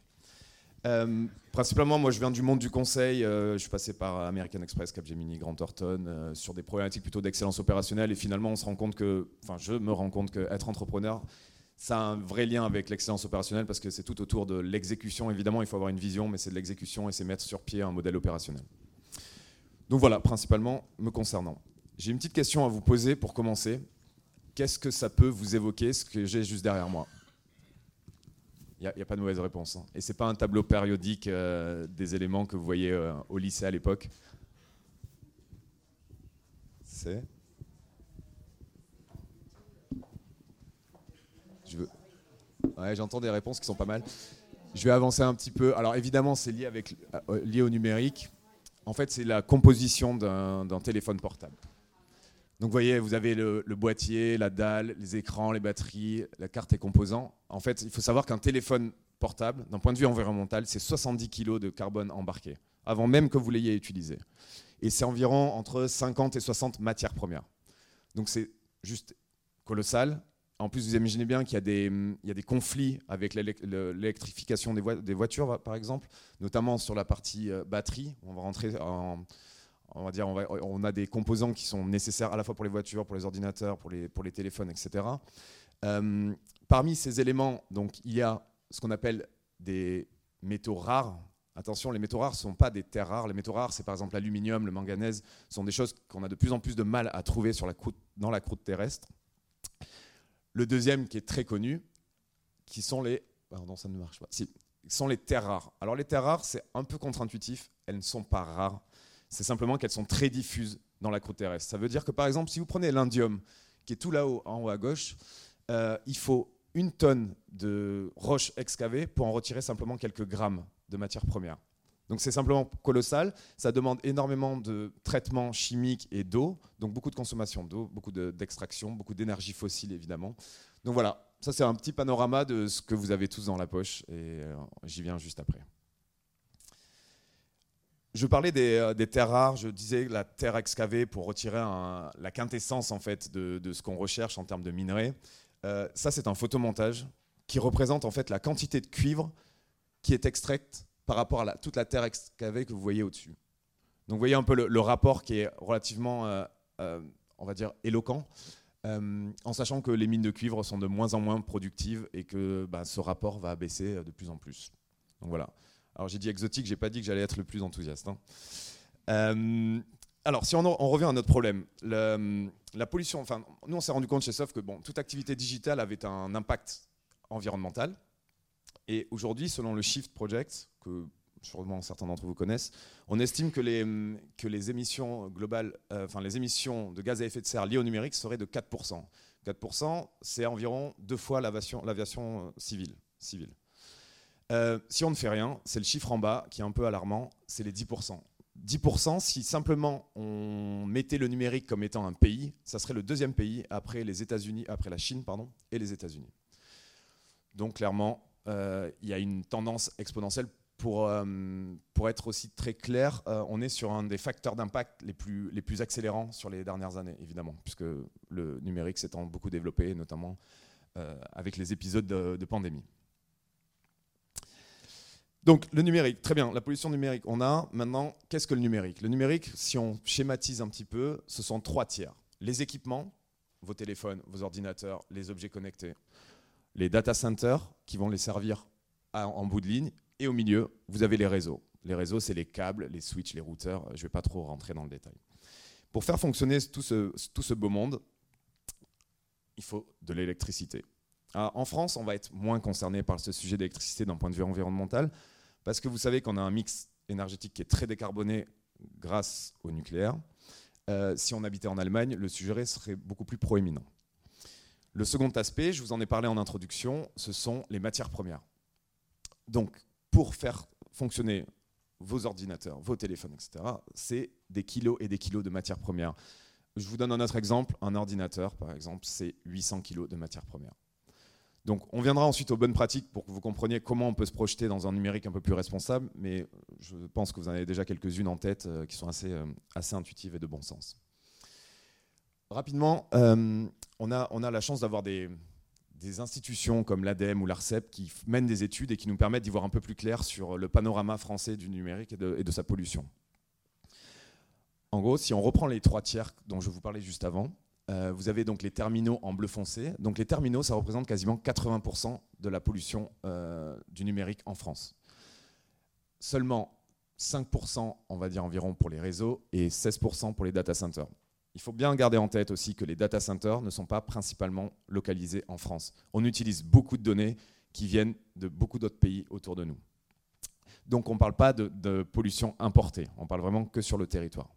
Euh, principalement, moi, je viens du monde du conseil. Euh, je suis passé par American Express, Capgemini, Grant Thornton, euh, sur des problématiques plutôt d'excellence opérationnelle. Et finalement, on se rend compte que, enfin, je me rends compte qu'être entrepreneur, ça a un vrai lien avec l'excellence opérationnelle parce que c'est tout autour de l'exécution. Évidemment, il faut avoir une vision, mais c'est de l'exécution et c'est mettre sur pied un modèle opérationnel. Donc voilà, principalement me concernant. J'ai une petite question à vous poser pour commencer. Qu'est-ce que ça peut vous évoquer, ce que j'ai juste derrière moi? Il n'y a, pas de mauvaise réponse. Hein. Et ce n'est pas un tableau périodique euh, des éléments que vous voyez euh, au lycée à l'époque. C'est? Je veux... Ouais, j'entends des réponses qui sont pas mal. Je vais avancer un petit peu. Alors évidemment, c'est lié, euh, lié au numérique. En fait, c'est la composition d'un téléphone portable. Donc vous voyez, vous avez le, boîtier, la dalle, les écrans, les batteries, la carte et composants. En fait, il faut savoir qu'un téléphone portable, d'un point de vue environnemental, c'est 70 kg de carbone embarqué, avant même que vous l'ayez utilisé. Et c'est environ entre 50 et 60 matières premières. Donc c'est juste colossal. en plus, vous imaginez bien qu'il y, a des- conflits avec l'élec- le- l'électrification des, voi- des voitures, par exemple, notamment sur la partie euh, batterie. On va rentrer en. On va dire, on, a des composants qui sont nécessaires à la fois pour les voitures, pour les ordinateurs, pour les, téléphones, etc. Euh, parmi ces éléments, donc, il y a ce qu'on appelle des métaux rares. Attention, les métaux rares ne sont pas des terres rares. Les métaux rares, c'est par exemple l'aluminium, le manganèse, sont des choses qu'on a de plus en plus de mal à trouver dans la croûte terrestre. Le deuxième, qui est très connu, qui sont les. Pardon, ça ne marche pas. Sont les terres rares. Alors, les terres rares, c'est un peu contre-intuitif. Elles ne sont pas rares. C'est simplement qu'elles sont très diffuses dans la croûte terrestre. Ça veut dire que, par exemple, si vous prenez l'indium, qui est tout là-haut, en haut à gauche, euh, il faut une tonne de roche excavée pour en retirer simplement quelques grammes de matière première. Donc c'est simplement colossal, ça demande énormément de traitement chimique et d'eau, donc beaucoup de consommation d'eau, beaucoup de- d'extraction, beaucoup d'énergie fossile évidemment. Donc voilà, ça c'est un petit panorama de ce que vous avez tous dans la poche et euh, j'y viens juste après. Je parlais des, euh, des terres rares, je disais la terre excavée pour retirer la quintessence en fait de, ce qu'on recherche en termes de minerais. Euh, ça c'est un photomontage qui représente en fait la quantité de cuivre qui est extraite par rapport à toute la terre excavée que vous voyez au-dessus. Donc vous voyez un peu le, rapport qui est relativement, euh, on va dire, éloquent, en sachant que les mines de cuivre sont de moins en moins productives et que bah, ce rapport va baisser de plus en plus. Donc voilà. Alors j'ai dit exotique, j'ai pas dit que j'allais être le plus enthousiaste. hein. Euh, alors si on, en- on revient à notre problème, la pollution, enfin nous on s'est rendu compte chez SOF que bon, toute activité digitale avait un impact environnemental. Et aujourd'hui, selon le Shift Project, que sûrement certains d'entre vous connaissent, on estime que les, que les émissions globales, euh, enfin les émissions de gaz à effet de serre liées au numérique seraient de 4%. 4%, c'est environ deux fois l'aviation l'aviation, euh, civile. civile. Euh, si on ne fait rien, c'est le chiffre en bas qui est un peu alarmant, c'est les 10%. 10%, si simplement on mettait le numérique comme étant un pays, ça serait le deuxième pays après les États-Unis, après la Chine, pardon, et les États-Unis. Donc clairement, euh, il y a une tendance exponentielle. Pour, euh, pour être aussi très clair, on est sur un des facteurs d'impact les plus, les plus accélérants sur les dernières années, évidemment, puisque le numérique s'étant beaucoup développé, notamment avec les épisodes de, de pandémie. Donc le numérique, très bien, la pollution numérique, on a. Maintenant, qu'est-ce que le numérique? Le numérique, si on schématise un petit peu, ce sont trois tiers. Les équipements, vos téléphones, vos ordinateurs, les objets connectés. Les data centers, qui vont les servir en bout de ligne. Et au milieu, vous avez les réseaux. Les réseaux, c'est les câbles, les switches, les routeurs. Je ne vais pas trop rentrer dans le détail. Pour faire fonctionner tout ce, beau monde, il faut de l'électricité. Alors, En France, on va être moins concerné par ce sujet d'électricité d'un point de vue environnemental, parce que vous savez qu'on a un mix énergétique qui est très décarboné grâce au nucléaire. Euh, si on habitait en Allemagne, le sujet serait beaucoup plus proéminent. Le second aspect, je vous en ai parlé en introduction, ce sont les matières premières. Donc, pour faire fonctionner vos ordinateurs, vos téléphones, etc., c'est des kilos et des kilos de matières premières. Je vous donne un autre exemple. Un ordinateur, par exemple, c'est 800 kilos de matières premières. Donc, on viendra ensuite aux bonnes pratiques pour que vous compreniez comment on peut se projeter dans un numérique un peu plus responsable, mais je pense que vous en avez déjà quelques-unes en tête euh, qui sont assez, euh, assez intuitives et de bon sens. Rapidement, euh, on, a, la chance d'avoir des, institutions comme l'ADEME ou l'ARCEP qui mènent des études et qui nous permettent d'y voir un peu plus clair sur le panorama français du numérique et de sa pollution. En gros, si on reprend les trois tiers dont je vous parlais juste avant, euh, vous avez donc les terminaux en bleu foncé. Donc les terminaux, ça représente quasiment 80% de la pollution euh, du numérique en France. Seulement 5%, on va dire environ, pour les réseaux et 16% pour les data centers. Il faut bien garder en tête aussi que les data centers ne sont pas principalement localisés en France. On utilise beaucoup de données qui viennent de beaucoup d'autres pays autour de nous. Donc on ne parle pas de, de pollution importée, on parle vraiment que sur le territoire.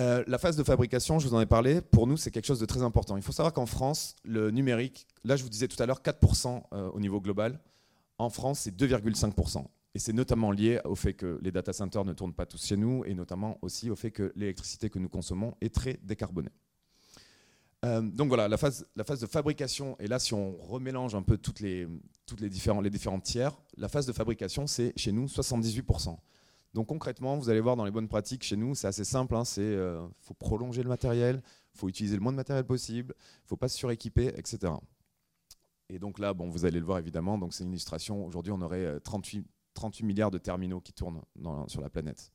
Euh, la phase de fabrication, je vous en ai parlé, pour nous c'est quelque chose de très important. Il faut savoir qu'en France, le numérique, là je vous disais tout à l'heure 4% euh, au niveau global, en France c'est 2,5%. Et c'est notamment lié au fait que les data centers ne tournent pas tous chez nous et notamment aussi au fait que l'électricité que nous consommons est très décarbonée. Euh, donc voilà, la phase, de fabrication, et là si on remélange un peu toutes les, toutes tiers, la phase de fabrication c'est chez nous 78%. Donc concrètement, vous allez voir dans les bonnes pratiques chez nous, c'est assez simple, il faut prolonger le matériel, il faut utiliser le moins de matériel possible, il ne faut pas se suréquiper, etc. Et donc là, bon, vous allez le voir évidemment, donc c'est une illustration. Aujourd'hui, on aurait 38, 38 milliards de terminaux qui tournent sur la planète.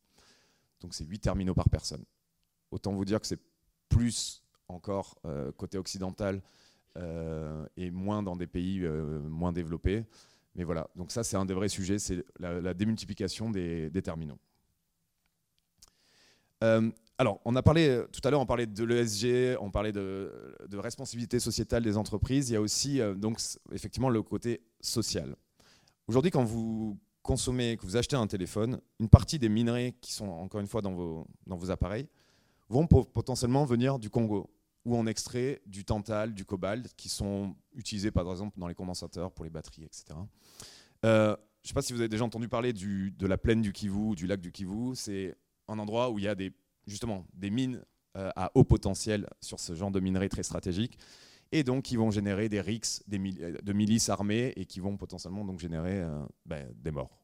Donc c'est 8 terminaux par personne. Autant vous dire que c'est plus encore euh, côté occidental euh, et moins dans des pays euh, moins développés. Mais voilà, donc ça c'est un des vrais sujets, c'est la, démultiplication des, terminaux. alors, on a parlé tout à l'heure, on parlait de l'ESG, on parlait de, responsabilité sociétale des entreprises. Il y a aussi donc effectivement le côté social. Aujourd'hui, quand vous consommez, que vous achetez un téléphone, une partie des minerais qui sont encore une fois dans vos, dans vos appareils vont potentiellement venir du Congo, où on extrait du tantal, du cobalt, qui sont utilisés par exemple dans les condensateurs pour les batteries, etc. Euh, je ne sais pas si vous avez déjà entendu parler de la plaine du Kivu, du lac du Kivu. C'est un endroit où il y a justement des mines euh, à haut potentiel sur ce genre de minerais très stratégiques, et donc qui vont générer des RICS des de milices armées et qui vont potentiellement donc générer euh, ben, des morts,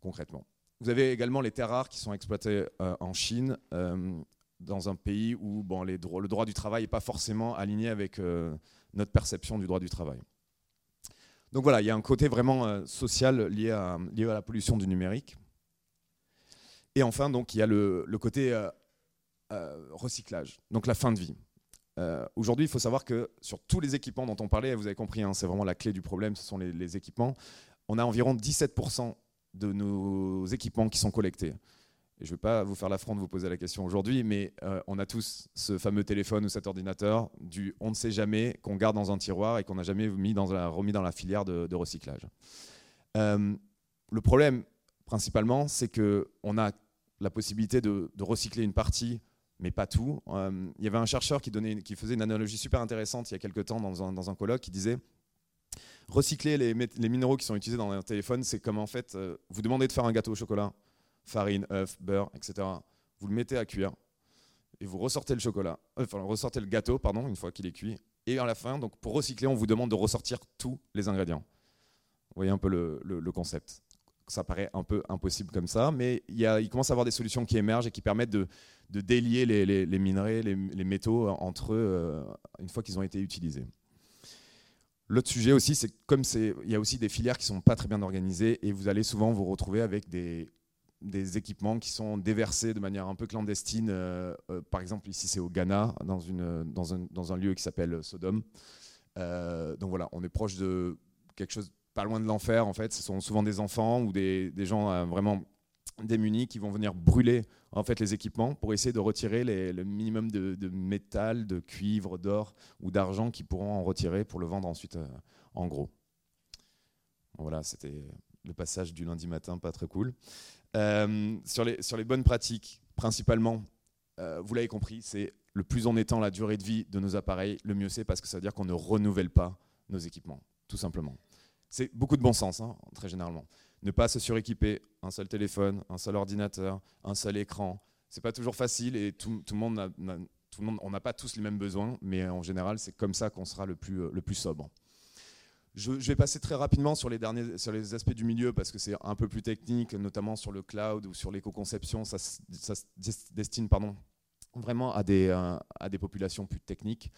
concrètement. Vous avez également les terres rares qui sont exploitées en Chine dans un pays où bon, le droit du travail n'est pas forcément aligné avec euh, notre perception du droit du travail. Donc voilà, il y a un côté vraiment euh, social lié à, lié à la pollution du numérique. Et enfin, donc, il y a le, le côté euh, recyclage, donc la fin de vie. Aujourd'hui, il faut savoir que sur tous les équipements dont on parlait, vous avez compris, hein, c'est vraiment la clé du problème, ce sont les équipements, on a environ 17% de nos équipements qui sont collectés je ne vais pas vous faire l'affront de vous poser la question aujourd'hui, mais euh, on a tous ce fameux téléphone ou cet ordinateur du on ne sait jamais qu'on garde dans un tiroir et qu'on n'a jamais mis dans la, remis dans la filière de, recyclage. Euh, le problème, principalement, c'est qu'on a la possibilité de, recycler une partie, mais pas tout. Euh, il y avait un chercheur qui, faisait une analogie super intéressante il y a quelques temps dans un, dans un colloque qui disait recycler les, les, minéraux qui sont utilisés dans un téléphone, c'est comme en fait, vous demandez de faire un gâteau au chocolat farine, œuf, beurre, etc. Vous le mettez à cuire et vous ressortez le chocolat, euh, ressortez le gâteau, pardon, une fois qu'il est cuit. Et à la fin, donc pour recycler, on vous demande de ressortir tous les ingrédients. Vous voyez un peu le, concept. Ça paraît un peu impossible comme ça, mais il, y a, commence à avoir des solutions qui émergent et qui permettent de, délier les, minerais, les, métaux entre eux euh, une fois qu'ils ont été utilisés. L'autre sujet aussi, c'est comme il y a aussi des filières qui sont pas très bien organisées et vous allez souvent vous retrouver avec des des équipements qui sont déversés de manière un peu clandestine. Euh, euh, par exemple, ici, c'est au Ghana, dans, une, dans, un, dans un lieu qui s'appelle Sodome. Euh, donc voilà, on est proche de quelque chose pas loin de l'enfer, en fait. Ce sont souvent des enfants ou des, des gens vraiment démunis qui vont venir brûler en fait les équipements pour essayer de retirer le minimum de, de, métal, de cuivre, d'or ou d'argent qu'ils pourront en retirer pour le vendre ensuite en gros. Voilà, c'était le passage du lundi matin, pas très cool. Euh, sur, les, bonnes pratiques, principalement, euh, vous l'avez compris, c'est le plus en étant la durée de vie de nos appareils, le mieux c'est parce que ça veut dire qu'on ne renouvelle pas nos équipements, tout simplement. C'est beaucoup de bon sens, hein, très généralement. Ne pas se suréquiper, un seul téléphone, un seul ordinateur, un seul écran. C'est pas toujours facile et tout, le monde, on n'a pas tous les mêmes besoins, mais en général, c'est comme ça qu'on sera le plus, le plus sobre. Je, vais passer très rapidement sur les, derniers, sur les aspects du milieu parce que c'est un peu plus technique, notamment sur le cloud ou sur l'éco-conception. Ça, se destine pardon, vraiment à des, euh, à des populations plus techniques.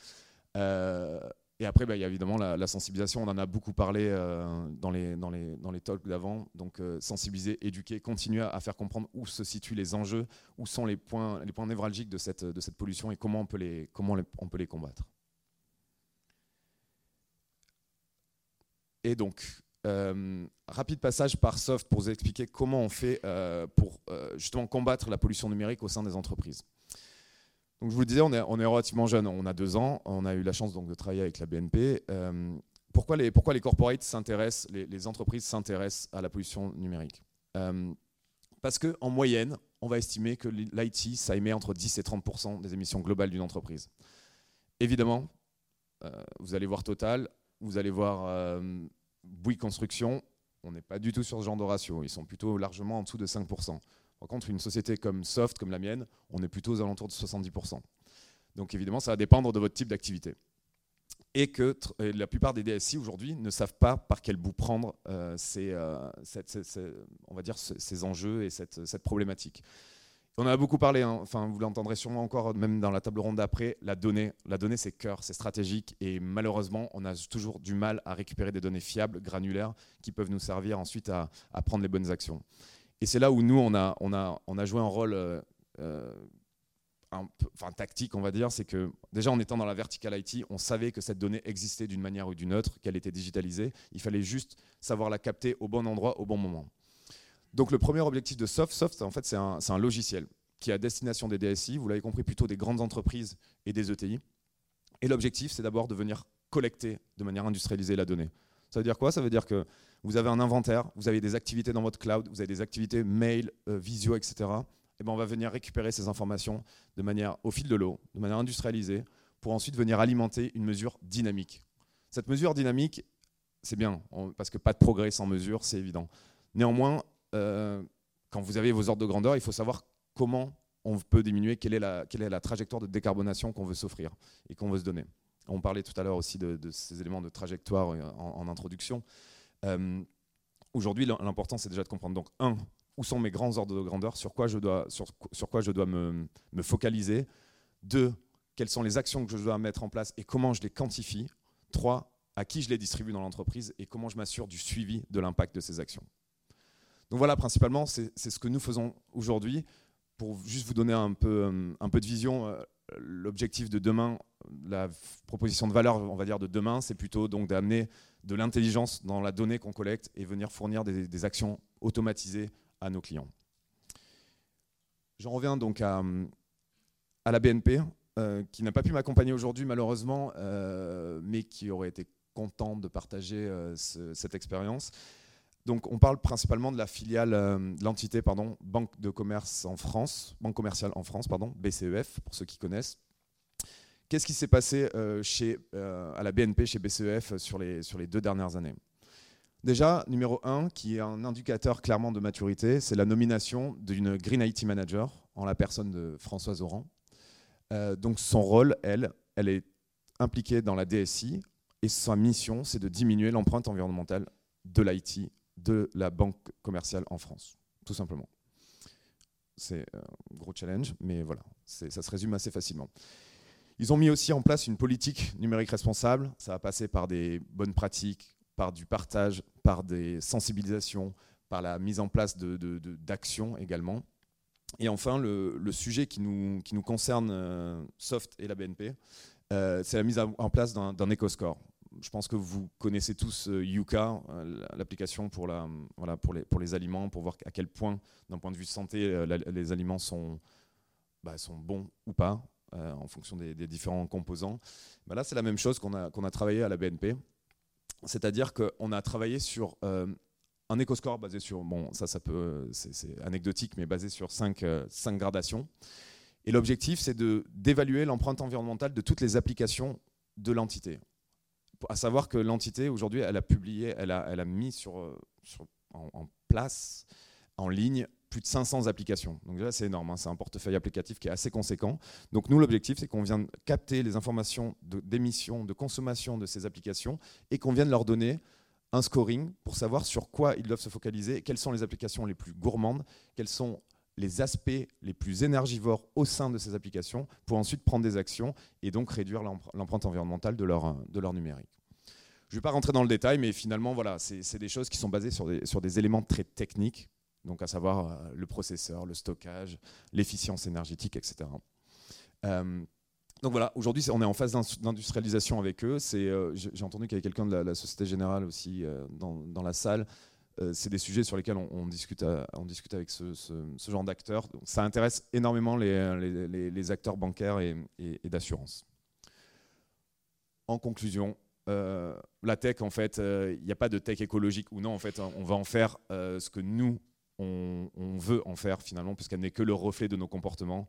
Euh, et après, bah, il y a évidemment la, sensibilisation. On en a beaucoup parlé euh, dans, les, dans, les, dans les talks d'avant. Donc, sensibiliser, éduquer, continuer à, faire comprendre où se situent les enjeux, où sont les points, les points névralgiques de cette, de cette pollution et comment on peut les, comment on peut les combattre. Et donc, euh, rapide passage par Soft pour vous expliquer comment on fait euh, pour euh, justement combattre la pollution numérique au sein des entreprises. Donc, je vous le disais, on est, relativement jeune, on a deux ans, on a eu la chance de travailler avec la BNP. pourquoi, les, corporates s'intéressent, les, les, entreprises s'intéressent à la pollution numérique? Parce qu'en moyenne, on va estimer que l'IT, ça émet entre 10 et 30% des émissions globales d'une entreprise. Évidemment, vous allez voir Total, vous allez voir euh, Bouygues Construction, on n'est pas du tout sur ce genre de ratio. Ils sont plutôt largement en dessous de 5%. Par contre, une société comme Soft, comme la mienne, on est plutôt aux alentours de 70%. Donc évidemment, ça va dépendre de votre type d'activité. Et que la plupart des DSI aujourd'hui ne savent pas par quel bout prendre euh, ces, euh, on va dire ces, enjeux et cette, problématique. On en a beaucoup parlé, hein. enfin, vous l'entendrez sûrement encore, même dans la table ronde d'après, la donnée. La donnée, c'est cœur, c'est stratégique, et malheureusement, on a toujours du mal à récupérer des données fiables, granulaires, qui peuvent nous servir ensuite à, prendre les bonnes actions. Et c'est là où nous, on a, joué un rôle euh, euh, tactique, on va dire, c'est que déjà en étant dans la vertical IT, on savait que cette donnée existait d'une manière ou d'une autre, qu'elle était digitalisée. Il fallait juste savoir la capter au bon endroit, au bon moment. Donc le premier objectif de Soft, en fait c'est un, logiciel qui est à destination des DSI, vous l'avez compris, plutôt des grandes entreprises et des ETI. Et l'objectif c'est d'abord de venir collecter de manière industrialisée la donnée. Ça veut dire quoi? Ça veut dire que vous avez un inventaire, vous avez des activités dans votre cloud, vous avez des activités mail, euh, visio, etc. Et ben on va venir récupérer ces informations de manière au fil de l'eau, de manière industrialisée, pour ensuite venir alimenter une mesure dynamique. Cette mesure dynamique, c'est bien, parce que pas de progrès sans mesure, c'est évident. Néanmoins, euh, quand vous avez vos ordres de grandeur, il faut savoir comment on peut diminuer, quelle est la, quelle est la trajectoire de décarbonation qu'on veut s'offrir et qu'on veut se donner. On parlait tout à l'heure aussi de, ces éléments de trajectoire euh, en, introduction. Euh, aujourd'hui, l'important, c'est déjà de comprendre, donc, un, où sont mes grands ordres de grandeur, sur quoi je dois, sur, sur quoi je dois me, me, focaliser. Deux, quelles sont les actions que je dois mettre en place et comment je les quantifie. Trois, à qui je les distribue dans l'entreprise et comment je m'assure du suivi de l'impact de ces actions. Donc voilà, principalement, c'est ce que nous faisons aujourd'hui. Pour juste vous donner un peu, euh, de vision, euh, l'objectif de demain, la proposition de valeur, on va dire, de demain, c'est plutôt donc d'amener de l'intelligence dans la donnée qu'on collecte et venir fournir des, actions automatisées à nos clients. J'en reviens donc à, la BNP, euh, qui n'a pas pu m'accompagner aujourd'hui malheureusement, mais qui aurait été content de partager cette expérience. Donc on parle principalement de la filiale, euh, l'entité pardon, Banque de commerce en France, Banque commerciale en France, pardon, BCEF pour ceux qui connaissent. Qu'est-ce qui s'est passé euh, chez, euh, à la BNP chez BCEF sur les, sur les deux dernières années? Déjà, numéro un, qui est un indicateur clairement de maturité, c'est la nomination d'une Green IT Manager en la personne de Françoise Oran. donc son rôle, elle, elle est impliquée dans la DSI et sa mission, c'est de diminuer l'empreinte environnementale de l'IT de la banque commerciale en France, tout simplement. C'est un gros challenge, mais voilà, ça se résume assez facilement. Ils ont mis aussi en place une politique numérique responsable. Ça va passer par des bonnes pratiques, par du partage, par des sensibilisations, par la mise en place d'actions également. Et enfin, le, sujet qui nous, qui nous concerne, euh, Soft et la BNP, euh, c'est la mise en place d'un éco-score je pense que vous connaissez tous euh, Yuka, euh, l'application pour, les, aliments, pour voir à quel point, d'un point de vue santé, euh, les aliments sont, bah, sont bons ou pas, en fonction des, différents composants. Là, c'est la même chose qu'on a, travaillé à la BNP. C'est-à-dire qu'on a travaillé sur un éco-score basé sur, bon, ça, ça peut, c'est anecdotique, mais basé sur cinq, cinq gradations. Et l'objectif, c'est d'évaluer l'empreinte environnementale de toutes les applications de l'entité à savoir que l'entité, aujourd'hui, elle a publié, elle a, elle a mis sur, euh, en, place, en ligne, plus de 500 applications. Donc déjà, c'est énorme, hein. c'est un portefeuille applicatif qui est assez conséquent. Donc nous, l'objectif, c'est qu'on vienne capter les informations d'émission, de consommation de ces applications et qu'on vienne leur donner un scoring pour savoir sur quoi ils doivent se focaliser, quelles sont les applications les plus gourmandes, quelles sont les aspects les plus énergivores au sein de ces applications pour ensuite prendre des actions et donc réduire l'empreinte environnementale de leur, de leur numérique. Je ne vais pas rentrer dans le détail, mais finalement, voilà, c'est des choses qui sont basées sur des, sur des éléments très techniques, donc à savoir euh, le processeur, le stockage, l'efficience énergétique, etc. Euh, donc voilà, aujourd'hui on est en phase d'industrialisation avec eux. Euh, j'ai entendu qu'il y avait quelqu'un de la, Société Générale aussi dans, dans, la salle. Euh, c'est des sujets sur lesquels on, discute, on discute avec ce, genre d'acteurs. Ça intéresse énormément les, acteurs bancaires et, d'assurance. En conclusion, euh, la tech, en fait, il euh, n'y a pas de tech écologique ou non. En fait, on va en faire ce que nous, on, veut en faire finalement, puisqu'elle n'est que le reflet de nos comportements.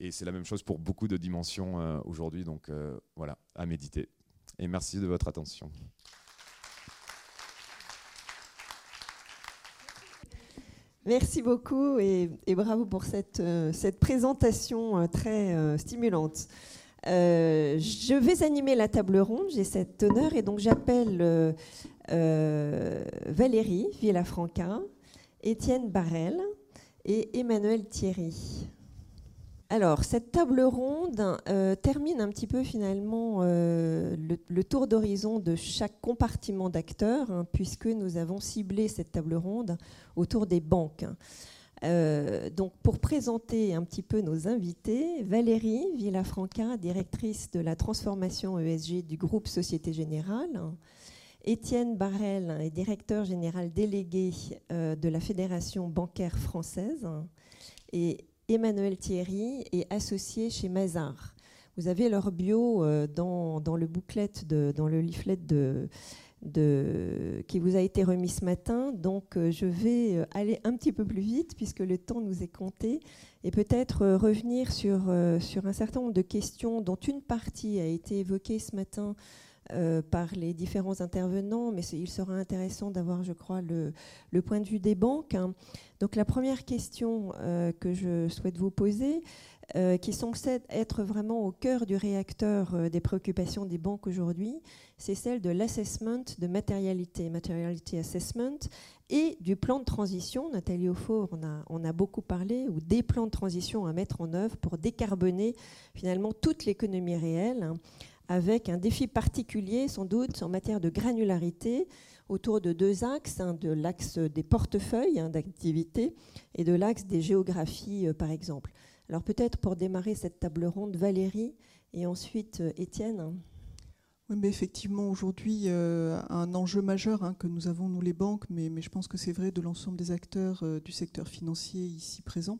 Et c'est la même chose pour beaucoup de dimensions aujourd'hui. Donc voilà, à méditer. Et merci de votre attention. Merci beaucoup et, bravo pour cette, euh, cette présentation euh, très euh, stimulante. je vais animer la table ronde, j'ai cet honneur et donc j'appelle Valérie Villafranca, Étienne Barrel et Emmanuel Thierry. Alors, cette table ronde euh, termine un petit peu finalement euh, le, tour d'horizon de chaque compartiment d'acteurs, hein, puisque nous avons ciblé cette table ronde autour des banques. Euh, donc, pour présenter un petit peu nos invités, Valérie Villafranca, directrice de la transformation ESG du groupe Société Générale, Étienne Barrel est directeur général délégué de la Fédération bancaire française, et Emmanuel Thierry est associé chez Mazar. Vous avez leur bio euh, dans, le booklet, dans le leaflet qui vous a été remis ce matin. Donc euh, je vais euh, aller un petit peu plus vite puisque le temps nous est compté et peut-être revenir sur un certain nombre de questions dont une partie a été évoquée ce matin euh, par les différents intervenants, mais il sera intéressant d'avoir, je crois, le, point de vue des banques. Hein. Donc la première question euh, que je souhaite vous poser, euh, qui semble être vraiment au cœur du réacteur des préoccupations des banques aujourd'hui, c'est celle de l'assessment de matérialité, materiality assessment, et du plan de transition. Nathalie Aufort on a, a beaucoup parlé, ou des plans de transition à mettre en œuvre pour décarboner finalement toute l'économie réelle. Hein avec un défi particulier sans doute en matière de granularité autour de deux axes, hein, de l'axe des portefeuilles hein, d'activité et de l'axe des géographies euh, par exemple. Alors peut-être pour démarrer cette table ronde, Valérie et ensuite euh, Étienne. Oui, mais effectivement, aujourd'hui, euh, un enjeu majeur hein, que nous avons, nous les banques, mais, je pense que c'est vrai de l'ensemble des acteurs du secteur financier ici présents,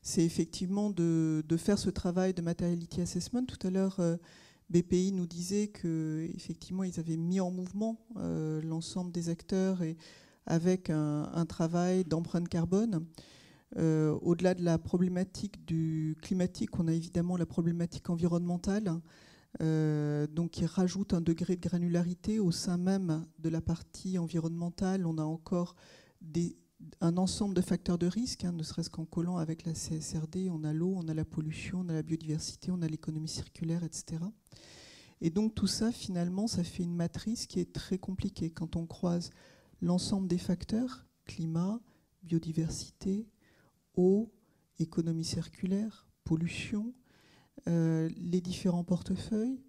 c'est effectivement de, de, faire ce travail de materiality assessment. Tout à l'heure, BPI nous disait qu'effectivement, ils avaient mis en mouvement euh, l'ensemble des acteurs et avec un, travail d'empreinte carbone. Euh, au-delà de la problématique du climatique, on a évidemment la problématique environnementale, euh, donc qui rajoute un degré de granularité au sein même de la partie environnementale. On a encore des, un ensemble de facteurs de risque, hein, ne serait-ce qu'en collant avec la CSRD, on a l'eau, on a la pollution, on a la biodiversité, on a l'économie circulaire, etc. Et donc tout ça, finalement, ça fait une matrice qui est très compliquée. Quand on croise l'ensemble des facteurs, climat, biodiversité, eau, économie circulaire, pollution, euh, les différents portefeuilles,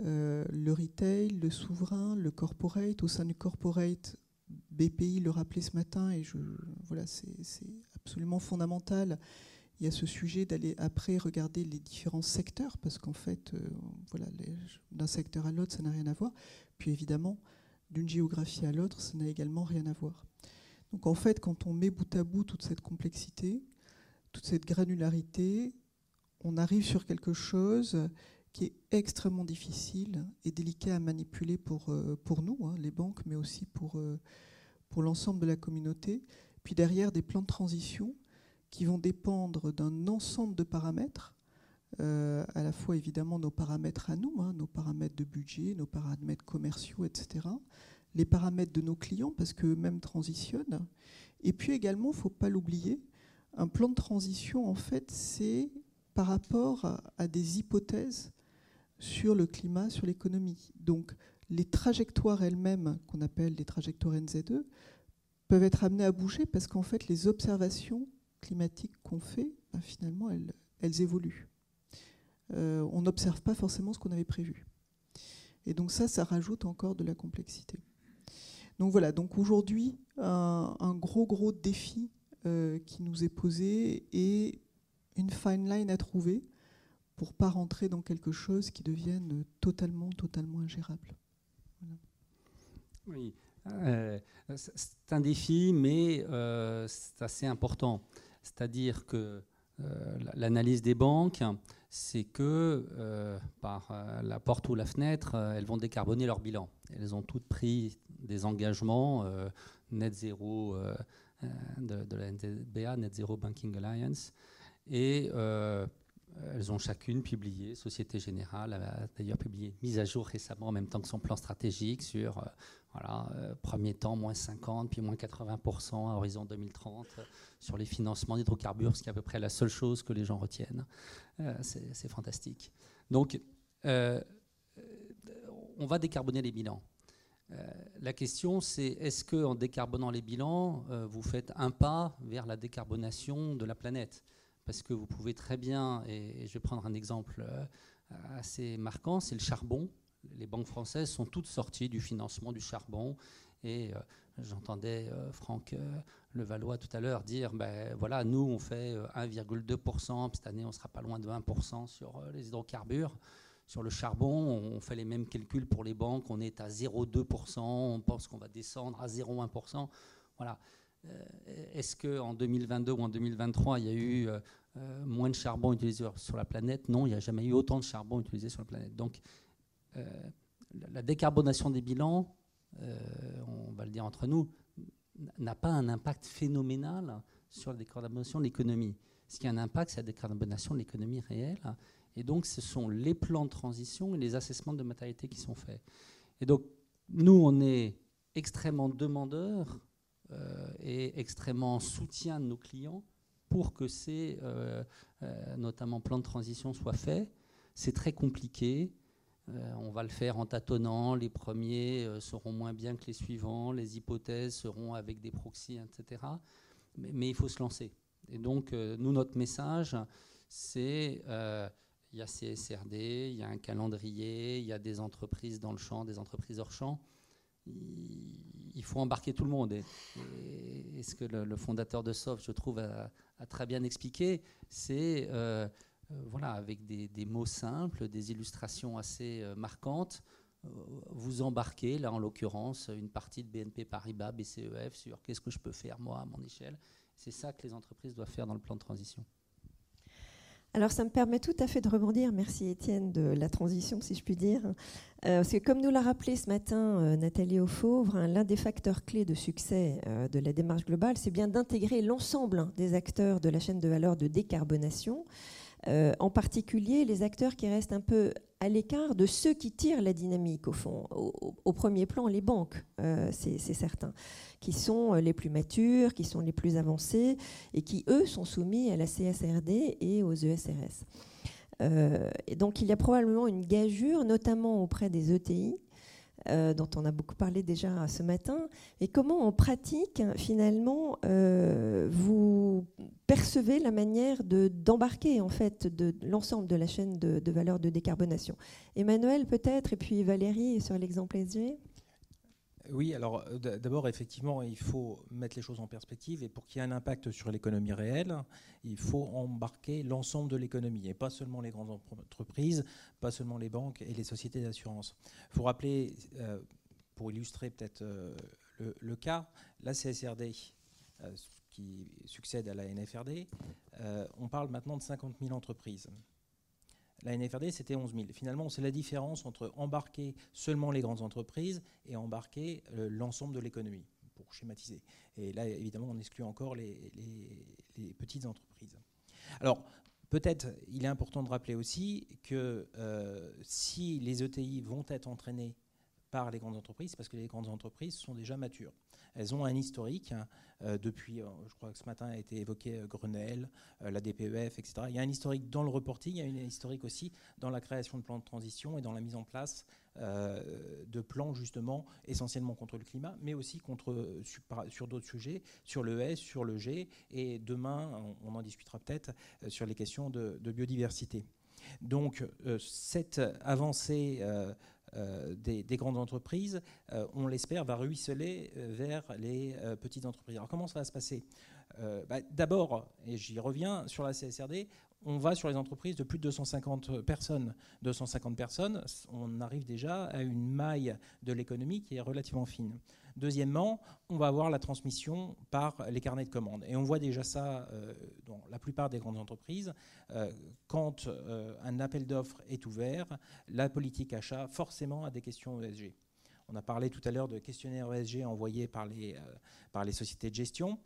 euh, le retail, le souverain, le corporate, au sein du corporate, BPI le rappelait ce matin, et je, voilà, c'est absolument fondamental. Il y a ce sujet d'aller après regarder les différents secteurs, parce qu'en fait, euh, voilà, d'un secteur à l'autre, ça n'a rien à voir. Puis évidemment, d'une géographie à l'autre, ça n'a également rien à voir. Donc en fait, quand on met bout à bout toute cette complexité, toute cette granularité, on arrive sur quelque chose qui est extrêmement difficile et délicat à manipuler pour, euh, pour nous, hein, les banques, mais aussi pour, euh, pour l'ensemble de la communauté. Puis derrière, des plans de transition qui vont dépendre d'un ensemble de paramètres, euh, à la fois évidemment nos paramètres à nous, hein, nos paramètres de budget, nos paramètres commerciaux, etc., les paramètres de nos clients, parce qu'eux-mêmes transitionnent. Et puis également, il ne faut pas l'oublier, un plan de transition, en fait, c'est par rapport à des hypothèses sur le climat, sur l'économie. Donc les trajectoires elles-mêmes, qu'on appelle les trajectoires NZ2, peuvent être amenées à bouger parce qu'en fait les observations climatiques qu'on fait, ben, finalement, elles, elles évoluent. Euh, on n'observe pas forcément ce qu'on avait prévu. Et donc ça, ça rajoute encore de la complexité. Donc voilà, donc aujourd'hui, un, gros, gros défi euh, qui nous est posé et une fine line à trouver pour pas rentrer dans quelque chose qui devienne totalement, totalement ingérable. Oui, euh, c'est un défi, mais euh, c'est assez important. C'est-à-dire que euh, l'analyse des banques, c'est que par la porte ou la fenêtre, elles vont décarboner leur bilan. Elles ont toutes pris des engagements net zéro de, de, la NZBA, Net Zero Banking Alliance, et elles ont chacune publié, Société Générale a d'ailleurs publié mise à jour récemment en même temps que son plan stratégique sur, euh, voilà, euh, premier temps, moins 50, puis moins 80% à horizon 2030 euh, sur les financements d'hydrocarbures, ce qui est à peu près la seule chose que les gens retiennent. C'est fantastique. Donc, on va décarboner les bilans. la question, c'est est-ce qu'en décarbonant les bilans, vous faites un pas vers la décarbonation de la planète? Parce que vous pouvez très bien, et je vais prendre un exemple assez marquant, c'est le charbon. Les banques françaises sont toutes sorties du financement du charbon. Et j'entendais Franck Levallois tout à l'heure dire ben voilà, nous on fait 1,2%, cette année on sera pas loin de 1% sur les hydrocarbures. Sur le charbon, on fait les mêmes calculs pour les banques, on est à 0,2%, on pense qu'on va descendre à 0,1%. Voilà. Euh, est-ce qu'en 2022 ou en 2023, il y a eu euh, euh, moins de charbon utilisé sur la planète? Non, il n'y a jamais eu autant de charbon utilisé sur la planète. Donc, la décarbonation des bilans, on va le dire entre nous, n'a pas un impact phénoménal sur la décarbonation de l'économie. Ce qui a un impact, c'est la décarbonation de l'économie réelle. Et donc, ce sont les plans de transition et les assessments de matérialité qui sont faits. Et donc, nous, on est extrêmement demandeurs et extrêmement en soutien de nos clients pour que ces, euh, euh, notamment plans de transition, soient faits. C'est très compliqué. on va le faire en tâtonnant. Les premiers seront moins bien que les suivants. Les hypothèses seront avec des proxys, etc. Mais, mais il faut se lancer. Et donc, nous, notre message, c'est il y a CSRD, il y a un calendrier, il y a des entreprises dans le champ, des entreprises hors champ. Il faut embarquer tout le monde. Et, ce que le, fondateur de SOF, je trouve, a, très bien expliqué, c'est euh, euh, voilà, avec des, mots simples, des illustrations assez euh, marquantes, vous embarquez, là en l'occurrence, une partie de BNP Paribas, BCEF, sur qu'est-ce que je peux faire moi à mon échelle. C'est ça que les entreprises doivent faire dans le plan de transition. Alors ça me permet tout à fait de rebondir, merci Étienne, de la transition, si je puis dire. Euh, parce que comme nous l'a rappelé ce matin euh, Nathalie Auffauvre, hein, l'un des facteurs clés de succès euh, de la démarche globale, c'est bien d'intégrer l'ensemble hein, des acteurs de la chaîne de valeur de décarbonation euh, en particulier les acteurs qui restent un peu à l'écart de ceux qui tirent la dynamique, au fond. Au, premier plan, les banques, euh, c'est certain, qui sont les plus matures, qui sont les plus avancés et qui, eux, sont soumis à la CSRD et aux ESRS. Euh, et donc, il y a probablement une gageure, notamment auprès des ETI, euh, dont on a beaucoup parlé déjà ce matin, et comment en pratique, finalement, euh, vous percevez la manière d'embarquer en fait de, l'ensemble de la chaîne de, de valeur de décarbonation? Emmanuel peut-être, et puis Valérie sur l'exemple SG oui, alors euh, d'abord, effectivement, il faut mettre les choses en perspective et pour qu'il y ait un impact sur l'économie réelle, il faut embarquer l'ensemble de l'économie et pas seulement les grandes entreprises, pas seulement les banques et les sociétés d'assurance. Il faut rappeler, euh, pour illustrer peut-être euh, le, cas, la CSRD, qui succède à la NFRD, on parle maintenant de 50 000 entreprises. La NFRD, c'était 11 000. Finalement, c'est la différence entre embarquer seulement les grandes entreprises et embarquer euh, l'ensemble de l'économie, pour schématiser. Et là, évidemment, on exclut encore les, petites entreprises. Alors, peut-être, il est important de rappeler aussi que euh, si les ETI vont être entraînés par les grandes entreprises, parce que les grandes entreprises sont déjà matures. Elles ont un historique hein, euh, depuis, euh, je crois que ce matin a été évoqué euh, Grenelle, la DPEF, etc. Il y a un historique dans le reporting, il y a un historique aussi dans la création de plans de transition et dans la mise en place de plans justement essentiellement contre le climat, mais aussi contre, sur, d'autres sujets, sur le S, sur le G, et demain, on, en discutera peut-être sur les questions de, biodiversité. Donc cette avancée des, grandes entreprises, euh, on l'espère, va ruisseler euh, vers les petites entreprises. Alors comment ça va se passer? Bah, D'abord, et j'y reviens, sur la CSRD, on va sur les entreprises de plus de 250 personnes. 250 personnes, on arrive déjà à une maille de l'économie qui est relativement fine. Deuxièmement, on va avoir la transmission par les carnets de commandes. Et on voit déjà ça euh, dans la plupart des grandes entreprises. Euh, quand euh, un appel d'offres est ouvert, la politique achat forcément a des questions ESG. On a parlé tout à l'heure de questionnaires ESG envoyés par les, par les sociétés de gestion.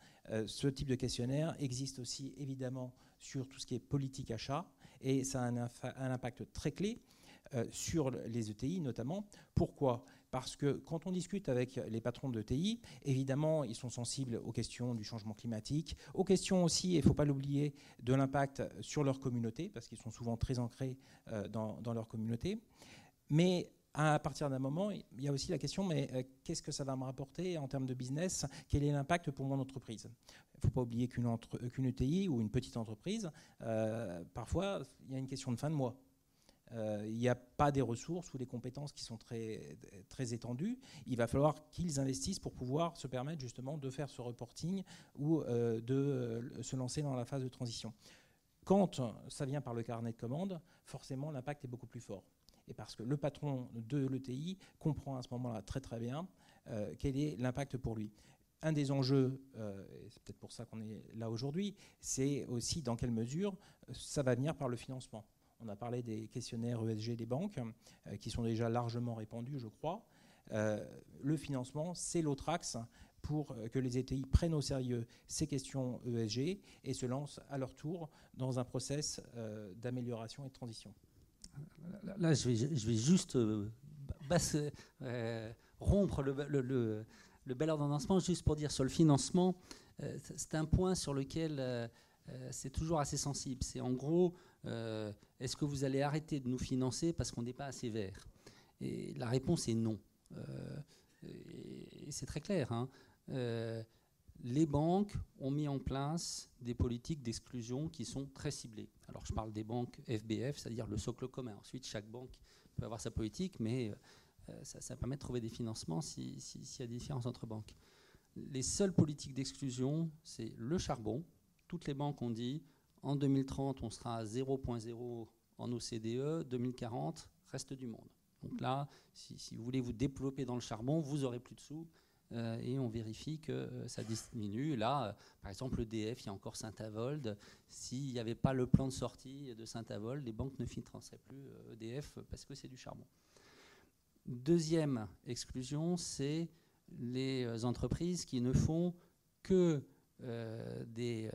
ce type de questionnaire existe aussi évidemment sur tout ce qui est politique achat et ça a un, un impact très clé sur les ETI notamment. Pourquoi? Parce que quand on discute avec les patrons de TI, évidemment, ils sont sensibles aux questions du changement climatique, aux questions aussi, il ne faut pas l'oublier, de l'impact sur leur communauté, parce qu'ils sont souvent très ancrés euh, dans, leur communauté. Mais à partir d'un moment, il y a aussi la question, mais euh, qu'est-ce que ça va me rapporter en termes de business? Quel est l'impact pour mon entreprise? Il ne faut pas oublier qu'une qu'une ETI ou une petite entreprise, euh, parfois, il y a une question de fin de mois. Euh, il n'y a pas des ressources ou des compétences qui sont très, étendues. Il va falloir qu'ils investissent pour pouvoir se permettre justement de faire ce reporting ou de se lancer dans la phase de transition. Quand ça vient par le carnet de commande, forcément l'impact est beaucoup plus fort. Et parce que le patron de l'ETI comprend à ce moment-là très très bien euh, quel est l'impact pour lui. Un des enjeux, euh, et c'est peut-être pour ça qu'on est là aujourd'hui, c'est aussi dans quelle mesure euh, ça va venir par le financement. On a parlé des questionnaires ESG des banques, qui sont déjà largement répandus, je crois. le financement, c'est l'autre axe pour que les ETI prennent au sérieux ces questions ESG et se lancent à leur tour dans un process d'amélioration et de transition là, je vais, juste euh, euh, rompre le, bel ordonnancement juste pour dire sur le financement, euh, c'est un point sur lequel c'est toujours assez sensible. C'est en gros, est-ce que vous allez arrêter de nous financer parce qu'on n'est pas assez vert? Et la réponse est non. et c'est très clair. Hein les banques ont mis en place des politiques d'exclusion qui sont très ciblées. Alors je parle des banques FBF, c'est-à-dire le socle commun. Ensuite, chaque banque peut avoir sa politique, mais euh, ça, permet de trouver des financements s'il y a des différences entre banques. Les seules politiques d'exclusion, c'est le charbon. Toutes les banques ont dit en 2030, on sera à 0.0 en OCDE, 2040, reste du monde. Donc là, si, vous voulez vous développer dans le charbon, vous aurez plus de sous. Euh, et on vérifie que euh, ça diminue. Là, euh, par exemple, l'EDF, il y a encore Saint-Avold. S'il n'y avait pas le plan de sortie de Saint-Avold, les banques ne financeraient plus EDF parce que c'est du charbon. Deuxième exclusion, c'est les entreprises qui ne font que des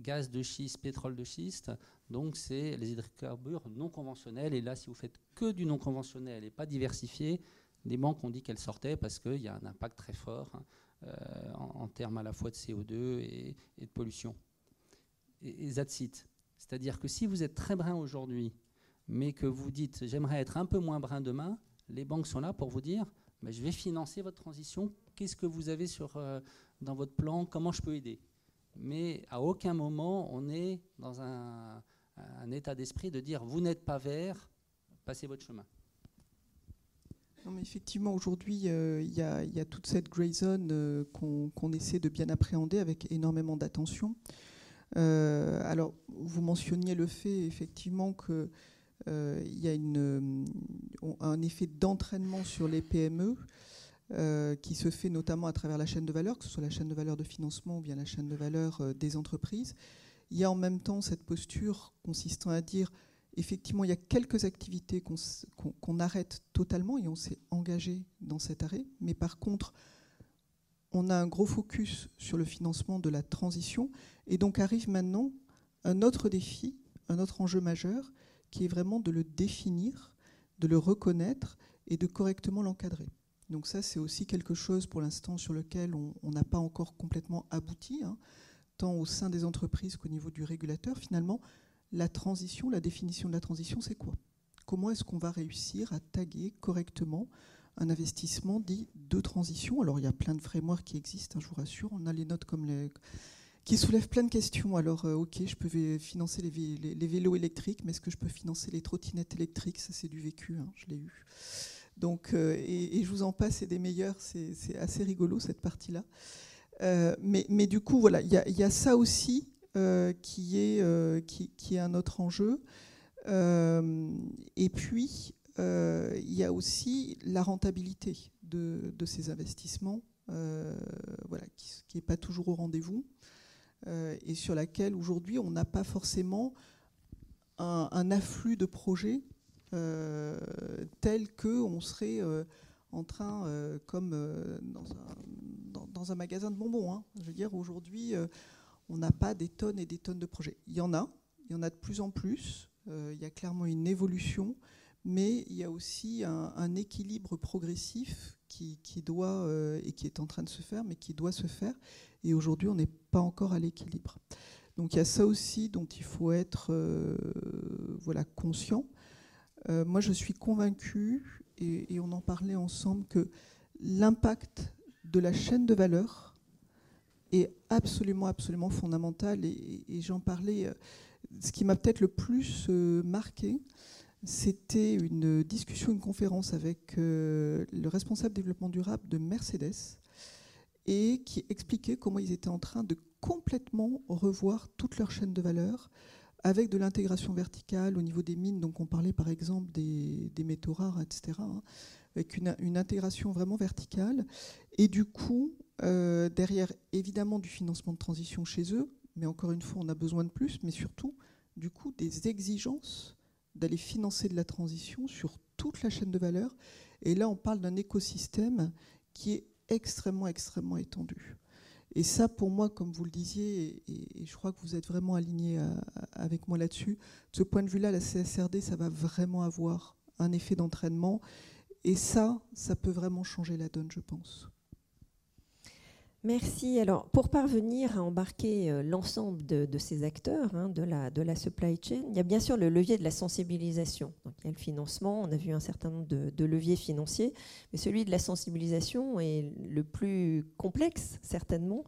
gaz de schiste, pétrole de schiste. Donc, c'est les hydrocarbures non conventionnels. Et là, si vous faites que du non conventionnel et pas diversifié, les banques ont dit qu'elles sortaient parce qu'il y a un impact très fort hein, euh, en, termes à la fois de CO2 et, de pollution. Et, et C'est-à-dire que si vous êtes très brun aujourd'hui, mais que vous dites j'aimerais être un peu moins brun demain, les banques sont là pour vous dire je vais financer votre transition. Qu'est-ce que vous avez sur, euh, dans votre plan? Comment je peux aider? Mais à aucun moment on est dans un, état d'esprit de dire vous n'êtes pas vert, passez votre chemin effectivement, aujourd'hui, euh, il y, a toute cette grey zone euh, qu'on essaie de bien appréhender avec énormément d'attention. Euh, alors, vous mentionniez le fait, effectivement, qu'il y a un effet d'entraînement sur les PME. Qui se fait notamment à travers la chaîne de valeur, que ce soit la chaîne de valeur de financement ou bien la chaîne de valeur des entreprises. Il y a en même temps cette posture consistant à dire effectivement, il y a quelques activités qu'on arrête totalement et on s'est engagé dans cet arrêt. Mais par contre, on a un gros focus sur le financement de la transition. Et donc arrive maintenant un autre défi, un autre enjeu majeur, qui est vraiment de le définir, de le reconnaître et de correctement l'encadrer. Donc ça, c'est aussi quelque chose pour l'instant sur lequel on n'a pas encore complètement abouti, hein, tant au sein des entreprises qu'au niveau du régulateur. Finalement, la transition, la définition de la transition, c'est quoi? Comment est-ce qu'on va réussir à taguer correctement un investissement dit de transition? Alors, il y a plein de frameworks qui existent, hein, je vous rassure. On a les notes comme les qui soulèvent plein de questions. Alors, euh, ok, je peux financer les, vélos électriques, mais est-ce que je peux financer les trottinettes électriques? Ça, c'est du vécu, hein, je l'ai eu. Donc, euh, et, je vous en passe, c'est des meilleurs. C'est assez rigolo cette partie-là. Euh, mais, du coup, voilà, il y, a ça aussi euh, qui, est, un autre enjeu. Et puis, il y a aussi la rentabilité de, ces investissements, voilà, qui n'est pas toujours au rendez-vous, et sur laquelle aujourd'hui on n'a pas forcément un, afflux de projets tel qu'on serait en train, comme dans un, dans, un, magasin de bonbons. Hein. Je veux dire, aujourd'hui, on n'a pas des tonnes et des tonnes de projets. Il y en a, il y en a de plus en plus, euh, il y a clairement une évolution, mais il y a aussi un, équilibre progressif qui, doit, euh, et qui est en train de se faire, mais qui doit se faire. Et aujourd'hui, on n'est pas encore à l'équilibre. Donc il y a ça aussi dont il faut être euh, voilà, conscient. Moi, je suis convaincue et, on en parlait ensemble, que l'impact de la chaîne de valeur est absolument, absolument fondamental. Et, j'en parlais, euh, ce qui m'a peut-être le plus euh, marqué, c'était une discussion, une conférence avec euh, le responsable développement durable de Mercedes et qui expliquait comment ils étaient en train de complètement revoir toute leur chaîne de valeur avec de l'intégration verticale au niveau des mines. Donc on parlait par exemple des, métaux rares, etc. hein, avec une, une intégration vraiment verticale. Et du coup, euh, derrière évidemment du financement de transition chez eux, mais encore une fois, on a besoin de plus, mais surtout, du coup, des exigences d'aller financer de la transition sur toute la chaîne de valeur. Et là, on parle d'un écosystème qui est extrêmement, extrêmement étendu. Et ça, pour moi, comme vous le disiez, et, je crois que vous êtes vraiment aligné à- avec moi là-dessus, de ce point de vue-là, la CSRD, ça va vraiment avoir un effet d'entraînement. Et ça, ça peut vraiment changer la donne, je pense. Merci. Alors, pour parvenir à embarquer euh, l'ensemble de, ces acteurs hein, de, la, supply chain, il y a bien sûr le levier de la sensibilisation. Il y a le financement, on a vu un certain nombre de leviers financiers, mais celui de la sensibilisation est le plus complexe, certainement,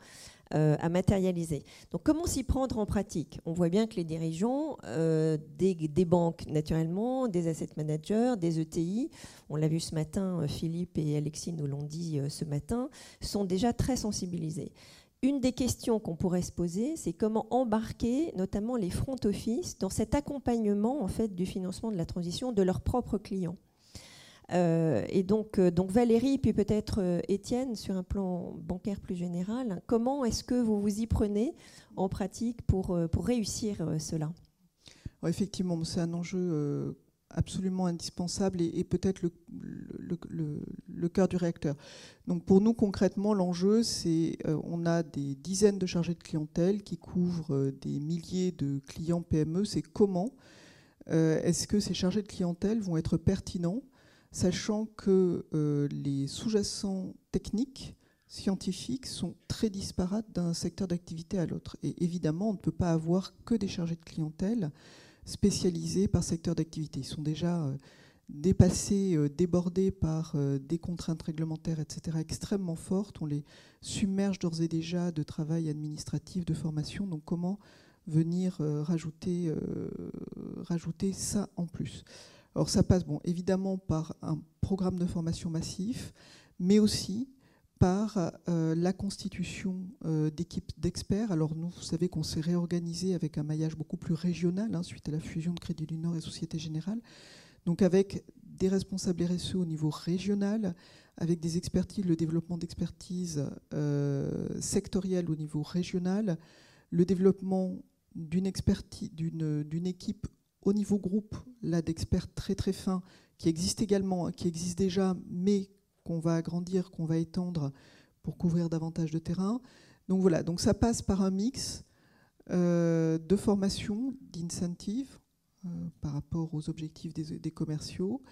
euh, à matérialiser. Donc, comment s'y prendre en pratique? On voit bien que les dirigeants euh, des, banques, naturellement, des asset managers, des ETI, on l'a vu ce matin, euh, Philippe et Alexis nous l'ont dit ce matin, sont déjà très sensibilisés. Une des questions qu'on pourrait se poser, c'est comment embarquer notamment les front office dans cet accompagnement en fait du financement de la transition de leurs propres clients. Euh, et donc, euh, donc Valérie, puis peut-être euh, Étienne, sur un plan bancaire plus général, comment est-ce que vous vous y prenez en pratique pour, réussir cela? Ouais, effectivement, c'est un enjeu absolument indispensable et, peut-être le, cœur du réacteur. Donc pour nous, concrètement, l'enjeu, c'est on a des dizaines de chargés de clientèle qui couvrent des milliers de clients PME. C'est comment est-ce que ces chargés de clientèle vont être pertinents, sachant que euh, les sous-jacents techniques scientifiques sont très disparates d'un secteur d'activité à l'autre. Et évidemment, on ne peut pas avoir que des chargés de clientèle spécialisés par secteur d'activité. Ils sont déjà euh, dépassés, euh, débordés par des contraintes réglementaires, etc., extrêmement fortes. On les submerge d'ores et déjà de travail administratif, de formation. Donc comment venir rajouter ça en plus? Alors ça passe bon, évidemment par un programme de formation massif, mais aussi par euh, la constitution euh, d'équipes d'experts. Alors nous, vous savez qu'on s'est réorganisé avec un maillage beaucoup plus régional hein, suite à la fusion de Crédit du Nord et Société Générale. Donc avec des responsables RSE au niveau régional, avec des expertises, le développement d'expertise euh, sectorielle au niveau régional, le développement d'une expertise, d'une équipe au niveau groupe, là d'experts très très fins, qui existe également, qui existe déjà, mais qu'on va agrandir, qu'on va étendre pour couvrir davantage de terrain. Donc voilà, donc ça passe par un mix euh, de formation, d'incentives euh, par rapport aux objectifs des, commerciaux,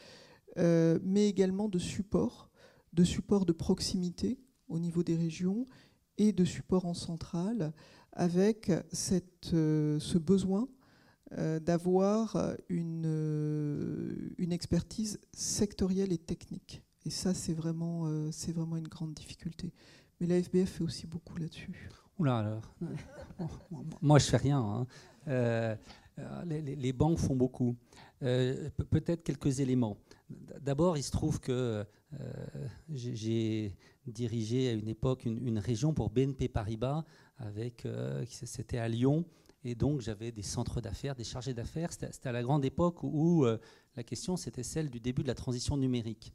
euh, mais également de support, de support de proximité au niveau des régions et de support en centrale, avec cette, ce besoin d'avoir une, euh, une expertise sectorielle et technique. Et ça, c'est vraiment, euh, c'est vraiment une grande difficulté. Mais la FBF fait aussi beaucoup là-dessus. Oula, alors. Moi, je fais rien. hein. Euh, euh, les, banques font beaucoup. Euh, pe- Peut-être quelques éléments. D'abord, il se trouve que euh, j'ai- dirigé à une époque une, une région pour BNP Paribas, avec, euh, c'était à Lyon. Et donc, j'avais des centres d'affaires, des chargés d'affaires. C'était à la grande époque où euh, la question, c'était celle du début de la transition numérique.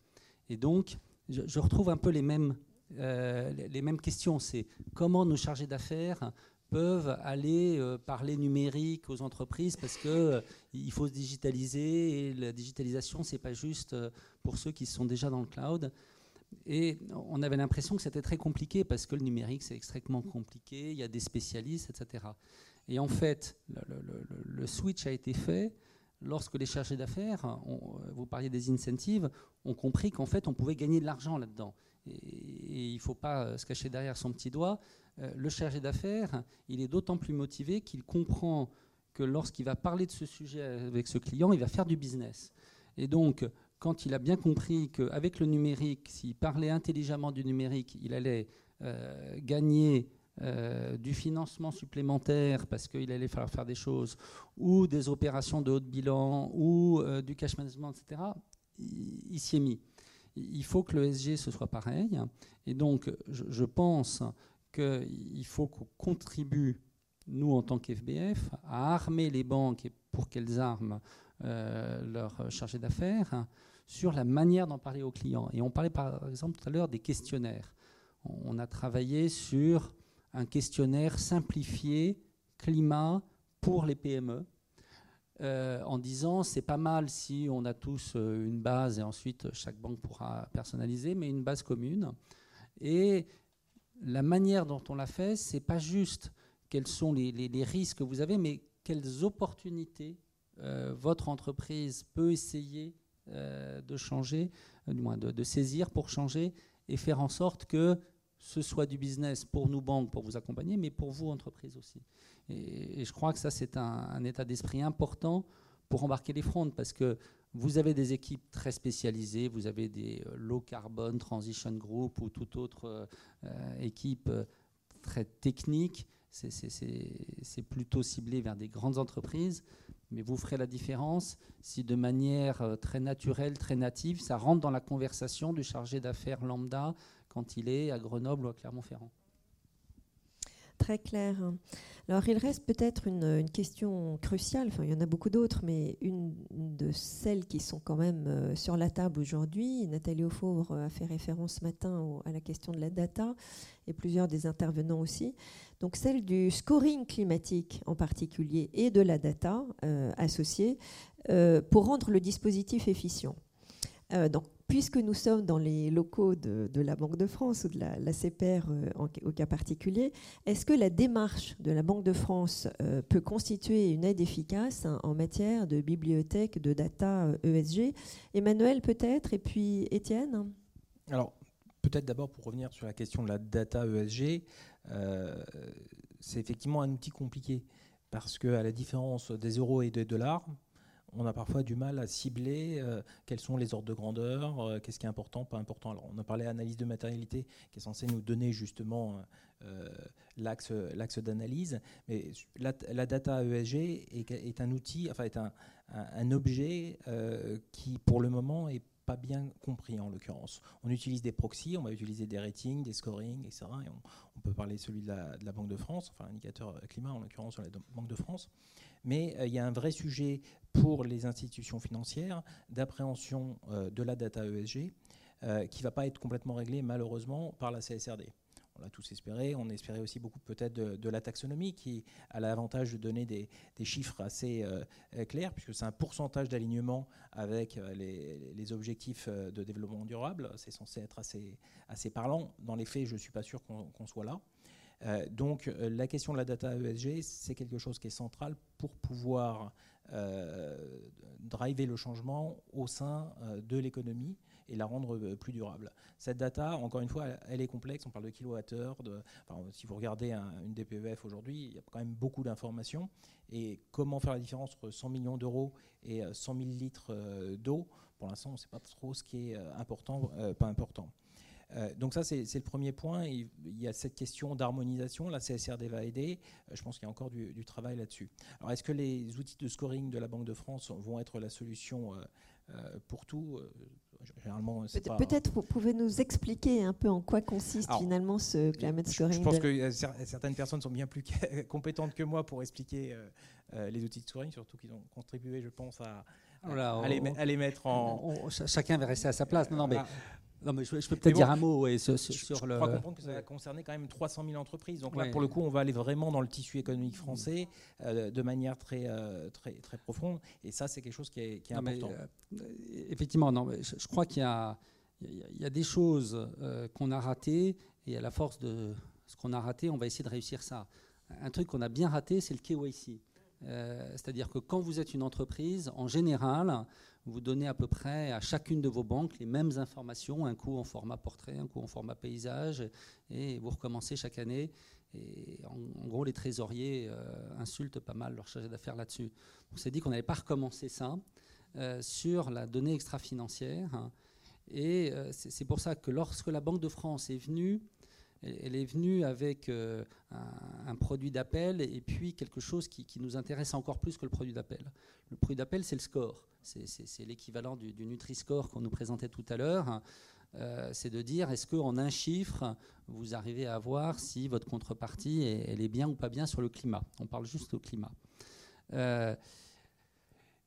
Et donc, je, retrouve un peu les mêmes, euh, les, mêmes questions. C'est comment nos chargés d'affaires peuvent aller euh, parler numérique aux entreprises parce euh, il faut se digitaliser et la digitalisation c'est pas juste pour ceux qui sont déjà dans le cloud. Et on avait l'impression que c'était très compliqué parce que le numérique c'est extrêmement compliqué, il y a des spécialistes, etc. Et en fait, le, switch a été fait lorsque les chargés d'affaires, ont- vous parliez des incentives, ont compris qu'en fait on pouvait gagner de l'argent là-dedans. Et, et il ne faut pas euh, se cacher derrière son petit doigt. Euh, le chargé d'affaires, il est d'autant plus motivé qu'il comprend que lorsqu'il va parler de ce sujet avec ce client, il va faire du business. Et donc, quand il a bien compris qu'avec le numérique, s'il parlait intelligemment du numérique, il allait gagner du financement supplémentaire parce qu'il allait falloir faire des choses, ou des opérations de haut de bilan, ou du cash management, etc., il s'y est mis il faut que le SG ce soit pareil. Et donc, je, pense qu'il faut qu'on contribue, nous en tant qu'FBF, à armer les banques pour qu'elles arment euh, leurs chargés d'affaires sur la manière d'en parler aux clients. Et on parlait par exemple tout à l'heure des questionnaires. On a travaillé sur un questionnaire simplifié climat pour les PME euh, en disant c'est pas mal si on a tous euh, une base et ensuite chaque banque pourra personnaliser, mais une base commune. Et la manière dont on l'a fait, c'est pas juste quels sont les, risques que vous avez, mais quelles opportunités euh, votre entreprise peut essayer de changer, du moins de, saisir pour changer et faire en sorte que ce soit du business pour nous banques, pour vous accompagner, mais pour vous entreprise aussi. Et, je crois que ça, c'est un, état d'esprit important pour embarquer les fronts, parce que vous avez des équipes très spécialisées, vous avez des euh, low carbon transition group ou toute autre euh, équipe euh, très technique. C'est plutôt ciblé vers des grandes entreprises, mais vous ferez la différence si de manière très naturelle, très native, ça rentre dans la conversation du chargé d'affaires lambda quand il est à Grenoble ou à Clermont-Ferrand. Très clair. Alors il reste peut-être une, question cruciale, enfin il y en a beaucoup d'autres, mais une, de celles qui sont quand même euh, sur la table aujourd'hui, Nathalie Auffauvre a fait référence ce matin à la question de la data, et plusieurs des intervenants aussi, donc celle du scoring climatique en particulier, et de la data euh, associée, euh, pour rendre le dispositif efficient. donc puisque nous sommes dans les locaux de, la Banque de France ou de la, CPR euh, au cas particulier, est-ce que la démarche de la Banque de France euh, peut constituer une aide efficace hein, en matière de bibliothèque, de data ESG euh, e Emmanuel peut-être, et puis Étienne? Alors, peut-être d'abord pour revenir sur la question de la data ESG, c'est effectivement un outil compliqué parce qu'à la différence des euros et des dollars, on a parfois du mal à cibler euh, quels sont les ordres de grandeur, euh, qu'est-ce qui est important, pas important. Alors, on a parlé d'analyse de matérialité qui est censée nous donner justement euh, l'axe d'analyse, mais la, data ESG est, un outil, enfin est un, objet qui pour le moment est pas bien compris en l'occurrence. On utilise des proxys, on va utiliser des ratings, des scorings, etc. Et on, peut parler celui de la, de la, Banque de France, enfin l'indicateur climat en l'occurrence sur la Banque de France. Mais il y a un vrai sujet pour les institutions financières d'appréhension euh, de la data ESG euh, qui ne va pas être complètement réglée malheureusement par la CSRD. On l'a tous espéré, on espérait aussi beaucoup peut-être de, la taxonomie qui a l'avantage de donner des, chiffres assez euh, clairs puisque c'est un pourcentage d'alignement avec les, objectifs de développement durable. C'est censé être assez, assez parlant. Dans les faits, je ne suis pas sûr qu'on soit là. Donc la question de la data ESG, c'est quelque chose qui est central pour pouvoir euh, driver le changement au sein euh, de l'économie et la rendre euh, plus durable. Cette data, encore une fois, elle, est complexe. On parle de kilowattheures. De, si vous regardez une DPEF aujourd'hui, il y a quand même beaucoup d'informations. Et comment faire la différence entre 100 millions d'euros et 100 000 litres d'eau? Pour l'instant, on ne sait pas trop ce qui est important, pas important. Euh, donc ça, c'est le premier point. Il y a cette question d'harmonisation. La CSRD va aider. Euh, je pense qu'il y a encore du, travail là-dessus. Alors, est-ce que les outils de scoring de la Banque de France vont être la solution euh, pour tout Généralement, Peut-être vous pouvez nous expliquer un peu en quoi consiste finalement ce climate scoring. Je pense que certaines personnes sont bien plus compétentes que moi pour expliquer les outils de scoring, surtout qu'ils ont contribué, je pense, à, les, mettre en. chacun va rester à sa place. Non, non mais ah. Non, mais je, peux peut-être dire un mot sur, je, le. Je crois comprendre que ça va concerner quand même 300 000 entreprises. Donc là, pour le coup, on va aller vraiment dans le tissu économique français euh, de manière très, euh, très, très profonde. Et ça, c'est quelque chose qui est, qui est important. Euh, effectivement, non, je, crois qu'il y a, il y a des choses qu'on a ratées. Et à la force de ce qu'on a raté, on va essayer de réussir ça. Un truc qu'on a bien raté, c'est le KYC. C'est-à-dire que quand vous êtes une entreprise, en général, vous donnez à peu près à chacune de vos banques les mêmes informations, un coup en format portrait, un coup en format paysage, et vous recommencez chaque année. Et en, gros, les trésoriers euh, insultent pas mal leur chargé d'affaires là-dessus. On s'est dit qu'on n'allait pas recommencer ça. sur la donnée extra-financière. Et c'est pour ça que lorsque la Banque de France est venue elle est venue avec euh, un, produit d'appel et puis quelque chose qui, nous intéresse encore plus que le produit d'appel. Le produit d'appel, c'est le score. C'est l'équivalent du, Nutri-Score qu'on nous présentait tout à l'heure. Euh, c'est de dire est-ce qu'en un chiffre, vous arrivez à voir si votre contrepartie elle est bien ou pas bien sur le climat? On parle juste au climat. Euh,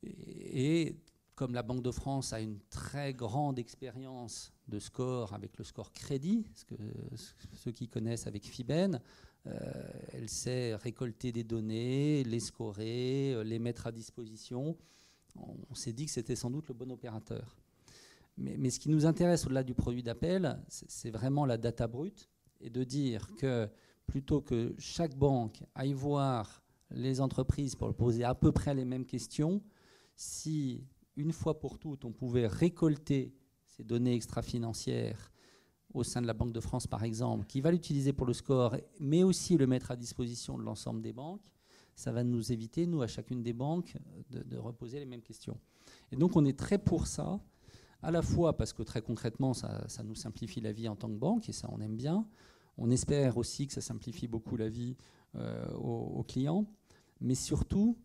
et comme la Banque de France a une très grande expérience de score avec le score crédit, que, ceux qui connaissent avec Fiben, euh, elle sait récolter des données, les scorer, euh, les mettre à disposition. On, s'est dit que c'était sans doute le bon opérateur. Mais ce qui nous intéresse au-delà du produit d'appel, c'est vraiment la data brute et de dire que plutôt que chaque banque aille voir les entreprises pour poser à peu près les mêmes questions, si une fois pour toutes, on pouvait récolter ces données extra-financières au sein de la Banque de France, par exemple, qui va l'utiliser pour le score, mais aussi le mettre à disposition de l'ensemble des banques, ça va nous éviter, nous, à chacune des banques, de, reposer les mêmes questions. Et donc, on est très pour ça, à la fois parce que très concrètement, ça, nous simplifie la vie en tant que banque, et ça, on aime bien. On espère aussi que ça simplifie beaucoup la vie euh, aux clients, mais surtout,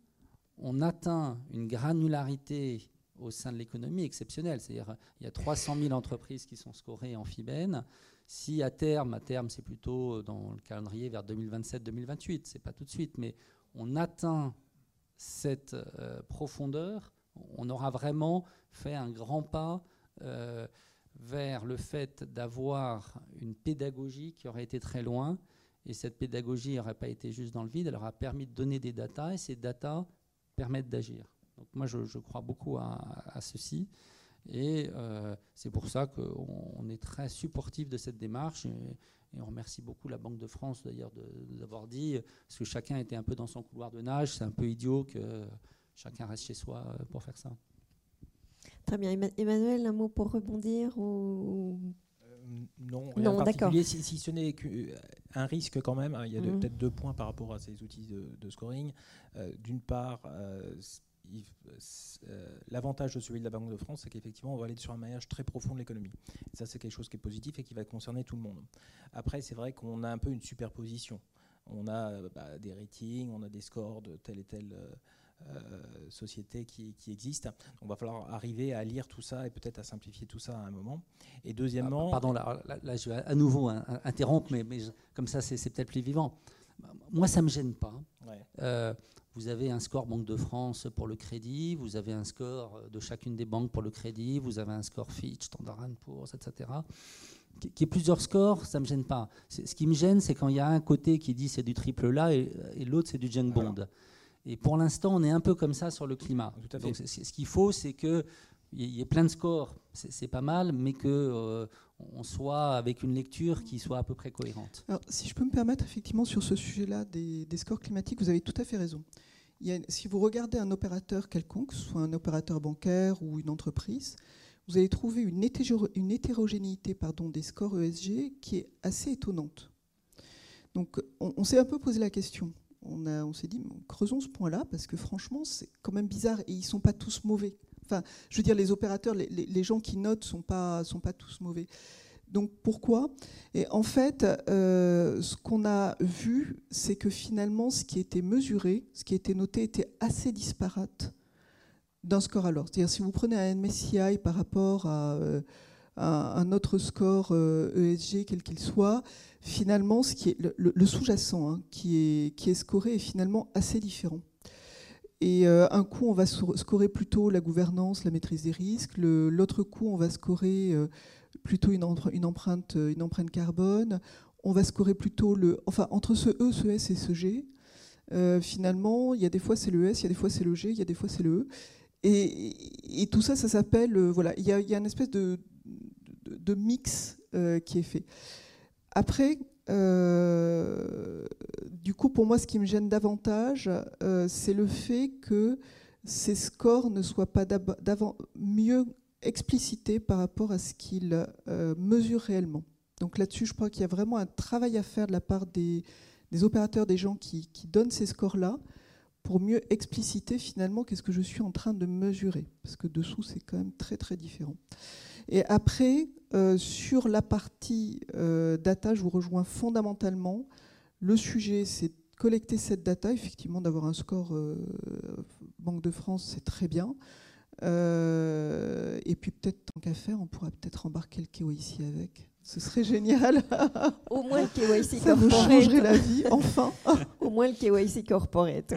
on atteint une granularité au sein de l'économie exceptionnelle. C'est-à-dire il y a 300 000 entreprises qui sont scorées en FIBEN. Si à terme, à terme c'est plutôt dans le calendrier vers 2027-2028, c'est pas tout de suite, mais on atteint cette euh, profondeur, on aura vraiment fait un grand pas euh, vers le fait d'avoir une pédagogie qui aurait été très loin. Et cette pédagogie n'aurait pas été juste dans le vide, elle aura permis de donner des datas, et ces datas permettent d'agir. Donc moi, je, crois beaucoup à, ceci. Et euh, c'est pour ça qu'on est très supportif de cette démarche. Et, on remercie beaucoup la Banque de France d'ailleurs d'avoir dit, parce que chacun était un peu dans son couloir de nage, c'est un peu idiot que chacun reste chez soi euh, pour faire ça. Très bien. Emmanuel, un mot pour rebondir ou... Euh, non, non d'accord. Si, si, ce n'est un risque quand même, hein, il y a mhm. peut-être deux points par rapport à ces outils de, scoring. D'une part, euh, l'avantage de celui de la Banque de France, c'est qu'effectivement, on va aller sur un maillage très profond de l'économie. Ça, c'est quelque chose qui est positif et qui va concerner tout le monde. Après, c'est vrai qu'on a un peu une superposition. On a euh, bah, des ratings, on a des scores de telle et telle euh, société qui, qui existe. Il va falloir arriver à lire tout ça et peut-être à simplifier tout ça à un moment. Et deuxièmement. Ah, pardon, là, je vais à nouveau interrompre, mais, mais comme ça, c'est peut-être plus vivant. Moi, ça ne me gêne pas. Ouais. Vous avez un score Banque de France pour le crédit, vous avez un score de chacune des banques pour le crédit, vous avez un score Fitch, Standard Poor's, etc. Qu'il y ait plusieurs scores, ça ne me gêne pas. Ce qui me gêne, c'est quand il y a un côté qui dit c'est du triple là et, l'autre c'est du junk bond. Et pour l'instant, on est un peu comme ça sur le climat. Donc, ce qu'il faut, c'est qu'il y ait plein de scores, c'est pas mal, mais que euh, on soit avec une lecture qui soit à peu près cohérente. Si je peux me permettre, effectivement, sur ce sujet-là des, scores climatiques, vous avez tout à fait raison. si vous regardez un opérateur quelconque, soit un opérateur bancaire ou une entreprise, vous allez trouver une, hétérogénéité des scores ESG qui est assez étonnante. Donc, on, s'est un peu posé la question. On, on s'est dit, creusons ce point-là, parce que franchement, c'est quand même bizarre et ils ne sont pas tous mauvais. Enfin, je veux dire, les opérateurs, les, gens qui notent pas sont pas tous mauvais. Donc pourquoi? Et en fait, euh, ce qu'on a vu, c'est que finalement, ce qui était mesuré, ce qui était noté, était assez disparate d'un score à l'autre. C'est-à-dire, si vous prenez un MSCI par rapport à, euh, un autre score ESG, euh, e quel qu'il soit, finalement, ce qui est le, sous-jacent hein, qui est scoré est finalement assez différent. Et euh, un coup, on va scorer plutôt la gouvernance, la maîtrise des risques. L'autre coup, on va scorer euh, plutôt une, empreinte, euh, une empreinte carbone. On va scorer plutôt le. Enfin, entre ce E, ce S et ce G, finalement, il y a des fois c'est le S, il y a des fois c'est le G, il y a des fois c'est le E. Et, tout ça, ça s'appelle. voilà, il y, a, une espèce de mix qui est fait. Après, euh, du coup, pour moi, ce qui me gêne davantage, euh, c'est le fait que ces scores ne soient pas mieux explicités par rapport à ce qu'ils euh, mesurent réellement. Donc là-dessus, je crois qu'il y a vraiment un travail à faire de la part des, opérateurs, des gens qui, donnent ces scores-là, pour mieux expliciter finalement qu'est-ce que je suis en train de mesurer, parce que dessous c'est quand même très très différent. Et après, euh, sur la partie euh, data, je vous rejoins fondamentalement. Le sujet, c'est de collecter cette data, effectivement d'avoir un score euh, Banque de France, c'est très bien. et puis peut-être tant qu'à faire, on pourrait peut-être embarquer le KYC avec. Ce serait génial. Au moins le KYC Ça vous changerait la vie, enfin. Au moins le KYC corporate.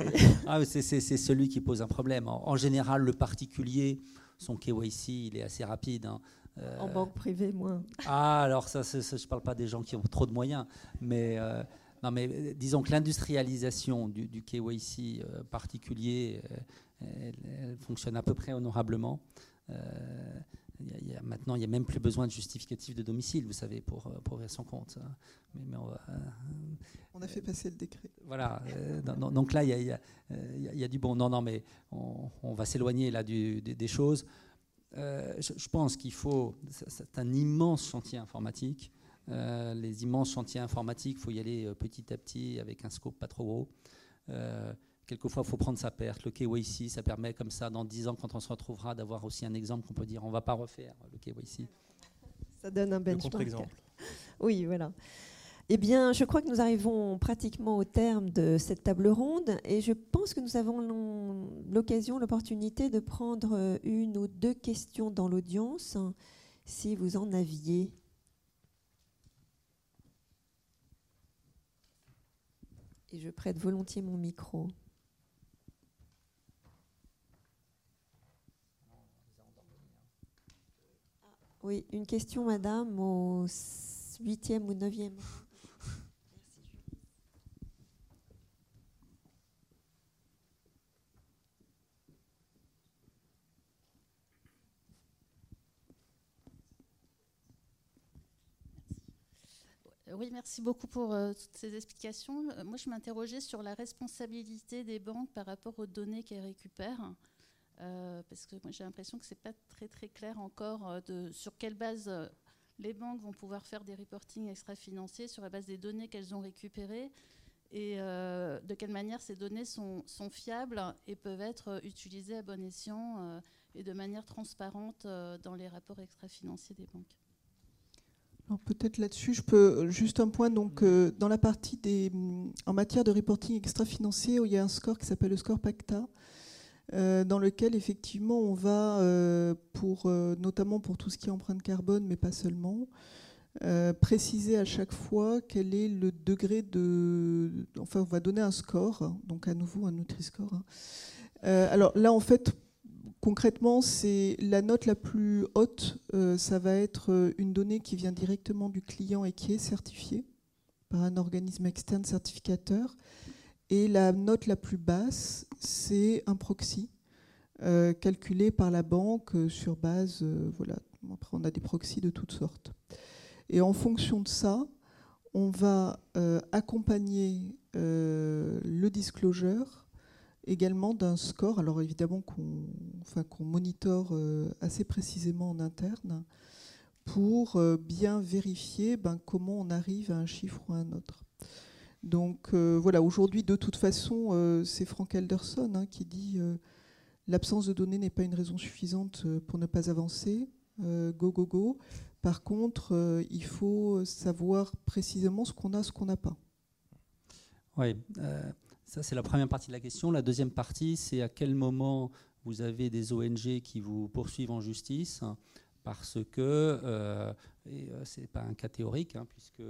Ah, c'est celui qui pose un problème. En, général, le particulier, son KYC, il est assez rapide. Hein. Euh, en banque privée, moins. Ah, alors ça, je ne parle pas des gens qui ont trop de moyens, mais... Euh, non, mais euh, disons que l'industrialisation du, du, KYC particulier, elle, fonctionne à peu près honorablement maintenant, il n'y a même plus besoin de justificatif de domicile, vous savez, pour, euh, pour ouvrir son compte. Hein. Mais, euh, on, a fait passer le décret. Voilà. Euh, donc là, il y, y a, du bon. Non, non, mais on, va s'éloigner là du, des, choses. je, pense qu'il faut. C'est un immense chantier informatique. les immenses chantiers informatiques, il faut y aller petit à petit avec un scope pas trop gros. Quelquefois, il faut prendre sa perte. Le KYC, ça permet comme ça, dans 10 ans, quand on se retrouvera, d'avoir aussi un exemple qu'on peut dire on ne va pas refaire le KYC. Ça donne un benchmark. exemple Oui, voilà. Eh bien, je crois que nous arrivons pratiquement au terme de cette table ronde et je pense que nous avons l'occasion, l'opportunité de prendre une ou deux questions dans l'audience, si vous en aviez. Et je prête volontiers mon micro. Oui, une question, madame, au huitième ou neuvième. Oui, merci beaucoup pour euh, toutes ces explications. Euh, moi, je m'interrogeais sur la responsabilité des banques par rapport aux données qu'elles récupèrent. Euh, parce que j'ai l'impression que ce n'est pas très très clair encore euh, de, sur quelle base euh, les banques vont pouvoir faire des reportings extra-financiers sur la base des données qu'elles ont récupérées et de quelle manière ces données sont, sont, fiables et peuvent être utilisées à bon escient et de manière transparente dans les rapports extra-financiers des banques. Peut-être là-dessus, je peux juste un point. Donc, dans la partie des, en matière de reporting extra-financier, il y a un score qui s'appelle le score PACTA, dans lequel effectivement on va, euh, pour, euh, notamment pour tout ce qui est empreinte carbone, mais pas seulement, préciser à chaque fois quel est le degré de... Enfin, on va donner un score, donc à nouveau un Nutri-Score. Hein. alors là, en fait, concrètement, c'est la note la plus haute, ça va être une donnée qui vient directement du client et qui est certifiée par un organisme externe certificateur. Et la note la plus basse, c'est un proxy euh, calculé par la banque euh, sur base. Euh, voilà. Après, on a des proxys de toutes sortes. Et en fonction de ça, on va accompagner le disclosure également d'un score. Alors évidemment qu'on enfin, monitore assez précisément en interne pour bien vérifier ben, comment on arrive à un chiffre ou à un autre. Donc euh, voilà, aujourd'hui, de toute façon, euh, c'est Frank Elderson hein, qui dit euh, l'absence de données n'est pas une raison suffisante pour ne pas avancer. go, go, go. Par contre, il faut savoir précisément ce qu'on a, ce qu'on n'a pas. Oui, ça c'est la première partie de la question. La deuxième partie, c'est à quel moment vous avez des ONG qui vous poursuivent en justice? Parce que, et ce n'est pas un cas théorique, hein, puisque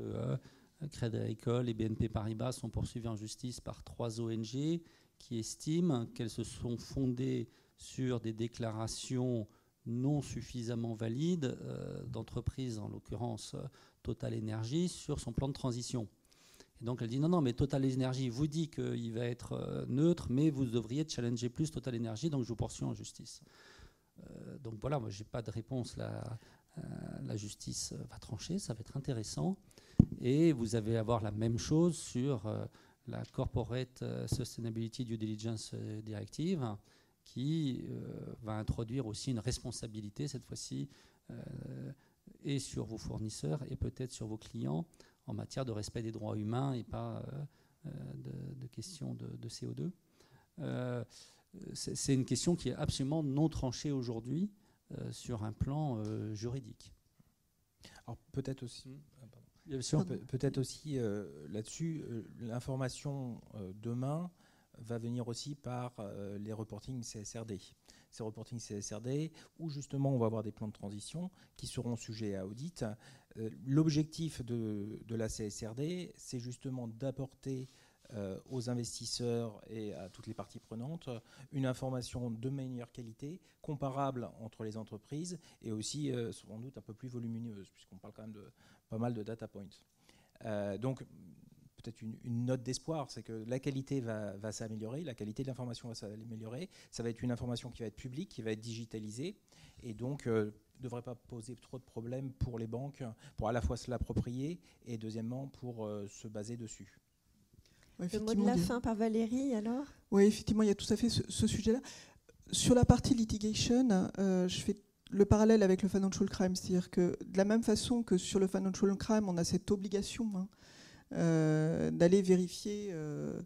Crédit Agricole et BNP Paribas sont poursuivis en justice par trois ONG qui estiment qu'elles se sont fondées sur des déclarations non suffisamment valides euh, d'entreprises, en l'occurrence euh, Total Energy, sur son plan de transition. Et donc elle dit non, non, mais Total Energy vous dit qu'il va être euh, neutre, mais vous devriez challenger plus Total Energy, donc je vous poursuis en justice. donc voilà, moi j'ai pas de réponse. La, la justice va trancher, ça va être intéressant. Et vous allez avoir la même chose sur euh, la Corporate euh, Sustainability Due Diligence euh, Directive, qui va introduire aussi une responsabilité, cette fois-ci, et sur vos fournisseurs et peut-être sur vos clients en matière de respect des droits humains et pas de, questions de, CO2. c'est une question qui est absolument non tranchée aujourd'hui sur un plan juridique. Alors peut-être aussi. Hmm. Ah, peut-être aussi là-dessus, l'information demain va venir aussi par les reportings CSRD ces reporting CSRD, où justement on va avoir des plans de transition qui seront sujets à audit. Euh, l'objectif de, la CSRD, c'est justement d'apporter euh, aux investisseurs et à toutes les parties prenantes une information de meilleure qualité, comparable entre les entreprises et aussi euh, sans doute un peu plus volumineuse, puisqu'on parle quand même de pas mal de data points. donc peut-être une, note d'espoir, c'est que la qualité va, s'améliorer, la qualité de l'information va s'améliorer, ça va être une information qui va être publique, qui va être digitalisée, et donc ne euh, devrait pas poser trop de problèmes pour les banques, pour à la fois se l'approprier, et deuxièmement pour euh, se baser dessus. le mot de la fin par Valérie, alors? Oui, effectivement, il y a tout à fait ce, sujet-là. Sur la partie litigation, euh, je fais le parallèle avec le financial crime, c'est-à-dire que de la même façon que sur le financial crime, on a cette obligation hein, euh, d'aller vérifier euh,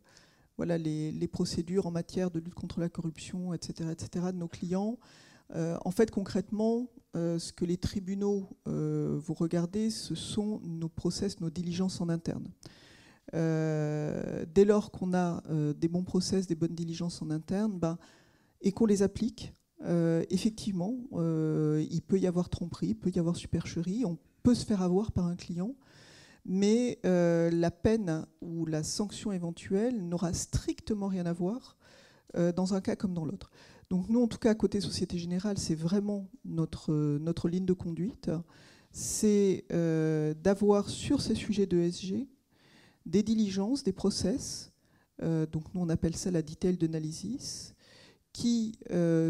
voilà, les, procédures en matière de lutte contre la corruption, etc., etc., de nos clients. Euh, en fait, concrètement, ce que les tribunaux vont regarder, ce sont nos process, nos diligences en interne. dès lors qu'on a des bons process, des bonnes diligences en interne, ben, et qu'on les applique, effectivement, il peut y avoir tromperie, il peut y avoir supercherie, on peut se faire avoir par un client mais euh, la peine ou la sanction éventuelle n'aura strictement rien à voir euh, dans un cas comme dans l'autre. Donc nous, en tout cas, côté Société Générale, c'est vraiment notre, ligne de conduite. C'est euh, d'avoir sur ces sujets de SG des diligences, des process, donc nous on appelle ça la detailed analysis, qui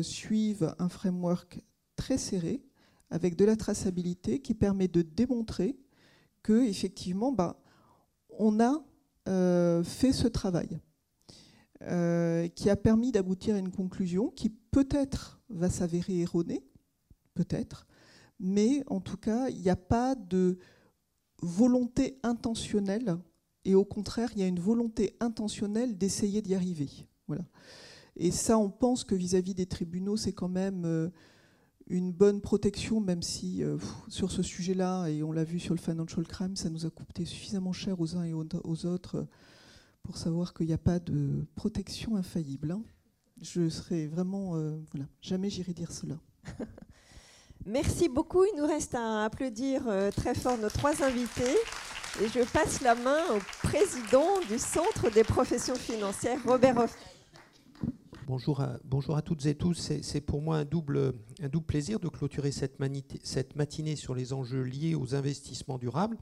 suivent un framework très serré, avec de la traçabilité, qui permet de démontrer que effectivement, bah, on a euh, fait ce travail euh, qui a permis d'aboutir à une conclusion qui peut-être va s'avérer erronée, peut-être, mais en tout cas, il n'y a pas de volonté intentionnelle, et au contraire, il y a une volonté intentionnelle d'essayer d'y arriver. Voilà. Et ça, on pense que vis-à-vis des tribunaux, c'est quand même euh, une bonne protection, même si euh, sur ce sujet-là, et on l'a vu sur le financial crime, ça nous a coûté suffisamment cher aux uns et aux autres euh, pour savoir qu'il n'y a pas de protection infaillible. Hein. Je serais vraiment, voilà, jamais j'irai dire cela. Merci beaucoup. Il nous reste à applaudir très fort nos trois invités. Et je passe la main au président du Centre des professions financières, Robert Hoff. Bonjour à, toutes et tous. C'est pour moi un double, plaisir de clôturer cette, cette, matinée sur les enjeux liés aux investissements durables.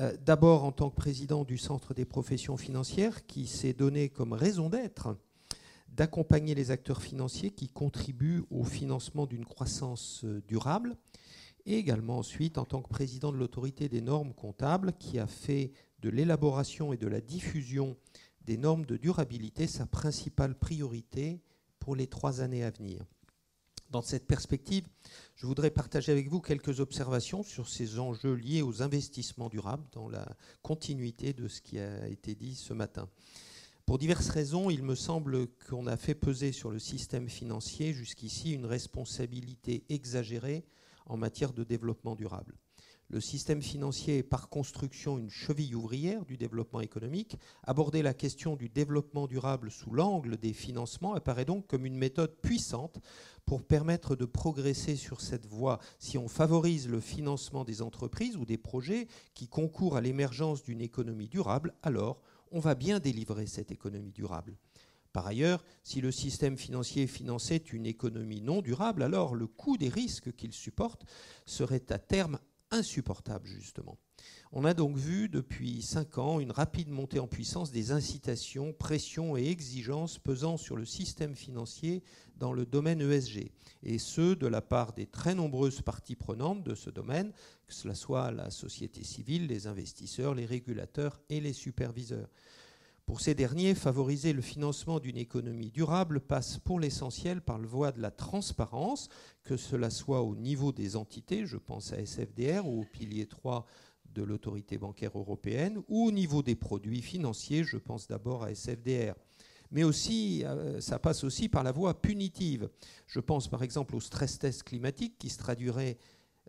Euh, d'abord en tant que président du Centre des professions financières qui s'est donné comme raison d'être d'accompagner les acteurs financiers qui contribuent au financement d'une croissance euh, durable. Et également ensuite en tant que président de l'autorité des normes comptables qui a fait de l'élaboration et de la diffusion des normes de durabilité sa principale priorité pour les trois années à venir. Dans cette perspective, je voudrais partager avec vous quelques observations sur ces enjeux liés aux investissements durables dans la continuité de ce qui a été dit ce matin. Pour diverses raisons, il me semble qu'on a fait peser sur le système financier jusqu'ici une responsabilité exagérée en matière de développement durable. Le système financier est par construction une cheville ouvrière du développement économique. Aborder la question du développement durable sous l'angle des financements apparaît donc comme une méthode puissante pour permettre de progresser sur cette voie. Si on favorise le financement des entreprises ou des projets qui concourent à l'émergence d'une économie durable, alors on va bien délivrer cette économie durable. Par ailleurs, si le système financier finançait une économie non durable, alors le coût des risques qu'il supporte serait à terme insupportable, justement. On a donc vu depuis cinq ans une rapide montée en puissance des incitations, pressions et exigences pesant sur le système financier dans le domaine ESG, et ce, de la part des très nombreuses parties prenantes de ce domaine, que cela soit la société civile, les investisseurs, les régulateurs et les superviseurs. Pour ces derniers, favoriser le financement d'une économie durable passe pour l'essentiel par le voie de la transparence, que cela soit au niveau des entités, je pense à SFDR ou au pilier 3 de l'autorité bancaire européenne, ou au niveau des produits financiers, je pense d'abord à SFDR. mais aussi, euh, ça passe aussi par la voie punitive. Je pense par exemple au stress test climatique qui se traduirait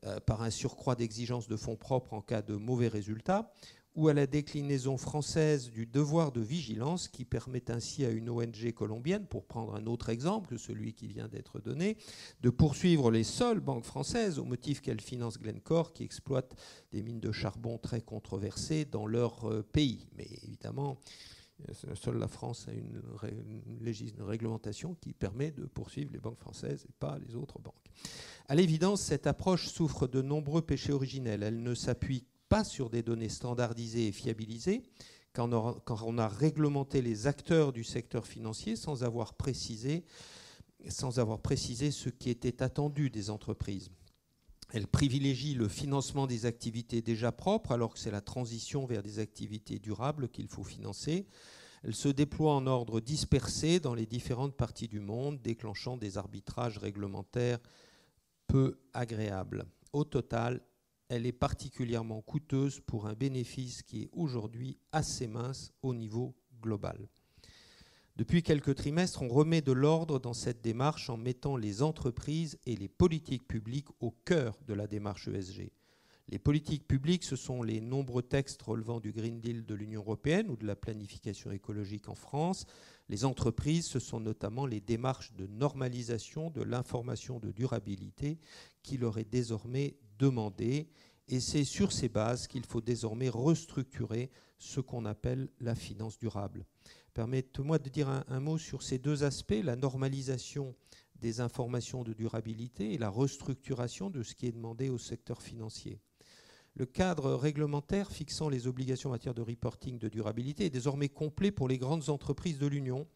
euh, par un surcroît d'exigence de fonds propres en cas de mauvais résultats, ou à la déclinaison française du devoir de vigilance qui permet ainsi à une ONG colombienne, pour prendre un autre exemple, celui qui vient d'être donné, de poursuivre les seules banques françaises au motif qu'elles financent Glencore qui exploite des mines de charbon très controversées dans leur euh, pays. Mais évidemment, euh, seule la France a une, une, réglementation qui permet de poursuivre les banques françaises et pas les autres banques. À l'évidence, cette approche souffre de nombreux péchés originels. Elle ne s'appuie pas sur des données standardisées et fiabilisées, quand on, a, réglementé les acteurs du secteur financier sans avoir précisé, sans avoir précisé ce qui était attendu des entreprises. Elle privilégie le financement des activités déjà propres, alors que c'est la transition vers des activités durables qu'il faut financer. Elle se déploie en ordre dispersé dans les différentes parties du monde, déclenchant des arbitrages réglementaires peu agréables. Au total, elle est particulièrement coûteuse pour un bénéfice qui est aujourd'hui assez mince au niveau global. Depuis quelques trimestres, on remet de l'ordre dans cette démarche en mettant les entreprises et les politiques publiques au cœur de la démarche ESG. Les politiques publiques, ce sont les nombreux textes relevant du Green Deal de l'Union européenne ou de la planification écologique en France. Les entreprises, ce sont notamment les démarches de normalisation de l'information de durabilité qui leur est désormais demandé. Et c'est sur ces bases qu'il faut désormais restructurer ce qu'on appelle la finance durable. Permettez-moi de dire un, mot sur ces deux aspects, la normalisation des informations de durabilité et la restructuration de ce qui est demandé au secteur financier. Le cadre réglementaire fixant les obligations en matière de reporting de durabilité est désormais complet pour les grandes entreprises de l'Union,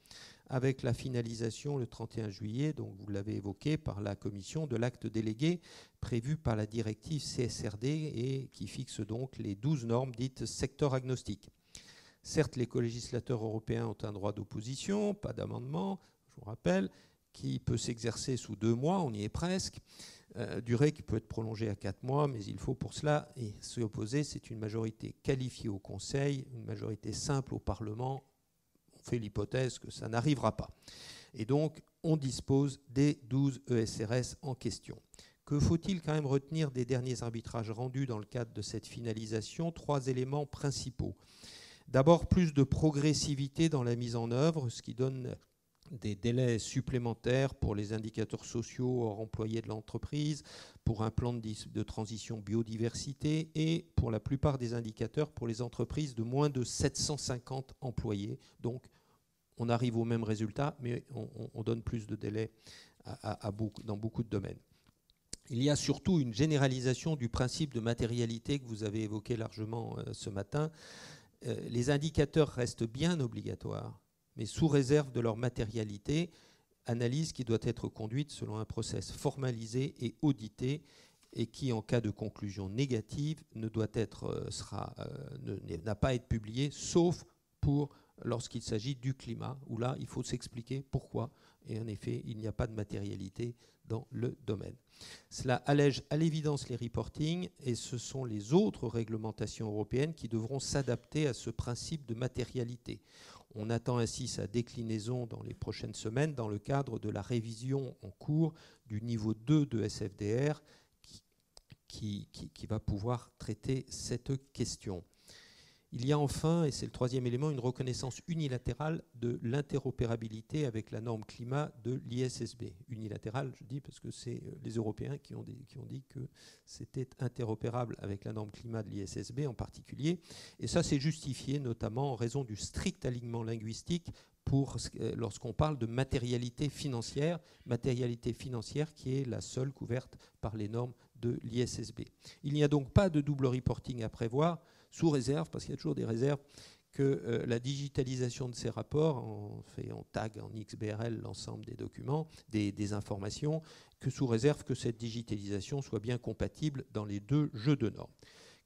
avec la finalisation le 31 juillet, donc vous l'avez évoqué, par la Commission de l'acte délégué prévu par la directive CSRD et qui fixe donc les 12 normes dites secteur agnostique. Certes, les co-législateurs européens ont un droit d'opposition, pas d'amendement, je vous rappelle, qui peut s'exercer sous deux mois, on y est presque, euh, durée qui peut être prolongée à quatre mois, mais il faut pour cela s'y opposer, c'est une majorité qualifiée au Conseil, une majorité simple au Parlement fait l'hypothèse que ça n'arrivera pas. Et donc, on dispose des 12 ESRS en question. Que faut-il quand même retenir des derniers arbitrages rendus dans le cadre de cette finalisation? Trois éléments principaux. D'abord, plus de progressivité dans la mise en œuvre, ce qui donne des délais supplémentaires pour les indicateurs sociaux hors employés de l'entreprise, pour un plan de, transition biodiversité et pour la plupart des indicateurs pour les entreprises de moins de 750 employés. Donc on arrive au même résultat, mais on, donne plus de délais dans beaucoup de domaines. Il y a surtout une généralisation du principe de matérialité que vous avez évoqué largement euh, ce matin. Euh, les indicateurs restent bien obligatoires mais sous réserve de leur matérialité, analyse qui doit être conduite selon un process formalisé et audité et qui, en cas de conclusion négative, ne doit être, euh, euh, n'a pas à être publié, sauf pour lorsqu'il s'agit du climat, où là, il faut s'expliquer pourquoi. Et en effet, il n'y a pas de matérialité dans le domaine. Cela allège à l'évidence les reporting et ce sont les autres réglementations européennes qui devront s'adapter à ce principe de matérialité. On attend ainsi sa déclinaison dans les prochaines semaines dans le cadre de la révision en cours du niveau 2 de SFDR qui, qui va pouvoir traiter cette question. Il y a enfin, et c'est le troisième élément, une reconnaissance unilatérale de l'interopérabilité avec la norme climat de l'ISSB. Unilatérale, je dis, parce que c'est euh, les Européens qui ont, dit que c'était interopérable avec la norme climat de l'ISSB en particulier. Et ça, c'est justifié notamment en raison du strict alignement linguistique euh, lorsqu'on parle de matérialité financière, matérialité financière qui est la seule couverte par les normes de l'ISSB. Il n'y a donc pas de double reporting à prévoir sous réserve, parce qu'il y a toujours des réserves, que euh, la digitalisation de ces rapports, on, fait, on tag en XBRL l'ensemble des documents, des, informations, que sous réserve que cette digitalisation soit bien compatible dans les deux jeux de normes.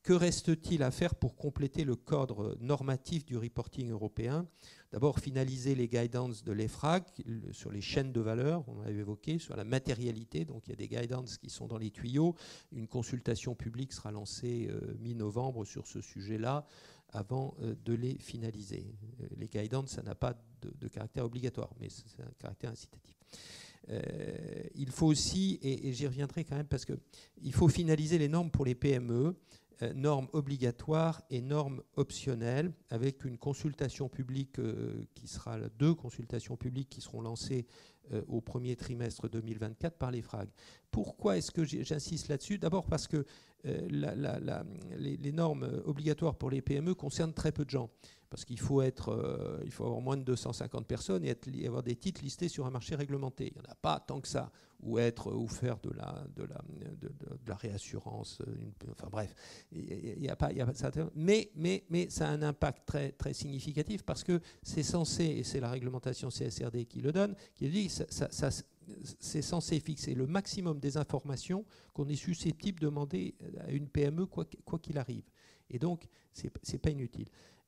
Que reste-t-il à faire pour compléter le cadre normatif du reporting européen? D'abord, finaliser les guidance de l'EFRAG sur les chaînes de valeur, on l'avait évoqué, sur la matérialité. Donc, il y a des guidance qui sont dans les tuyaux. Une consultation publique sera lancée euh, mi-novembre sur ce sujet-là avant de les finaliser. Les guidance, ça n'a pas de, caractère obligatoire, mais c'est un caractère incitatif. il faut aussi, et, et j'y reviendrai quand même, parce qu'il faut finaliser les normes pour les PME euh, normes obligatoires et normes optionnelles, avec une consultation publique euh, qui sera deux consultations publiques qui seront lancées euh, au premier trimestre 2024 par les FRAG. Pourquoi est-ce que j'insiste là-dessus? D'abord parce que les, normes obligatoires pour les PME concernent très peu de gens parce qu'il faut, être, il faut avoir moins de 250 personnes et avoir des titres listés sur un marché réglementé. Il n'y en a pas tant que ça. Ou, être, ou faire de la, de la, de, la réassurance. enfin bref, il n'y a, pas, a pas ça. Mais, mais, mais ça a un impact très, très significatif parce que c'est censé, et c'est la réglementation CSRD qui le donne, qui dit ça, ça, c'est censé fixer le maximum des informations qu'on est susceptible de demander à une PME quoi qu'il arrive. Et donc, ce n'est pas inutile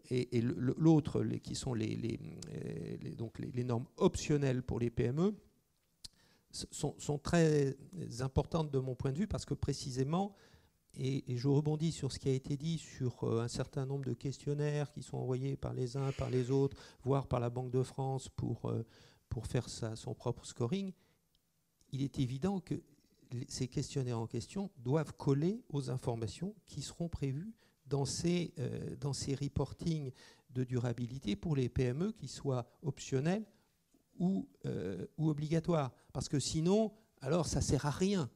et, l'autre, qui sont les, donc les, normes optionnelles pour les PME, sont, très importantes de mon point de vue parce que précisément, et, je rebondis sur ce qui a été dit sur euh, un certain nombre de questionnaires qui sont envoyés par les uns, par les autres, voire par la Banque de France pour, euh, pour faire son propre scoring, il est évident que ces questionnaires en question doivent coller aux informations qui seront prévues dans ces, euh, dans ces reportings de durabilité pour les PME qui soient optionnels ou, euh, ou obligatoires. Parce que sinon, alors ça ne sert à rien.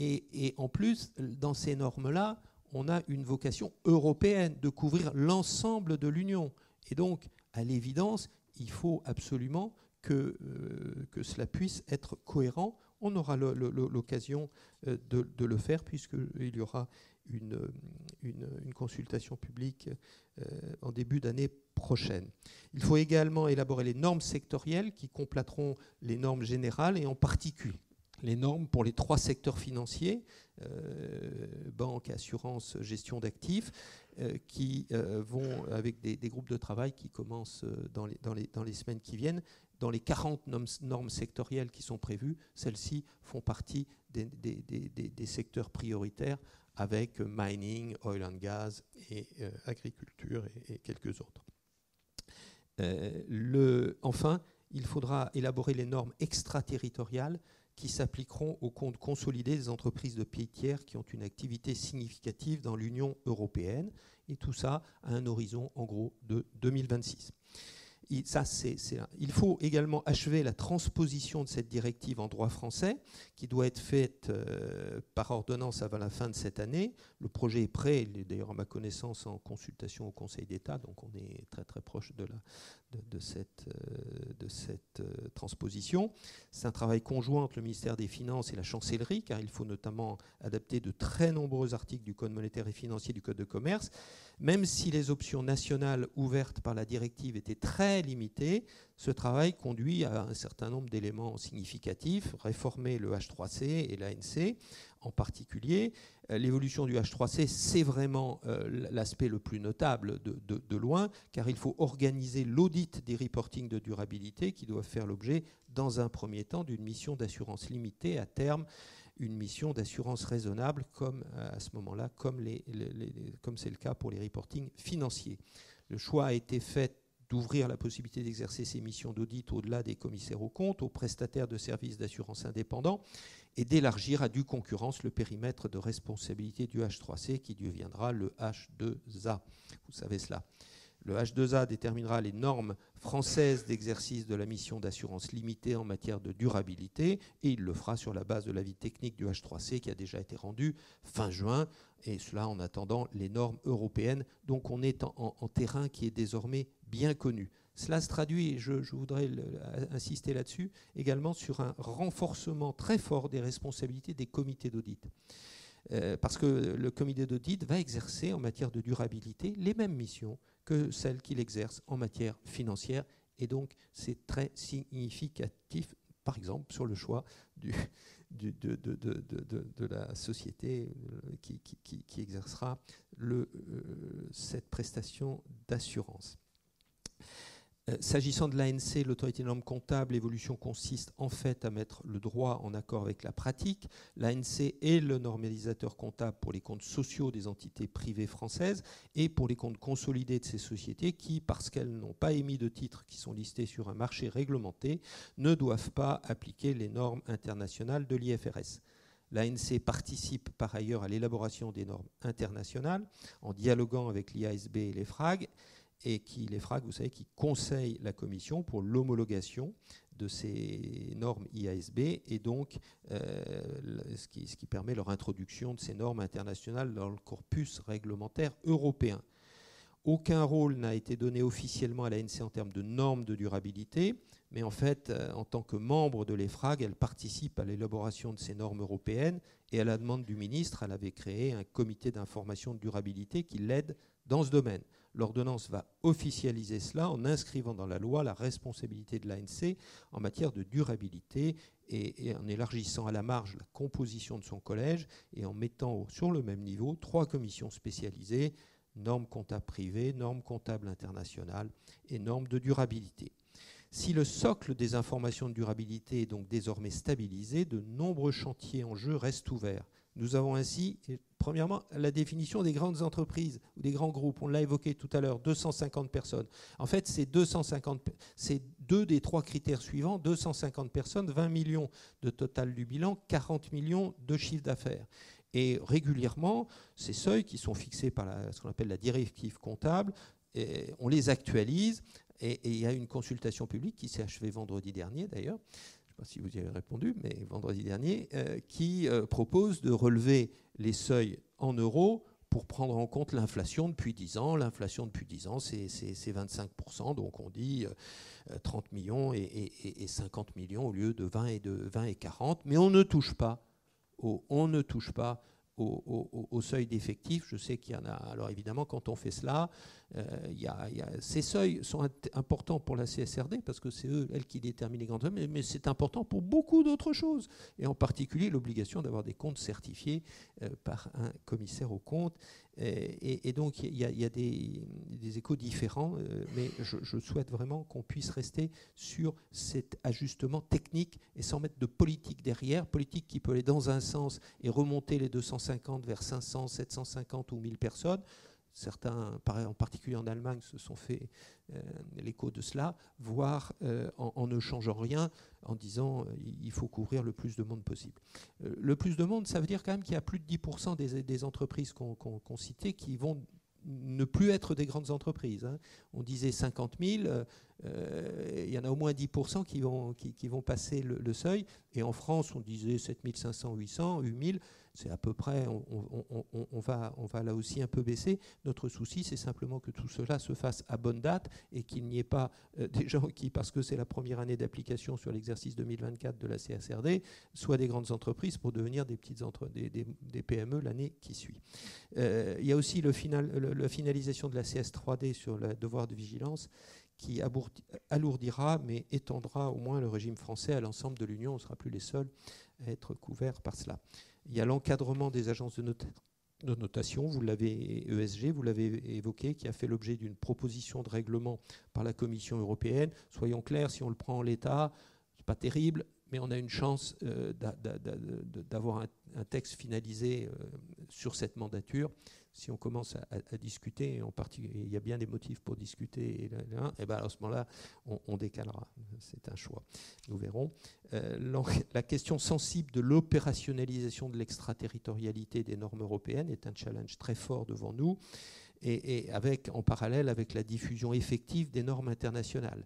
Et, en plus, dans ces normes-là, on a une vocation européenne de couvrir l'ensemble de l'Union. Et donc, à l'évidence, il faut absolument que, euh, que cela puisse être cohérent. On aura l'occasion de, de, le faire puisqu'il y aura une, consultation publique euh, en début d'année prochaine. Il faut également élaborer les normes sectorielles qui compléteront les normes générales et en particulier les normes pour les trois secteurs financiers, euh, banque, assurance, gestion d'actifs, euh, qui vont, avec des, groupes de travail qui commencent dans les semaines qui viennent, dans les 40 normes, sectorielles qui sont prévues, celles-ci font partie des, secteurs prioritaires avec mining, oil and gas et euh, agriculture et, quelques autres. Euh, enfin, il faudra élaborer les normes extraterritoriales qui s'appliqueront aux comptes consolidés des entreprises de pays tiers qui ont une activité significative dans l'Union européenne, et tout ça à un horizon en gros de 2026 il, faut également achever la transposition de cette directive en droit français, qui doit être faite euh, par ordonnance avant la fin de cette année. Le projet est prêt, il est d'ailleurs à ma connaissance en consultation au Conseil d'État, donc on est très très proche de, cette, euh, euh, transposition. C'est un travail conjoint entre le ministère des Finances et la chancellerie, car il faut notamment adapter de très nombreux articles du Code monétaire et financier du Code de commerce. Même si les options nationales ouvertes par la directive étaient très limitées, ce travail conduit à un certain nombre d'éléments significatifs, réformer le H3C et l'ANC en particulier. Euh, l'évolution du H3C, c'est vraiment euh, l'aspect le plus notable de, de, loin, car il faut organiser l'audit des reportings de durabilité qui doivent faire l'objet, dans un premier temps, d'une mission d'assurance limitée à terme une mission d'assurance raisonnable, comme euh, à ce moment-là, comme c'est le cas pour les reportings financiers. Le choix a été fait d'ouvrir la possibilité d'exercer ces missions d'audit au-delà des commissaires aux comptes, aux prestataires de services d'assurance indépendants, et d'élargir à due concurrence le périmètre de responsabilité du H3C qui deviendra le H2A. Vous savez cela. Le H2A déterminera les normes françaises d'exercice de la mission d'assurance limitée en matière de durabilité et il le fera sur la base de l'avis technique du H3C qui a déjà été rendu fin juin et cela en attendant les normes européennes. Donc on est en, terrain qui est désormais bien connu. Cela se traduit, et je, voudrais insister là-dessus, également sur un renforcement très fort des responsabilités des comités d'audit. Euh, parce que le comité d'audit va exercer en matière de durabilité les mêmes missions que celle qu'il exerce en matière financière. Et donc, c'est très significatif, par exemple, sur le choix de, la société euh, qui, exercera euh, cette prestation d'assurance. Euh, S'agissant de l'ANC, l'autorité norme comptable, l'évolution consiste en fait à mettre le droit en accord avec la pratique. L'ANC est le normalisateur comptable pour les comptes sociaux des entités privées françaises et pour les comptes consolidés de ces sociétés qui, parce qu'elles n'ont pas émis de titres qui sont listés sur un marché réglementé, ne doivent pas appliquer les normes internationales de l'IFRS. L'ANC participe par ailleurs à l'élaboration des normes internationales en dialoguant avec l'IASB et les FRAG et qui, vous savez, qui conseillent la Commission pour l'homologation de ces normes IASB et donc euh, ce, qui, ce, qui, permet leur introduction de ces normes internationales dans le corpus réglementaire européen. Aucun rôle n'a été donné officiellement à l'ANC en termes de normes de durabilité, mais en fait, euh, en tant que membre de l'EFRAG, elle participe à l'élaboration de ces normes européennes et à la demande du ministre, elle avait créé un comité d'information de durabilité qui l'aide dans ce domaine. L'ordonnance va officialiser cela en inscrivant dans la loi la responsabilité de l'ANC en matière de durabilité et, en élargissant à la marge la composition de son collège et en mettant sur le même niveau trois commissions spécialisées, normes comptables privées, normes comptables internationales et normes de durabilité. Si le socle des informations de durabilité est donc désormais stabilisé, de nombreux chantiers en jeu restent ouverts. Nous avons ainsi, premièrement, la définition des grandes entreprises ou des grands groupes. On l'a évoqué tout à l'heure, 250 personnes. En fait, c'est 250, c'est deux des trois critères suivants 250 personnes, 20 millions de total du bilan, 40 millions de chiffre d'affaires. Et régulièrement, ces seuils qui sont fixés par ce qu'on appelle la directive comptable, on les actualise. Et il y a une consultation publique qui s'est achevée vendredi dernier d'ailleurs pas si vous y avez répondu, mais vendredi dernier, euh, qui euh, propose de relever les seuils en euros pour prendre en compte l'inflation depuis 10 ans. L'inflation depuis 10 ans, c'est 25%, donc on dit euh, 30 millions et, et, et, 50 millions au lieu de 20 et, de 20 et 40, mais on ne touche pas, on ne touche pas au, seuil d'effectif. Je sais qu'il y en a. Alors évidemment, quand on fait cela, euh, ces seuils sont importants pour la CSRD parce que c'est eux, elles, qui déterminent les grandes mais, mais c'est important pour beaucoup d'autres choses, et en particulier l'obligation d'avoir des comptes certifiés euh, par un commissaire aux comptes. Et, et donc il y, a des, des échos différents, euh, mais je, je, souhaite vraiment qu'on puisse rester sur cet ajustement technique et sans mettre de politique derrière, politique qui peut aller dans un sens et remonter les 250 vers 500, 750 ou 1000 personnes certains, en particulier en Allemagne, se sont fait euh, l'écho de cela, voire euh, en, ne changeant rien, en disant euh, il faut couvrir le plus de monde possible. Le plus de monde, ça veut dire quand même qu'il y a plus de 10% des, entreprises qu'on qu citait qui vont ne plus être des grandes entreprises. Hein. On disait 50 000, euh, il y en a au moins 10% qui vont, qui, vont passer le, seuil. Et en France, on disait 7 500, 800, 8 000 c'est à peu près, on, va, on va là aussi un peu baisser. Notre souci, c'est simplement que tout cela se fasse à bonne date et qu'il n'y ait pas euh, des gens qui, parce que c'est la première année d'application sur l'exercice 2024 de la CSRD, soient des grandes entreprises pour devenir des, petites entre, des, des PME l'année qui suit. Euh, il y a aussi le final, le, la finalisation de la CS3D sur le devoir de vigilance qui alourdira mais étendra au moins le régime français à l'ensemble de l'Union. On ne sera plus les seuls à être couverts par cela. Il y a l'encadrement des agences de, not de notation, vous l'avez ESG, vous l'avez évoqué, qui a fait l'objet d'une proposition de règlement par la Commission européenne. Soyons clairs, si on le prend en l'état, c'est pas terrible, mais on a une chance euh, d'avoir un, un, texte finalisé euh, sur cette mandature si on commence à, discuter, en particulier, il y a bien des motifs pour discuter, et, là, ben à ce moment-là, on, on, décalera. C'est un choix. Nous verrons. Euh, la question sensible de l'opérationnalisation de l'extraterritorialité des normes européennes est un challenge très fort devant nous, et, et avec, en parallèle avec la diffusion effective des normes internationales.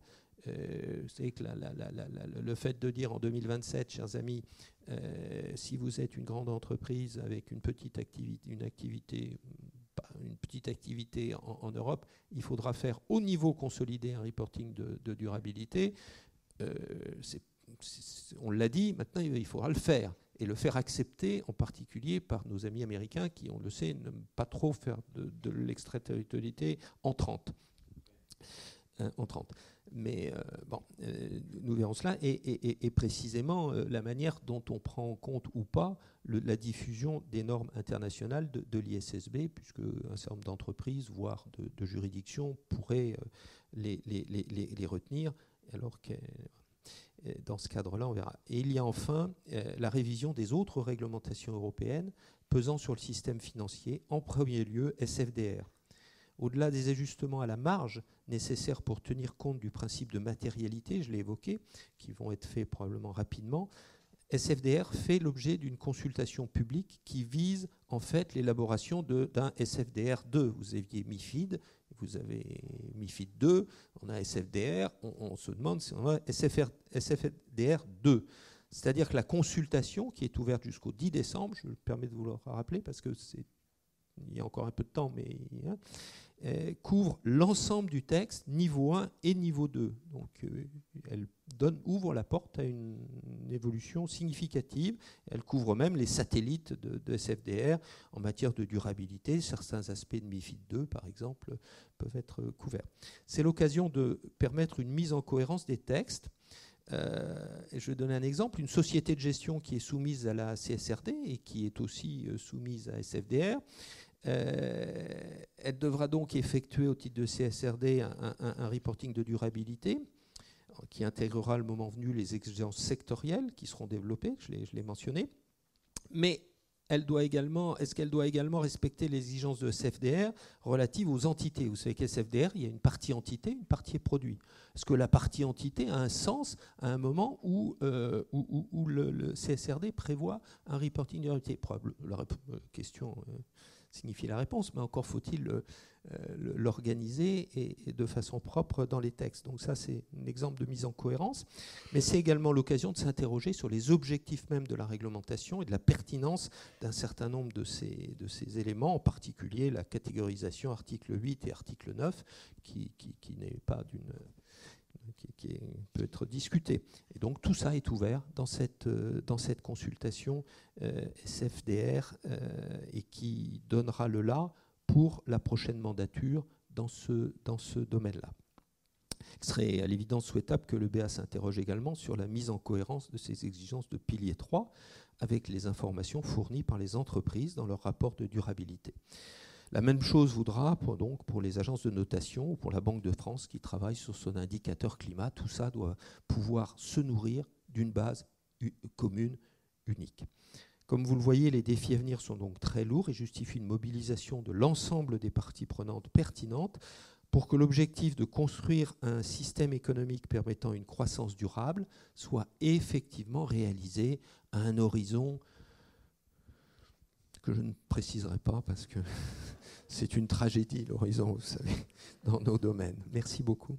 Euh, c'est que le fait de dire en 2027, chers amis, euh, si vous êtes une grande entreprise avec une petite activité, une petite activité en, Europe, il faudra faire au niveau consolidé un reporting de, durabilité. Euh, on l'a dit, maintenant il faudra le faire et le faire accepter, en particulier par nos amis américains qui, on le sait, n'aiment pas trop faire de, de l'extraterritorialité en 30. Euh, en 30 mais euh, bon, euh, nous verrons cela, et, précisément euh, la manière dont on prend en compte ou pas la diffusion des normes internationales de, l'ISSB, puisque un certain nombre d'entreprises, voire de, juridictions, pourraient les, les retenir, alors que dans ce cadre-là, on verra. Et il y a enfin la révision des autres réglementations européennes pesant sur le système financier, en premier lieu SFDR. Au-delà des ajustements à la marge nécessaires pour tenir compte du principe de matérialité, je l'ai évoqué, qui vont être faits probablement rapidement, SFDR fait l'objet d'une consultation publique qui vise en fait l'élaboration d'un SFDR 2. Vous aviez MIFID, vous avez MIFID 2, on a SFDR, on, se demande si on a SFDR 2. C'est-à-dire que la consultation, qui est ouverte jusqu'au 10 décembre, je me permets de vous le rappeler parce que c'est il y a encore un peu de temps, mais hein, couvre l'ensemble du texte, niveau 1 et niveau 2. Donc euh, elle ouvre la porte à une, évolution significative. Elle couvre même les satellites de, SFDR en matière de durabilité. Certains aspects de MIFID 2, par exemple, peuvent être couverts. C'est l'occasion de permettre une mise en cohérence des textes. Euh, je vais donner un exemple. Une société de gestion qui est soumise à la CSRD et qui est aussi soumise à SFDR euh, elle devra donc effectuer au titre de CSRD un, reporting de durabilité qui intégrera le moment venu les exigences sectorielles qui seront développées, je l'ai mentionné. Mais elle doit également, est-ce qu'elle doit également respecter les exigences de SFDR relatives aux entités? Vous savez qu'à SFDR, il y a une partie entité, une partie produit. Est-ce que la partie entité a un sens à un moment où, euh, où, le, CSRD prévoit un reporting de durabilité? La question euh, signifie la réponse, mais encore faut-il euh, l'organiser et, de façon propre dans les textes. Donc ça, c'est un exemple de mise en cohérence, mais c'est également l'occasion de s'interroger sur les objectifs même de la réglementation et de la pertinence d'un certain nombre de ces, éléments, en particulier la catégorisation article 8 et article 9, qui, qui n'est pas d'une qui, peut être discuté. Et donc tout ça est ouvert dans cette, euh, dans cette consultation euh, SFDR euh, et qui donnera le là pour la prochaine mandature dans ce, dans ce domaine-là. Il serait à l'évidence souhaitable que le BA s'interroge également sur la mise en cohérence de ces exigences de pilier 3 avec les informations fournies par les entreprises dans leur rapport de durabilité. La même chose voudra pour, donc, pour les agences de notation ou pour la Banque de France qui travaille sur son indicateur climat. Tout ça doit pouvoir se nourrir d'une base commune unique. Comme vous le voyez, les défis à venir sont donc très lourds et justifient une mobilisation de l'ensemble des parties prenantes pertinentes pour que l'objectif de construire un système économique permettant une croissance durable soit effectivement réalisé à un horizon que je ne préciserai pas parce que c'est une tragédie, l'horizon, vous savez, dans nos domaines. Merci beaucoup.